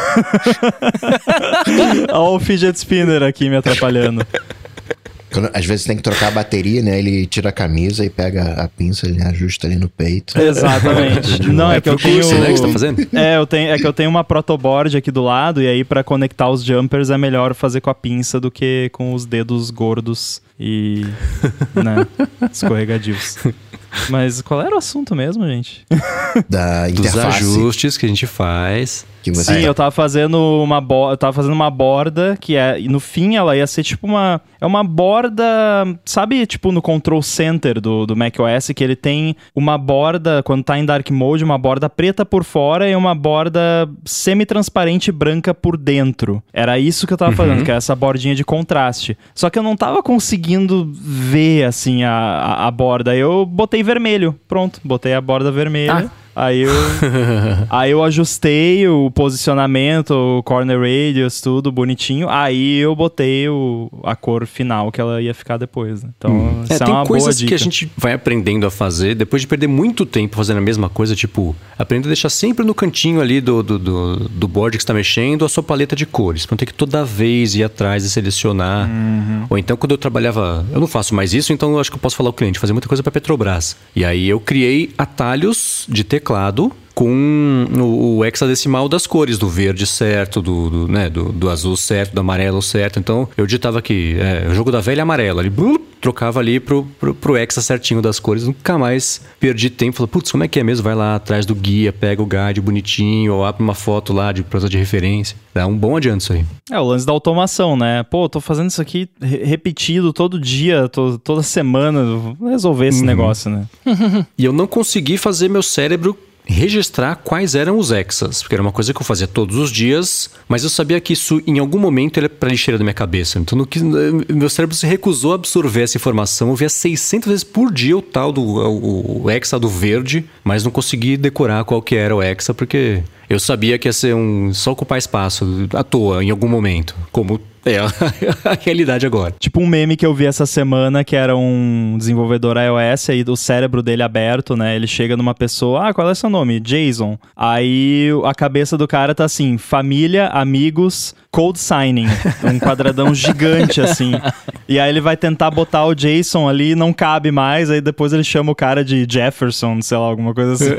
Olha o fidget spinner aqui me atrapalhando. Quando- às vezes tem que trocar a bateria, né? Ele tira a camisa e pega a pinça, ele ajusta ali no peito. Exatamente. Não, é que eu pro curso, tenho. né, que você tá fazendo? É, eu tenho, é que eu tenho uma protoboard aqui do lado, e aí pra conectar os jumpers é melhor fazer com a pinça do que com os dedos gordos e. né, escorregadios. Mas qual era o assunto mesmo, gente? Da Dos interface. ajustes que a gente faz. Que você Sim, tá- eu tava fazendo uma bo... eu tava fazendo uma borda que é no fim ela ia ser tipo uma é uma borda, sabe, tipo no control center do, do macOS que ele tem uma borda quando tá em dark mode, uma borda preta por fora e uma borda semi-transparente branca por dentro. Era isso que eu tava fazendo, que era essa bordinha de contraste. Só que eu não tava conseguindo ver assim a, a, a borda. Aí Eu botei vermelho. Pronto, botei a borda vermelha. Aí eu, aí eu ajustei o posicionamento, o corner radius, tudo bonitinho. Aí eu botei o, a cor final que ela ia ficar depois. né? Então, É, isso é tem uma boa coisas que a gente vai aprendendo a fazer depois de perder muito tempo fazendo a mesma coisa, tipo, aprender a deixar sempre no cantinho ali do, do, do, do board que está mexendo a sua paleta de cores. Pra não ter que toda vez ir atrás e selecionar. Uhum. Ou então, quando eu trabalhava. Eu não faço mais isso, então eu acho que eu posso falar ao cliente, fazer muita coisa para Petrobras. E aí eu criei atalhos de teclado com o, o hexadecimal das cores, do verde certo, do, do, né, do, do azul certo, do amarelo certo. Então eu digitava aqui, é, o jogo da velha amarela, ali, blup, trocava ali pro, pro, pro hexa certinho das cores. Nunca mais perdi tempo. Falei, putz, como é que é mesmo? Vai lá atrás do guia, pega o guide bonitinho, ou abre uma foto lá de prosa de referência. Dá um bom adianto isso aí. É o lance da automação, né? Pô, tô fazendo isso aqui re- repetido todo dia, to- toda semana. Vou resolver Uhum. esse negócio, né? E eu não consegui fazer meu cérebro registrar quais eram os hexas, porque era uma coisa que eu fazia todos os dias, mas eu sabia que isso em algum momento era para lixeira da minha cabeça. Então no meu cérebro se recusou a absorver essa informação. Eu via 600 vezes por dia o tal do o, o hexa do verde, mas não consegui decorar qual que era o hexa porque eu sabia que ia ser um só ocupar espaço à toa em algum momento, como é a realidade agora. Tipo um meme que eu vi essa semana que era um desenvolvedor iOS aí do cérebro dele aberto, né? Ele chega numa pessoa, ah, qual é seu nome? Jason. Aí a cabeça do cara tá assim, família, amigos, code signing. Um quadradão gigante assim. E aí ele vai tentar botar o Jason ali, não cabe mais, aí depois ele chama o cara de Jefferson, sei lá, alguma coisa assim.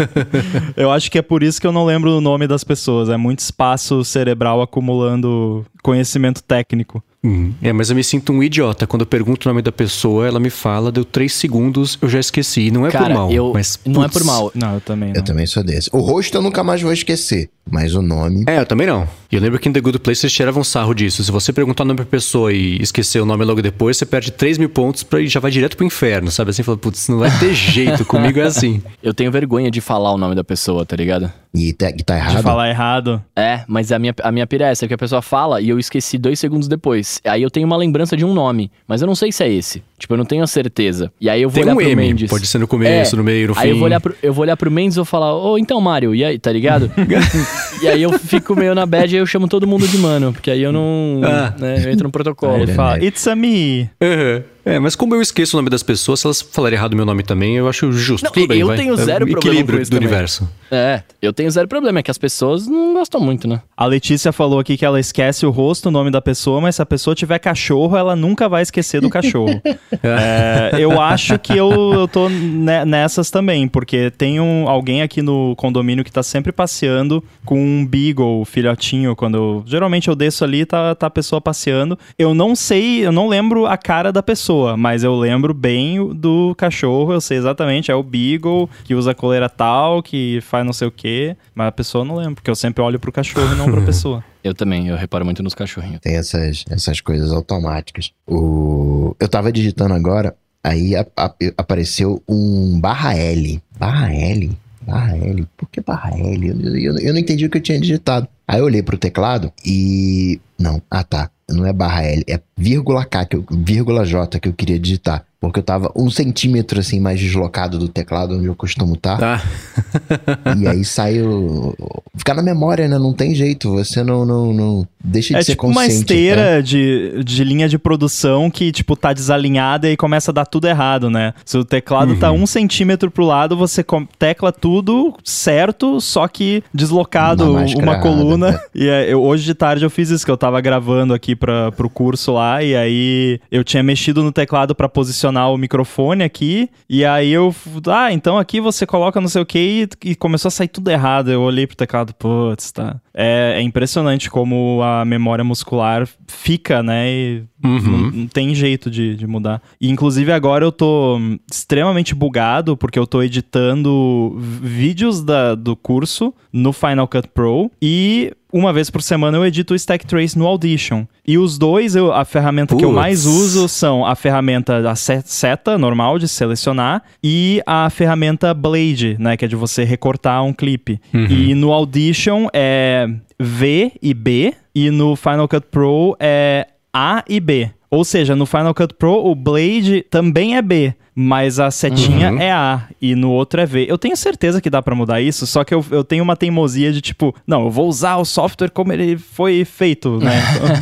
eu acho que é por isso que eu não lembro o nome das pessoas. É muito espaço cerebral acumulando conhecimento técnico. Hum, É, mas eu me sinto um idiota. Quando eu pergunto o nome da pessoa, ela me fala, deu três segundos, eu já esqueci. E não é Cara, por mal, eu, mas. não é por mal. Não, eu também não. Eu também sou desse. O rosto eu nunca mais vou esquecer, mas o nome. É, eu também não. E eu lembro que em The Good Place eles tiravam sarro disso. Se você perguntar o nome pra pessoa e esquecer o nome logo depois, você perde 3 mil pontos pra, e já vai direto pro inferno, sabe? Assim, fala, putz, não vai ter jeito, comigo é assim. Eu tenho vergonha de falar o nome da pessoa, tá ligado? E tá, e tá De errado. falar errado. É, mas a minha, a minha pira é essa, que a pessoa fala e eu esqueci dois segundos depois. Aí eu tenho uma lembrança de um nome, mas eu não sei se é esse. Tipo, eu não tenho a certeza. E aí eu vou Tem olhar um pro M, Mendes. pode ser no começo, É, no meio, no fim. Aí eu vou olhar pro, eu vou olhar pro Mendes e vou falar, ô, então, Mário, e aí, tá ligado? e aí eu fico meio na bad e eu chamo todo mundo de mano, porque aí eu não. Ah. né, eu entro no protocolo. Ele fala, it's a me. Uhum. É, mas como eu esqueço o nome das pessoas, se elas falarem errado o meu nome também, eu acho justo. Não, Tudo bem, eu vai. tenho É zero o problema equilíbrio com isso do também. universo. É, eu tenho zero problema, é que as pessoas não gostam muito, né? A Letícia falou aqui que ela esquece o rosto, o nome da pessoa, mas se a pessoa tiver cachorro, ela nunca vai esquecer do cachorro. É, eu acho que eu, eu tô ne- nessas também, porque tem um, alguém aqui no condomínio que tá sempre passeando com um beagle, filhotinho, quando eu, geralmente eu desço ali, tá, tá a pessoa passeando. Eu não sei, eu não lembro a cara da pessoa, mas eu lembro bem do cachorro, eu sei exatamente, é o beagle, que usa coleira tal, que faz não sei o quê, mas a pessoa eu não lembro, porque eu sempre olho pro cachorro e não pra pessoa. Eu também, eu reparo muito nos cachorrinhos. Tem essas, essas coisas automáticas. O... Eu tava digitando agora, aí a- a- apareceu um barra L. Barra L? Barra L? Por que barra L? Eu, eu- eu não entendi o que eu tinha digitado. Aí eu olhei pro teclado e. Não, ah tá. Não é barra L, é vírgula K, que eu, vírgula J que eu queria digitar. Porque eu tava um centímetro assim mais deslocado do teclado onde eu costumo estar. Tá. E aí saiu. Ficar na memória, né? Não tem jeito. Você não, não, não deixa de É ser tipo uma consciente. né? esteira de, de linha de produção que, tipo, tá desalinhada e começa a dar tudo errado, né? Se o teclado tá Uhum. um centímetro pro lado, você tecla tudo certo, só que deslocado Uma uma, coluna. né? E é, eu, hoje de tarde eu fiz isso, que eu tava gravando aqui pra, pro curso lá, e aí eu tinha mexido no teclado pra posicionar o microfone aqui, e aí eu, ah, então aqui você coloca não sei o que, e, e começou a sair tudo errado. Eu olhei pro teclado, putz, tá. É, é impressionante como a memória muscular fica, né? E Uhum. Não, não tem jeito de, de mudar. E, inclusive, agora eu tô extremamente bugado, porque eu tô editando vídeos da, do curso no Final Cut Pro e uma vez por semana eu edito o Stack Trace no Audition. E os dois, eu, a ferramenta que eu mais uso são a ferramenta da se- seta normal de selecionar e a ferramenta Blade, né, que é de você recortar um clipe. E no Audition é V e B e no Final Cut Pro é A e B. Ou seja, no Final Cut Pro o Blade também é B, mas a setinha Uhum. é A e no outro é V. Eu tenho certeza que dá pra mudar isso, só que eu, eu tenho uma teimosia de tipo, não, eu vou usar o software como ele foi feito, né?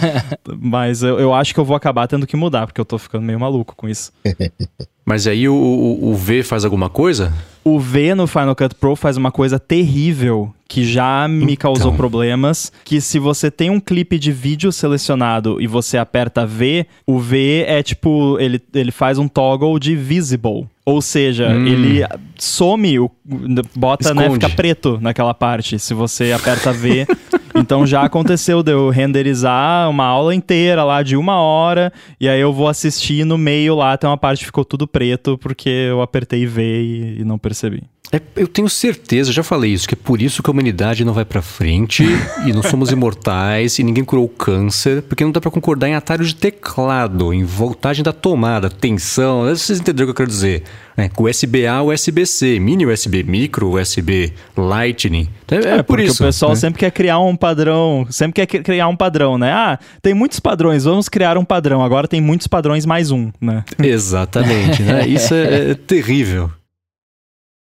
Mas eu, eu acho que eu vou acabar tendo que mudar, porque eu tô ficando meio maluco com isso. Mas aí o, o, o V faz alguma coisa? O V no Final Cut Pro faz uma coisa terrível que já me causou problemas, que se você tem um clipe de vídeo selecionado e você aperta V, o V é tipo, ele, ele faz um toggle de visible. Ou seja, ele some, o, bota, né, Esconde. fica preto naquela parte, se você aperta V. Então já aconteceu de eu renderizar uma aula inteira lá de uma hora, e aí eu vou assistir no meio lá, tem uma parte que ficou tudo preto, porque eu apertei V e, e não percebi. É, eu tenho certeza, já falei isso, que é por isso que a humanidade não vai pra frente e não somos imortais e ninguém curou o câncer, porque não dá pra concordar em atalho de teclado, em voltagem da tomada, tensão, vocês entenderam o que eu quero dizer. Né? Com USB-A, USB-C, mini USB micro, USB Lightning. Então, É, é por porque isso. o pessoal né? sempre quer criar um padrão, sempre quer cri- criar um padrão, né? Ah, tem muitos padrões, vamos criar um padrão. Agora tem muitos padrões mais um, né? Exatamente, né? Isso é, é terrível.